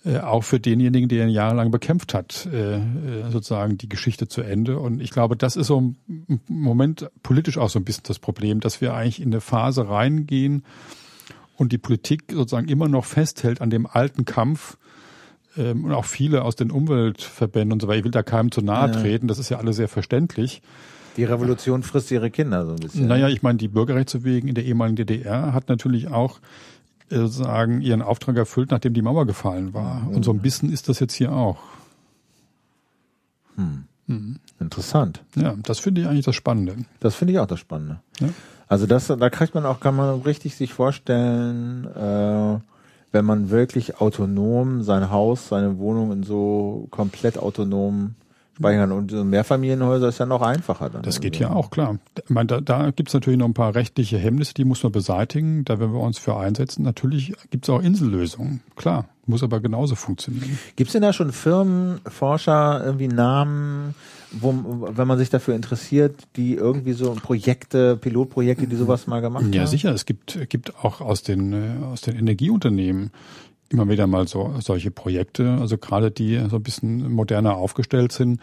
S2: äh, auch für denjenigen, der ihn jahrelang bekämpft hat, äh, äh, sozusagen die Geschichte zu Ende. Und ich glaube, das ist so im Moment politisch auch so ein bisschen das Problem, dass wir eigentlich in eine Phase reingehen und die Politik sozusagen immer noch festhält an dem alten Kampf, ähm, und auch viele aus den Umweltverbänden und so weiter. Ich will da keinem zu nahe treten, das ist ja alles sehr verständlich.
S1: Die Revolution frisst ihre Kinder so ein bisschen.
S2: Naja, ich meine, die Bürgerrechtsbewegung in der ehemaligen DDR hat natürlich auch sozusagen ihren Auftrag erfüllt, nachdem die Mauer gefallen war. Und so ein bisschen ist das jetzt hier auch.
S1: Hm. Mhm. Interessant.
S2: Ja, das finde ich eigentlich das Spannende.
S1: Das finde ich auch das Spannende. Ja? Also das, da kriegt man auch, kann man richtig sich vorstellen, äh, wenn man wirklich autonom sein Haus, seine Wohnung in so komplett autonom speichern. Und Mehrfamilienhäuser ist ja noch einfacher dann.
S2: Das geht ja auch, klar. Ich meine, da, da gibt es natürlich noch ein paar rechtliche Hemmnisse, die muss man beseitigen. Da werden wir uns für einsetzen. Natürlich gibt es auch Insellösungen, klar. Muss aber genauso funktionieren.
S1: Gibt es denn da schon Firmen, Forscher, irgendwie Namen, wo, wenn man sich dafür interessiert, die irgendwie so Projekte, Pilotprojekte, die sowas mal gemacht haben?
S2: Ja, sicher. Es gibt, gibt auch aus den, äh, aus den Energieunternehmen immer wieder mal so solche Projekte, also gerade die so ein bisschen moderner aufgestellt sind.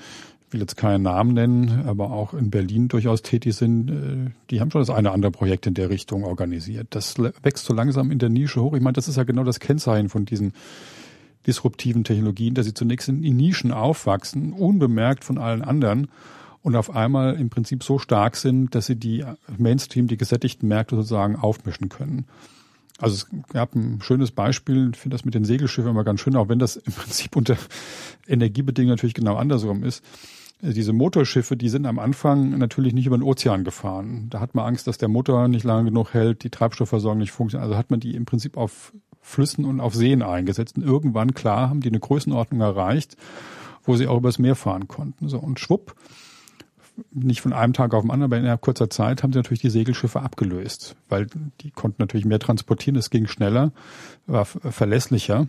S2: Ich will jetzt keinen Namen nennen, aber auch in Berlin durchaus tätig sind, äh, die haben schon das eine oder andere Projekt in der Richtung organisiert. Das wächst so langsam in der Nische hoch. Ich meine, das ist ja genau das Kennzeichen von diesen disruptiven Technologien, dass sie zunächst in Nischen aufwachsen, unbemerkt von allen anderen und auf einmal im Prinzip so stark sind, dass sie die Mainstream, die gesättigten Märkte sozusagen aufmischen können. Also es gab ein schönes Beispiel, ich finde das mit den Segelschiffen immer ganz schön, auch wenn das im Prinzip unter Energiebedingungen natürlich genau andersrum ist. Diese Motorschiffe, die sind am Anfang natürlich nicht über den Ozean gefahren. Da hat man Angst, dass der Motor nicht lange genug hält, die Treibstoffversorgung nicht funktioniert. Also hat man die im Prinzip auf Flüssen und auf Seen eingesetzt. Und irgendwann, klar, haben die eine Größenordnung erreicht, wo sie auch übers Meer fahren konnten. So, und schwupp, nicht von einem Tag auf den anderen, aber innerhalb kurzer Zeit haben sie natürlich die Segelschiffe abgelöst, weil die konnten natürlich mehr transportieren, es ging schneller, war verlässlicher.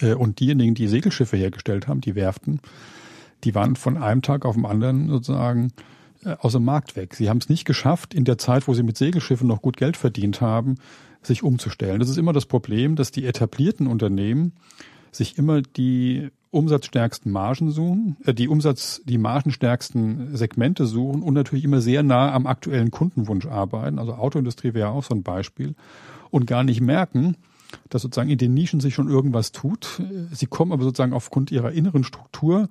S2: Äh, und diejenigen, die Segelschiffe hergestellt haben, die Werften, die waren von einem Tag auf den anderen sozusagen äh, aus dem Markt weg. Sie haben es nicht geschafft, in der Zeit, wo sie mit Segelschiffen noch gut Geld verdient haben, sich umzustellen. Das ist immer das Problem, dass die etablierten Unternehmen sich immer die umsatzstärksten Margen suchen, äh, die Umsatz, die margenstärksten Segmente suchen und natürlich immer sehr nah am aktuellen Kundenwunsch arbeiten. Also Autoindustrie wäre auch so ein Beispiel und gar nicht merken, dass sozusagen in den Nischen sich schon irgendwas tut. Sie kommen aber sozusagen aufgrund ihrer inneren Struktur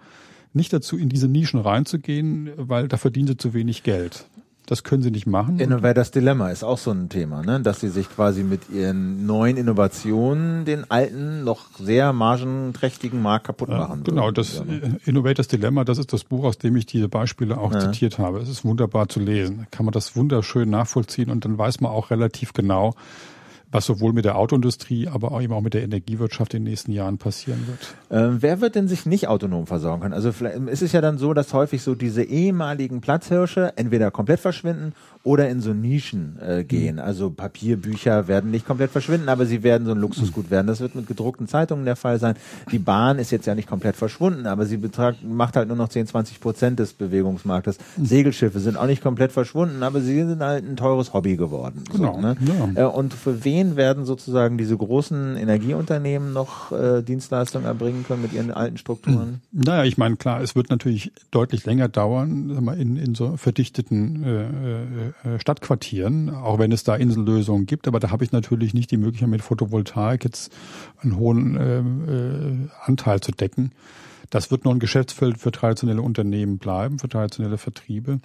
S2: nicht dazu, in diese Nischen reinzugehen, weil da verdienen sie zu wenig Geld. Das können sie nicht machen.
S1: Innovators Dilemma ist auch so ein Thema, ne? dass sie sich quasi mit ihren neuen Innovationen den alten, noch sehr margenträchtigen Markt kaputt machen.
S2: Ja, genau, das ja. Ne? Innovators Dilemma, das ist das Buch, aus dem ich diese Beispiele auch ja. zitiert habe. Es ist wunderbar zu lesen. Kann man das wunderschön nachvollziehen und dann weiß man auch relativ genau, was sowohl mit der Autoindustrie, aber auch eben auch mit der Energiewirtschaft in den nächsten Jahren passieren wird.
S1: Ähm, wer wird denn sich nicht autonom versorgen können? Also vielleicht, ist es ja dann so, dass häufig so diese ehemaligen Platzhirsche entweder komplett verschwinden oder in so Nischen äh, gehen. Mhm. Also Papierbücher werden nicht komplett verschwinden, aber sie werden so ein Luxusgut werden. Das wird mit gedruckten Zeitungen der Fall sein. Die Bahn ist jetzt ja nicht komplett verschwunden, aber sie betragt, macht halt nur noch 10, 20 Prozent des Bewegungsmarktes. Mhm. Segelschiffe sind auch nicht komplett verschwunden, aber sie sind halt ein teures Hobby geworden. Genau. So, ne? ja. äh, und für wen werden sozusagen diese großen Energieunternehmen noch äh, Dienstleistungen erbringen können mit ihren alten Strukturen?
S2: Naja, ich meine, klar, es wird natürlich deutlich länger dauern, in, in so verdichteten äh äh, Stadtquartieren, auch wenn es da Insellösungen gibt. Aber da habe ich natürlich nicht die Möglichkeit, mit Photovoltaik jetzt einen hohen äh, äh, Anteil zu decken. Das wird noch ein Geschäftsfeld für traditionelle Unternehmen bleiben, für traditionelle Vertriebe.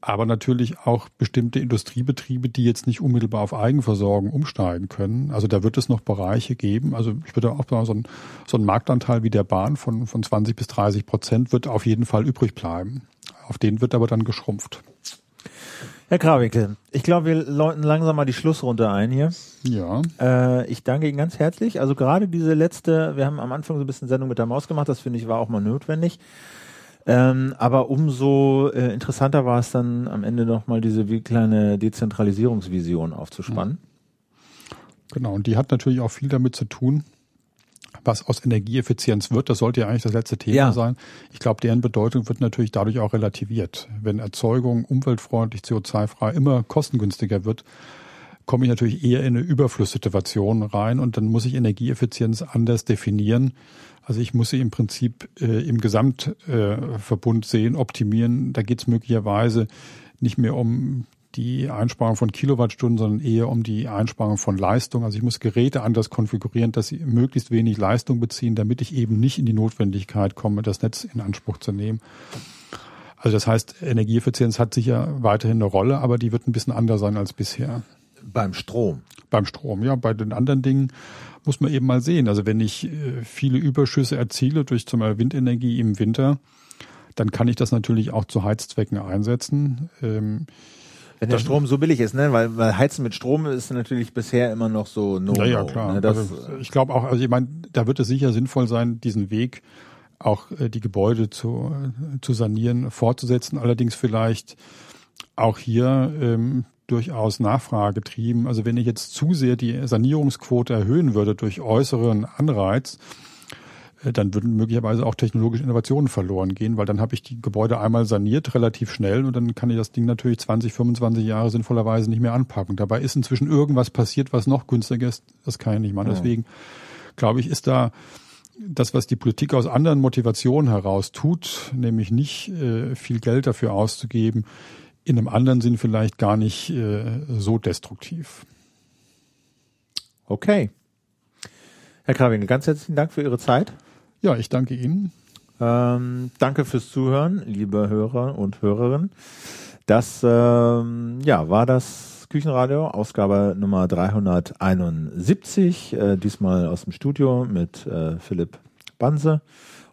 S2: Aber natürlich auch bestimmte Industriebetriebe, die jetzt nicht unmittelbar auf Eigenversorgung umsteigen können. Also da wird es noch Bereiche geben. Also ich würde auch sagen, so ein, so ein Marktanteil wie der Bahn von, von 20 bis 30 Prozent wird auf jeden Fall übrig bleiben. Auf den wird aber dann geschrumpft.
S1: Herr Krawinkel, ich glaube, wir läuten langsam mal die Schlussrunde ein hier.
S2: Ja.
S1: Äh, ich danke Ihnen ganz herzlich. Also gerade diese letzte, wir haben am Anfang so ein bisschen Sendung mit der Maus gemacht, das finde ich war auch mal notwendig. Ähm, aber umso äh, interessanter war es dann am Ende nochmal diese wie kleine Dezentralisierungsvision aufzuspannen.
S2: Genau, und die hat natürlich auch viel damit zu tun, was aus Energieeffizienz wird, das sollte ja eigentlich das letzte Thema ja. sein. Ich glaube, deren Bedeutung wird natürlich dadurch auch relativiert. Wenn Erzeugung umweltfreundlich, CO2-frei immer kostengünstiger wird, komme ich natürlich eher in eine Überflusssituation rein und dann muss ich Energieeffizienz anders definieren. Also ich muss sie im Prinzip äh, im Gesamtverbund äh, sehen, optimieren. Da geht es möglicherweise nicht mehr um die Einsparung von Kilowattstunden, sondern eher um die Einsparung von Leistung. Also ich muss Geräte anders konfigurieren, dass sie möglichst wenig Leistung beziehen, damit ich eben nicht in die Notwendigkeit komme, das Netz in Anspruch zu nehmen. Also das heißt, Energieeffizienz hat sicher weiterhin eine Rolle, aber die wird ein bisschen anders sein als bisher.
S1: Beim Strom.
S2: Beim Strom, ja. Bei den anderen Dingen muss man eben mal sehen. Also wenn ich äh, viele Überschüsse erziele durch zum Beispiel Windenergie im Winter, dann kann ich das natürlich auch zu Heizzwecken einsetzen.
S1: Wenn der Strom so billig ist, ne? Weil, weil Heizen mit Strom ist natürlich bisher immer noch so no.
S2: Ja, ja, klar. Ne? also, ich glaube auch, also ich meine, da wird es sicher sinnvoll sein, diesen Weg auch äh, die Gebäude zu, äh, zu sanieren, fortzusetzen. Allerdings vielleicht auch hier ähm, durchaus nachfragetrieben. Also wenn ich jetzt zu sehr die Sanierungsquote erhöhen würde durch äußeren Anreiz, dann würden möglicherweise auch technologische Innovationen verloren gehen, weil dann habe ich die Gebäude einmal saniert, relativ schnell, und dann kann ich das Ding natürlich 20, 25 Jahre sinnvollerweise nicht mehr anpacken. Dabei ist inzwischen irgendwas passiert, was noch günstiger ist. Das kann ich nicht machen. Deswegen glaube ich, ist da das, was die Politik aus anderen Motivationen heraus tut, nämlich nicht äh, viel Geld dafür auszugeben, in einem anderen Sinn vielleicht gar nicht äh, so destruktiv.
S1: Okay. Herr Krawinkel, ganz herzlichen Dank für Ihre Zeit.
S2: Ja, ich danke Ihnen.
S1: Ähm, danke fürs Zuhören, liebe Hörer und Hörerinnen. Das ähm, ja, war das Küchenradio, Ausgabe Nummer 371, äh, diesmal aus dem Studio mit äh, Philipp Banse.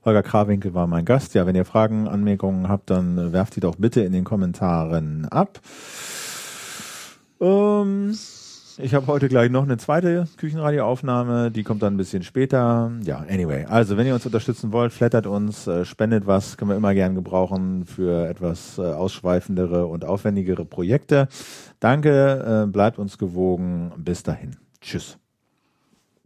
S1: Holger Krawinkel war mein Gast. Ja, wenn ihr Fragen, Anmerkungen habt, dann werft die doch bitte in den Kommentaren ab. Ähm, Ich habe heute gleich noch eine zweite Küchenradioaufnahme, die kommt dann ein bisschen später. Ja, anyway. Also, wenn ihr uns unterstützen wollt, flattert uns, äh, spendet was, können wir immer gern gebrauchen für etwas äh, ausschweifendere und aufwendigere Projekte. Danke, äh, bleibt uns gewogen. Bis dahin. Tschüss.